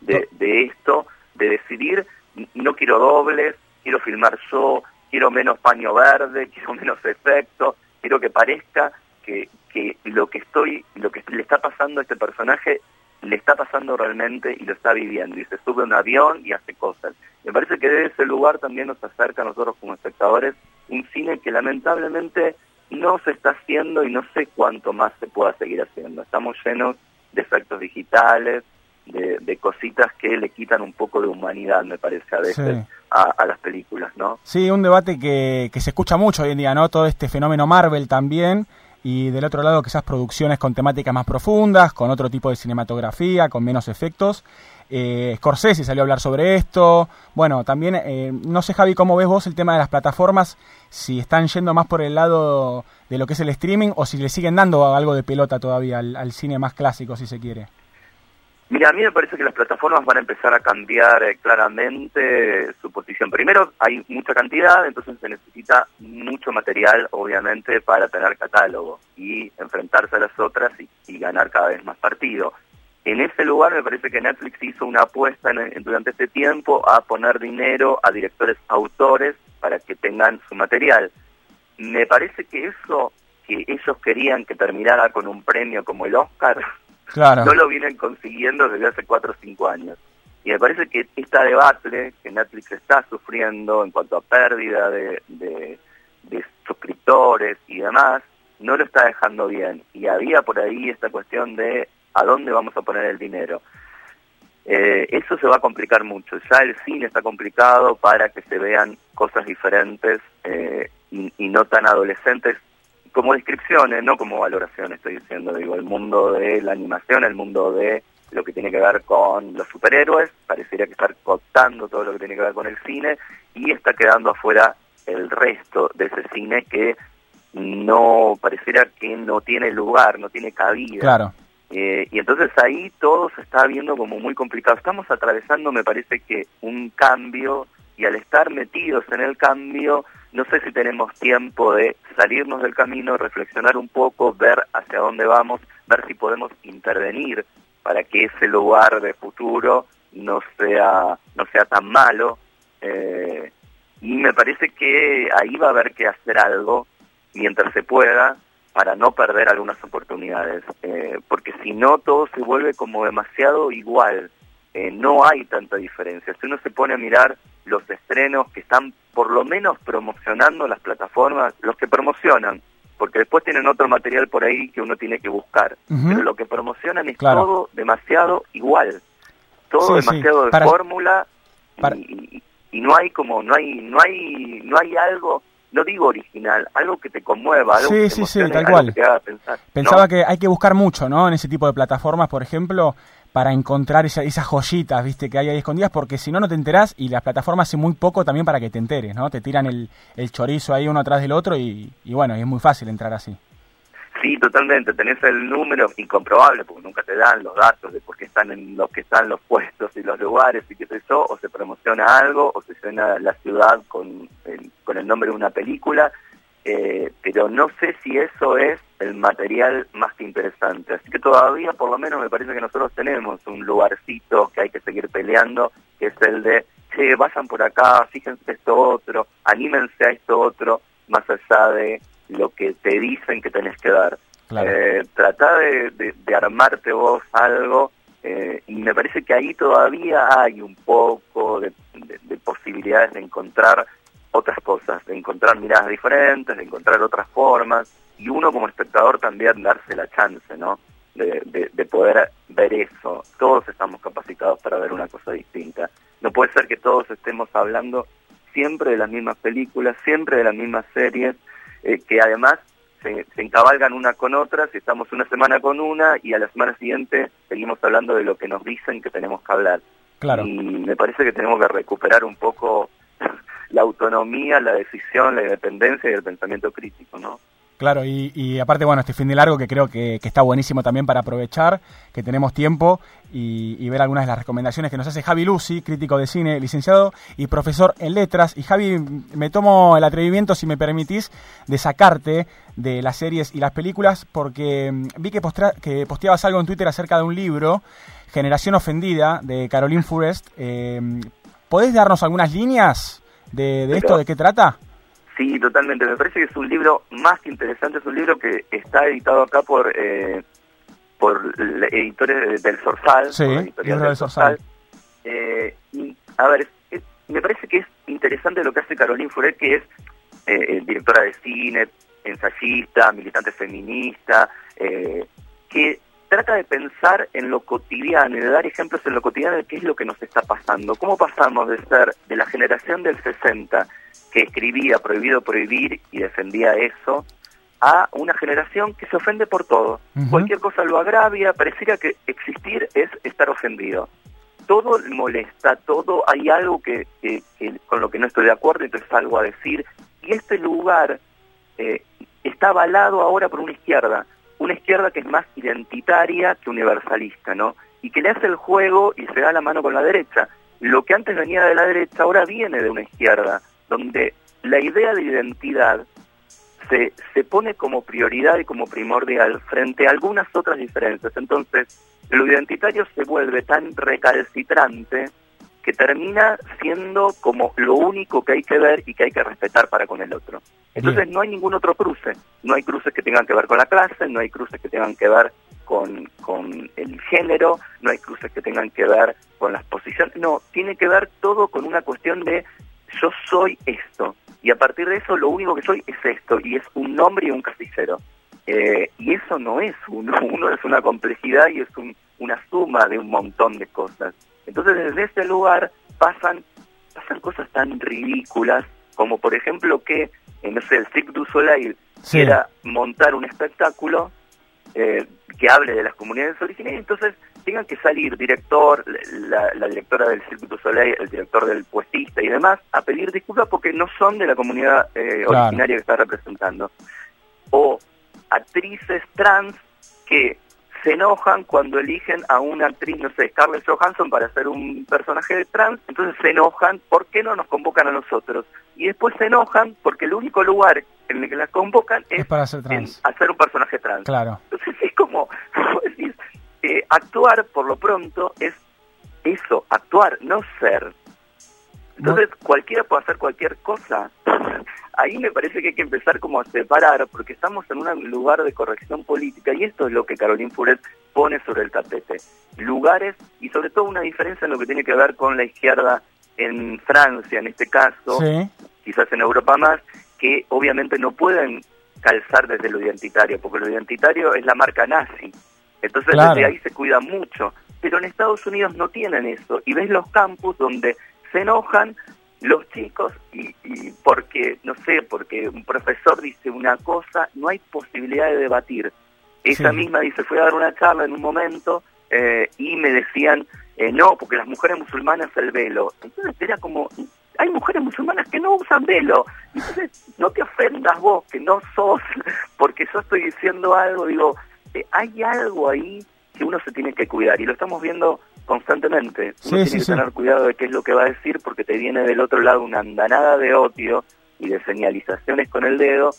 de, de esto, de decidir, no quiero dobles, quiero filmar yo, quiero menos paño verde, quiero menos efectos, quiero que parezca que, que lo que estoy, lo que le está pasando a este personaje le está pasando realmente y lo está viviendo y se sube a un avión y hace cosas. Me parece que de ese lugar también nos acerca a nosotros como espectadores un cine que lamentablemente no se está haciendo y no sé cuánto más se pueda seguir haciendo. Estamos llenos de efectos digitales, de, de cositas que le quitan un poco de humanidad, me parece, a veces. A, a las películas, ¿no? Sí, un debate que, que se escucha mucho hoy en día, ¿no? Todo este fenómeno Marvel también. Y del otro lado, quizás producciones con temáticas más profundas, con otro tipo de cinematografía, con menos efectos. Eh, Scorsese salió a hablar sobre esto. Bueno, también, eh, no sé, Javi, cómo ves vos el tema de las plataformas, si están yendo más por el lado de lo que es el streaming o si le siguen dando algo de pelota todavía al, al cine más clásico, si se quiere. Mira, a mí me parece que las plataformas van a empezar a cambiar eh, claramente su posición. Primero, hay mucha cantidad, entonces se necesita mucho material, obviamente, para tener catálogo y enfrentarse a las otras y, ganar cada vez más partido. En ese lugar me parece que Netflix hizo una apuesta durante este tiempo a poner dinero a directores autores para que tengan su material. Me parece que eso que ellos querían que terminara con un premio como el Oscar, No lo vienen consiguiendo desde hace cuatro o cinco años. Y me parece que esta debate que Netflix está sufriendo en cuanto a pérdida de, de, suscriptores y demás, no lo está dejando bien. Y había por ahí esta cuestión de a dónde vamos a poner el dinero. Eh, eso se va a complicar mucho. Ya el cine está complicado para que se vean cosas diferentes eh, y no tan adolescentes como descripciones, no como valoración, estoy diciendo, digo, el mundo de la animación, el mundo de lo que tiene que ver con los superhéroes, parecería que estar cooptando todo lo que tiene que ver con el cine y está quedando afuera el resto de ese cine que no pareciera que no tiene lugar, no tiene cabida. Claro. Eh, y entonces ahí todo se está viendo como muy complicado. Estamos atravesando, me parece que, un cambio y al estar metidos en el cambio, no sé si tenemos tiempo de salirnos del camino, reflexionar un poco, ver hacia dónde vamos, ver si podemos intervenir para que ese lugar de futuro no sea, no sea tan malo. Eh, y me parece que ahí va a haber que hacer algo mientras se pueda para no perder algunas oportunidades, eh, porque si no todo se vuelve como demasiado igual, eh, no hay tanta diferencia. Si uno se pone a mirar los estrenos que están por lo menos promocionando las plataformas, los que promocionan, porque después tienen otro material por ahí que uno tiene que buscar, pero lo que promocionan es Claro. todo demasiado igual, todo Sí, sí. demasiado de Para- fórmula para- y, y no hay como no hay no hay no hay algo no digo original algo que te conmueva algo Sí, que te sí, sí, emocione, tal algo cual. que te haga pensar Pensaba ¿no? que hay que buscar mucho, ¿no? En ese tipo de plataformas, por ejemplo, para encontrar esa- esas joyitas, viste, que hay ahí escondidas, porque si no, no te enterás y las plataformas hacen muy poco también para que te enteres, ¿no? Te tiran el, el chorizo ahí uno atrás del otro y, y bueno, y es muy fácil entrar así. Sí, totalmente. Tenés el número incomprobable, porque nunca te dan los datos de por qué están en los que están los puestos y los lugares y qué sé yo, o se promociona algo, o se llena la ciudad con el, con el nombre de una película, eh, pero no sé si eso es el material más que interesante. Así que todavía, por lo menos, me parece que nosotros tenemos un lugarcito que hay que seguir peleando, que es el de, che, vayan por acá, fíjense esto otro, anímense a esto otro, más allá de lo que te dicen que tenés que dar. Claro. Eh, tratá de, de- de armarte vos algo eh, y me parece que ahí todavía hay un poco de posibilidades de encontrar otras cosas, de encontrar miradas diferentes, de encontrar otras formas y uno como espectador también darse la chance, ¿no? De, de- de poder ver eso. Todos estamos capacitados para ver una cosa distinta. No puede ser que todos estemos hablando siempre de las mismas películas, siempre de las mismas series, eh, que además se, se encabalgan una con otra, si estamos una semana con una y a la semana siguiente seguimos hablando de lo que nos dicen que tenemos que hablar. Claro. Y me parece que tenemos que recuperar un poco la autonomía, la decisión, la independencia y el pensamiento crítico, ¿no? Claro, y, y aparte, bueno, este fin de largo que creo que, está buenísimo también para aprovechar, que tenemos tiempo y, ver algunas de las recomendaciones que nos hace Javi Lucy, crítico de cine, licenciado y profesor en letras. Y Javi, me tomo el atrevimiento, si me permitís, de sacarte de las series y las películas, porque mm, vi que, postra- que posteabas algo en Twitter acerca de un libro, Generación Ofendida, de Caroline Forrest. Eh, ¿Podés darnos algunas líneas de, de esto, de qué trata? Sí, totalmente. Me parece que es un libro más que interesante, es un libro que está editado acá por eh, por editores de- del Zorzal. Sí, libro del Zorzal. Eh, y, a ver, es- me parece que es interesante lo que hace Caroline Furet, que es eh, directora de cine, ensayista, militante feminista, eh, que trata de pensar en lo cotidiano y de dar ejemplos en lo cotidiano de qué es lo que nos está pasando. ¿Cómo pasamos de ser de la generación del 60 que escribía prohibido prohibir y defendía eso a una generación que se ofende por todo? Cualquier cosa lo agravia, pareciera que existir es estar ofendido. Todo le molesta, todo hay algo que, que- que con lo que no estoy de acuerdo, entonces algo a decir. Y este lugar eh, está avalado ahora por una izquierda, una izquierda que es más identitaria que universalista, ¿no? Y que le hace el juego y se da la mano con la derecha. Lo que antes venía de la derecha ahora viene de una izquierda, donde la idea de identidad se, se pone como prioridad y como primordial frente a algunas otras diferencias. Entonces, lo identitario se vuelve tan recalcitrante que termina siendo como lo único que hay que ver y que hay que respetar para con el otro. Entonces no hay ningún otro cruce, no hay cruces que tengan que ver con la clase, no hay cruces que tengan que ver con, con el género, no hay cruces que tengan que ver con las posiciones, no, tiene que ver todo con una cuestión de yo soy esto y a partir de eso lo único que soy es esto y es un nombre y un casillero. Eh, y eso no es uno, uno es una complejidad y es un- una suma de un montón de cosas. Entonces desde ese lugar pasan, pasan cosas tan ridículas como por ejemplo que, eh, no sé, el Cirque du Soleil Sí. quiera montar un espectáculo eh, que hable de las comunidades originarias, entonces tengan que salir director, la, la directora del Cirque du Soleil, el director del puestista y demás, a pedir disculpas porque no son de la comunidad eh, Claro. originaria que está representando. O actrices trans que se enojan cuando eligen a una actriz, no sé, Scarlett Johansson para hacer un personaje de trans, entonces se enojan, ¿por qué no nos convocan a nosotros? Y después se enojan porque el único lugar en el que las convocan es, Es para en trans. hacer un personaje trans. Claro. Entonces es como, como decís, eh, actuar por lo pronto es eso, actuar, no ser. Entonces cualquiera puede hacer cualquier cosa. Ahí me parece que hay que empezar como a separar, porque estamos en un lugar de corrección política y esto es lo que Caroline Furet pone sobre el tapete. Lugares y sobre todo una diferencia en lo que tiene que ver con la izquierda en Francia, en este caso, Sí. quizás en Europa más, que obviamente no pueden calzar desde lo identitario, porque lo identitario es la marca nazi. Entonces Claro. desde ahí se cuida mucho. Pero en Estados Unidos no tienen eso. Y ves los campus donde se enojan los chicos y, y porque, no sé, porque un profesor dice una cosa, no hay posibilidad de debatir. Ella Sí. misma dice, fui a dar una charla en un momento eh, y me decían, eh, no, porque las mujeres musulmanas el velo. Entonces era como, hay mujeres musulmanas que no usan velo. Entonces no te ofendas vos, que no sos, porque yo estoy diciendo algo, digo, eh, hay algo ahí que uno se tiene que cuidar y lo estamos viendo constantemente. Uno Sí, tiene sí, que sí. tener cuidado de qué es lo que va a decir porque te viene del otro lado una andanada de odio y de señalizaciones con el dedo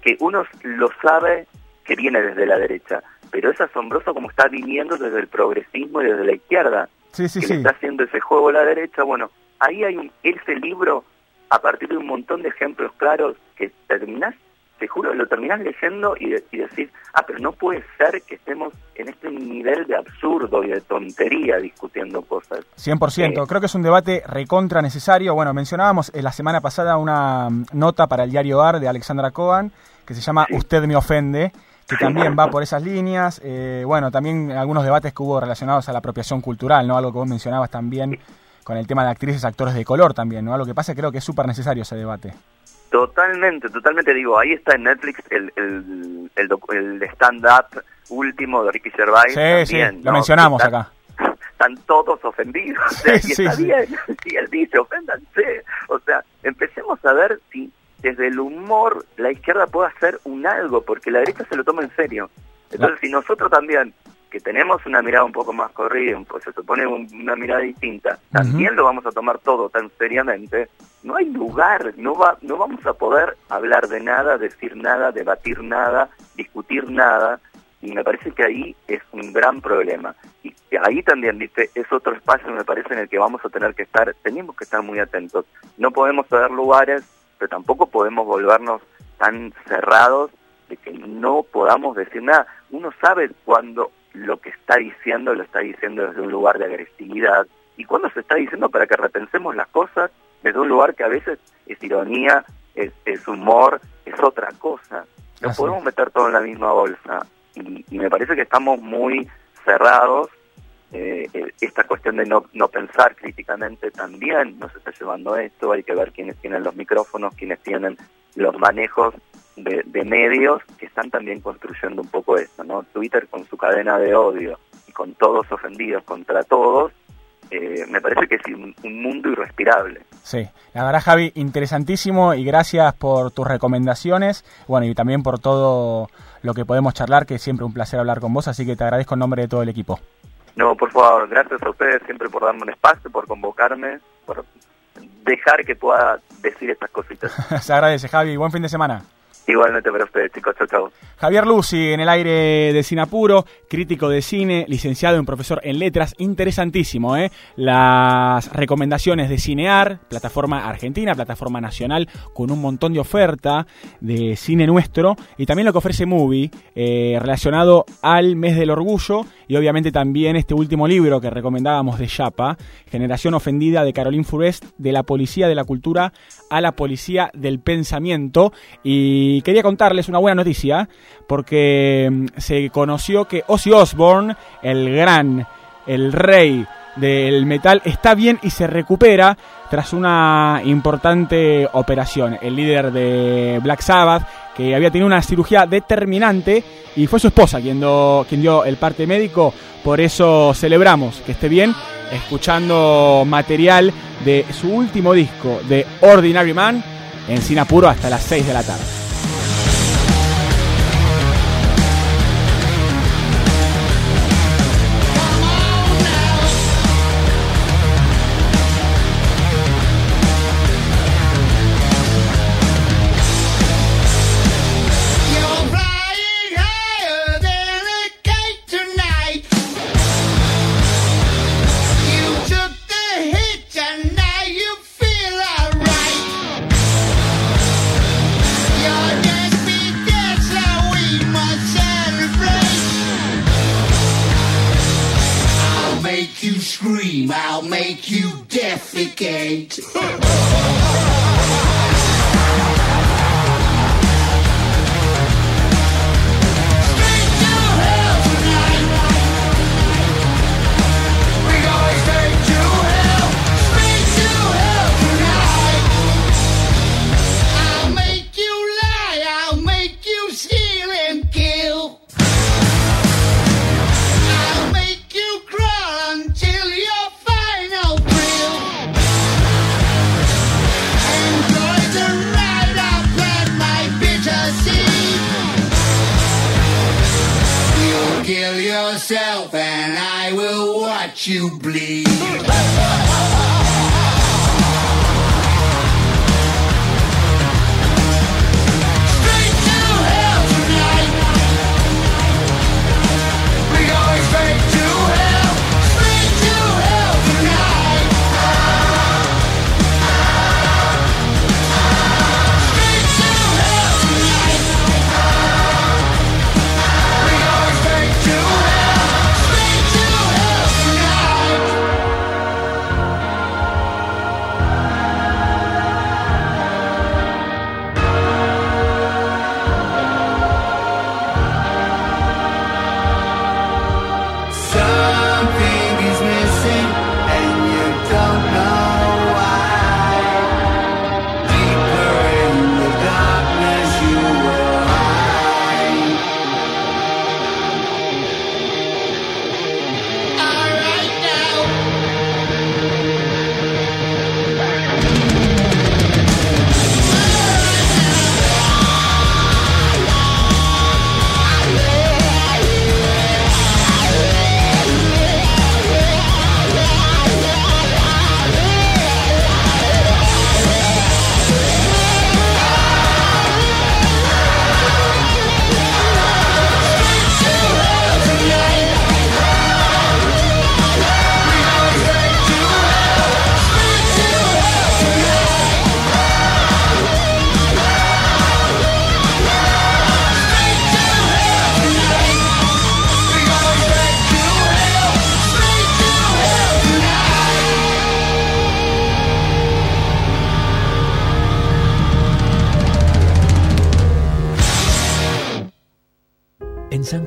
que uno lo sabe que viene desde la derecha, pero es asombroso como está viniendo desde el progresismo y desde la izquierda, Sí, sí, que le está haciendo ese juego a la derecha. Bueno, ahí hay un, ese libro, a partir de un montón de ejemplos claros, que terminás te juro, lo terminás leyendo y, de- y decís, ah, pero no puede ser que estemos en este nivel de absurdo y de tontería discutiendo cosas. 100%, Eh, creo que es un debate recontra necesario. Bueno, mencionábamos eh, la semana pasada una mm, nota para el diario AR de Alexandra Cohen que se llama Usted me ofende, que también va por esas líneas. Eh, bueno, también algunos debates que hubo relacionados a la apropiación cultural, ¿no? Algo que vos mencionabas también con el tema de actrices, actores de color también, ¿no? Algo que pasa, creo que es súper necesario ese debate. Totalmente, totalmente digo, ahí está en Netflix el, el, el, stand-up último de Ricky Gervais. Sí, también, sí, lo ¿no? mencionamos Están- acá. Están todos ofendidos, o sea, Sí, y sí, está sí. bien, y él dice, oféndanse. O sea, empecemos a ver si desde el humor la izquierda puede hacer un algo, porque la derecha se lo toma en serio. Entonces, si nosotros también, que tenemos una mirada un poco más corrida, pues se supone un- una mirada distinta, también lo vamos a tomar todo tan seriamente, no hay lugar, no va, no vamos a poder hablar de nada, decir nada, debatir nada, discutir nada, y me parece que ahí es un gran problema. Y ahí también, viste, es otro espacio, me parece, en el que vamos a tener que estar, tenemos que estar muy atentos. No podemos ceder lugares, pero tampoco podemos volvernos tan cerrados de que no podamos decir nada. Uno sabe cuando lo que está diciendo lo está diciendo desde un lugar de agresividad y cuando se está diciendo para que repensemos las cosas desde un lugar que a veces es ironía, es, es humor, es otra cosa. No podemos meter todo en la misma bolsa y, y me parece que estamos muy cerrados. Eh, eh, esta cuestión de no, no pensar críticamente también nos está llevando a esto. Hay que ver quiénes tienen los micrófonos, quiénes tienen los manejos de, de medios que están también construyendo un poco esto, ¿no? Twitter con su cadena de odio y con todos ofendidos contra todos, eh, me parece que es un, un mundo irrespirable. Sí, la verdad Javi, interesantísimo y gracias por tus recomendaciones, bueno, y también por todo lo que podemos charlar, que es siempre un placer hablar con vos, así que te agradezco en nombre de todo el equipo. No, por favor, gracias a ustedes siempre por darme un espacio, por convocarme, por dejar que pueda decir estas cositas. Se agradece Javi, buen fin de semana. Igualmente para chicos, chao, chao. Javier Lucy, en el aire de Sinapuro, crítico de cine, licenciado en profesor en letras, interesantísimo, ¿eh? Las recomendaciones de Cinear, plataforma argentina, plataforma nacional, con un montón de oferta de cine nuestro, y también lo que ofrece Movie, eh, relacionado al mes del orgullo, y obviamente también este último libro que recomendábamos de Chapa, Generación Ofendida de Caroline Furest, de la policía de la cultura a la policía del pensamiento, y quería contarles una buena noticia, porque mm, se conoció que Ozzy Osbourne, el gran, el rey del metal, está bien y se recupera tras una importante operación. El líder de Black Sabbath, que había tenido una cirugía determinante, y fue su esposa quien, do- quien dio el parte médico, por eso celebramos que esté bien, escuchando material de su último disco, de Ordinary Man, en Sinapuro hasta las 6 de la tarde. eight. You bleed.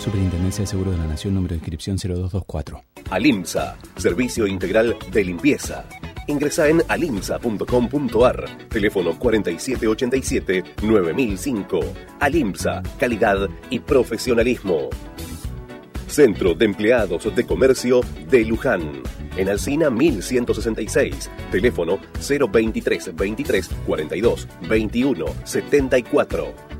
Superintendencia de Seguros de la Nación, número de inscripción 0224. Alimsa, servicio integral de limpieza. Ingresa en alimsa.com.ar, teléfono 4787-9005. Alimsa, calidad y profesionalismo. Centro de Empleados de Comercio de Luján. En Alcina 1166. Teléfono 023 23 42 21 74.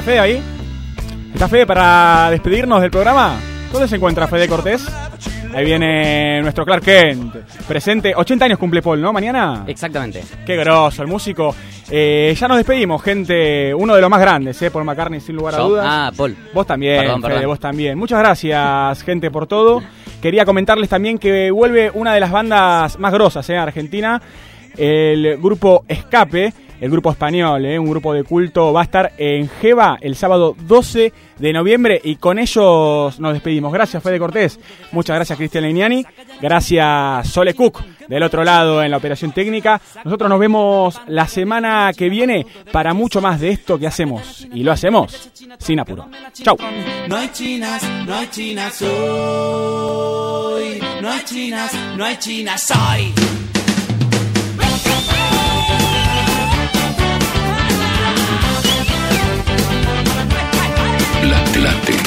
¿Está Fede ahí? ¿Está Fede para despedirnos del programa? ¿Dónde se encuentra Fede Cortés? Ahí viene nuestro Clark Kent, presente. 80 años cumple Paul, ¿no? Mañana. Exactamente. Qué grosso, el músico. Eh, ya nos despedimos, gente. Uno de los más grandes, ¿eh? Paul McCartney, sin lugar a Yo- dudas. Ah, Paul. Vos también, Perdón, Fede, perdón. vos también. Muchas gracias, gente, por todo. Quería comentarles también que vuelve una de las bandas más grosas ¿eh? en Argentina, el grupo Escape, el grupo español, ¿eh? un grupo de culto, va a estar en Jeva el sábado 12 de noviembre y con ellos nos despedimos. Gracias, Fede Cortés. Muchas gracias, Cristian Legnani. Gracias, Sole Cook, del otro lado en la operación técnica. Nosotros nos vemos la semana que viene para mucho más de esto que hacemos. Y lo hacemos sin apuro. Chau. No hay chinas, no hay chinas hoy. No hay chinas, no hay chinas hoy. La Late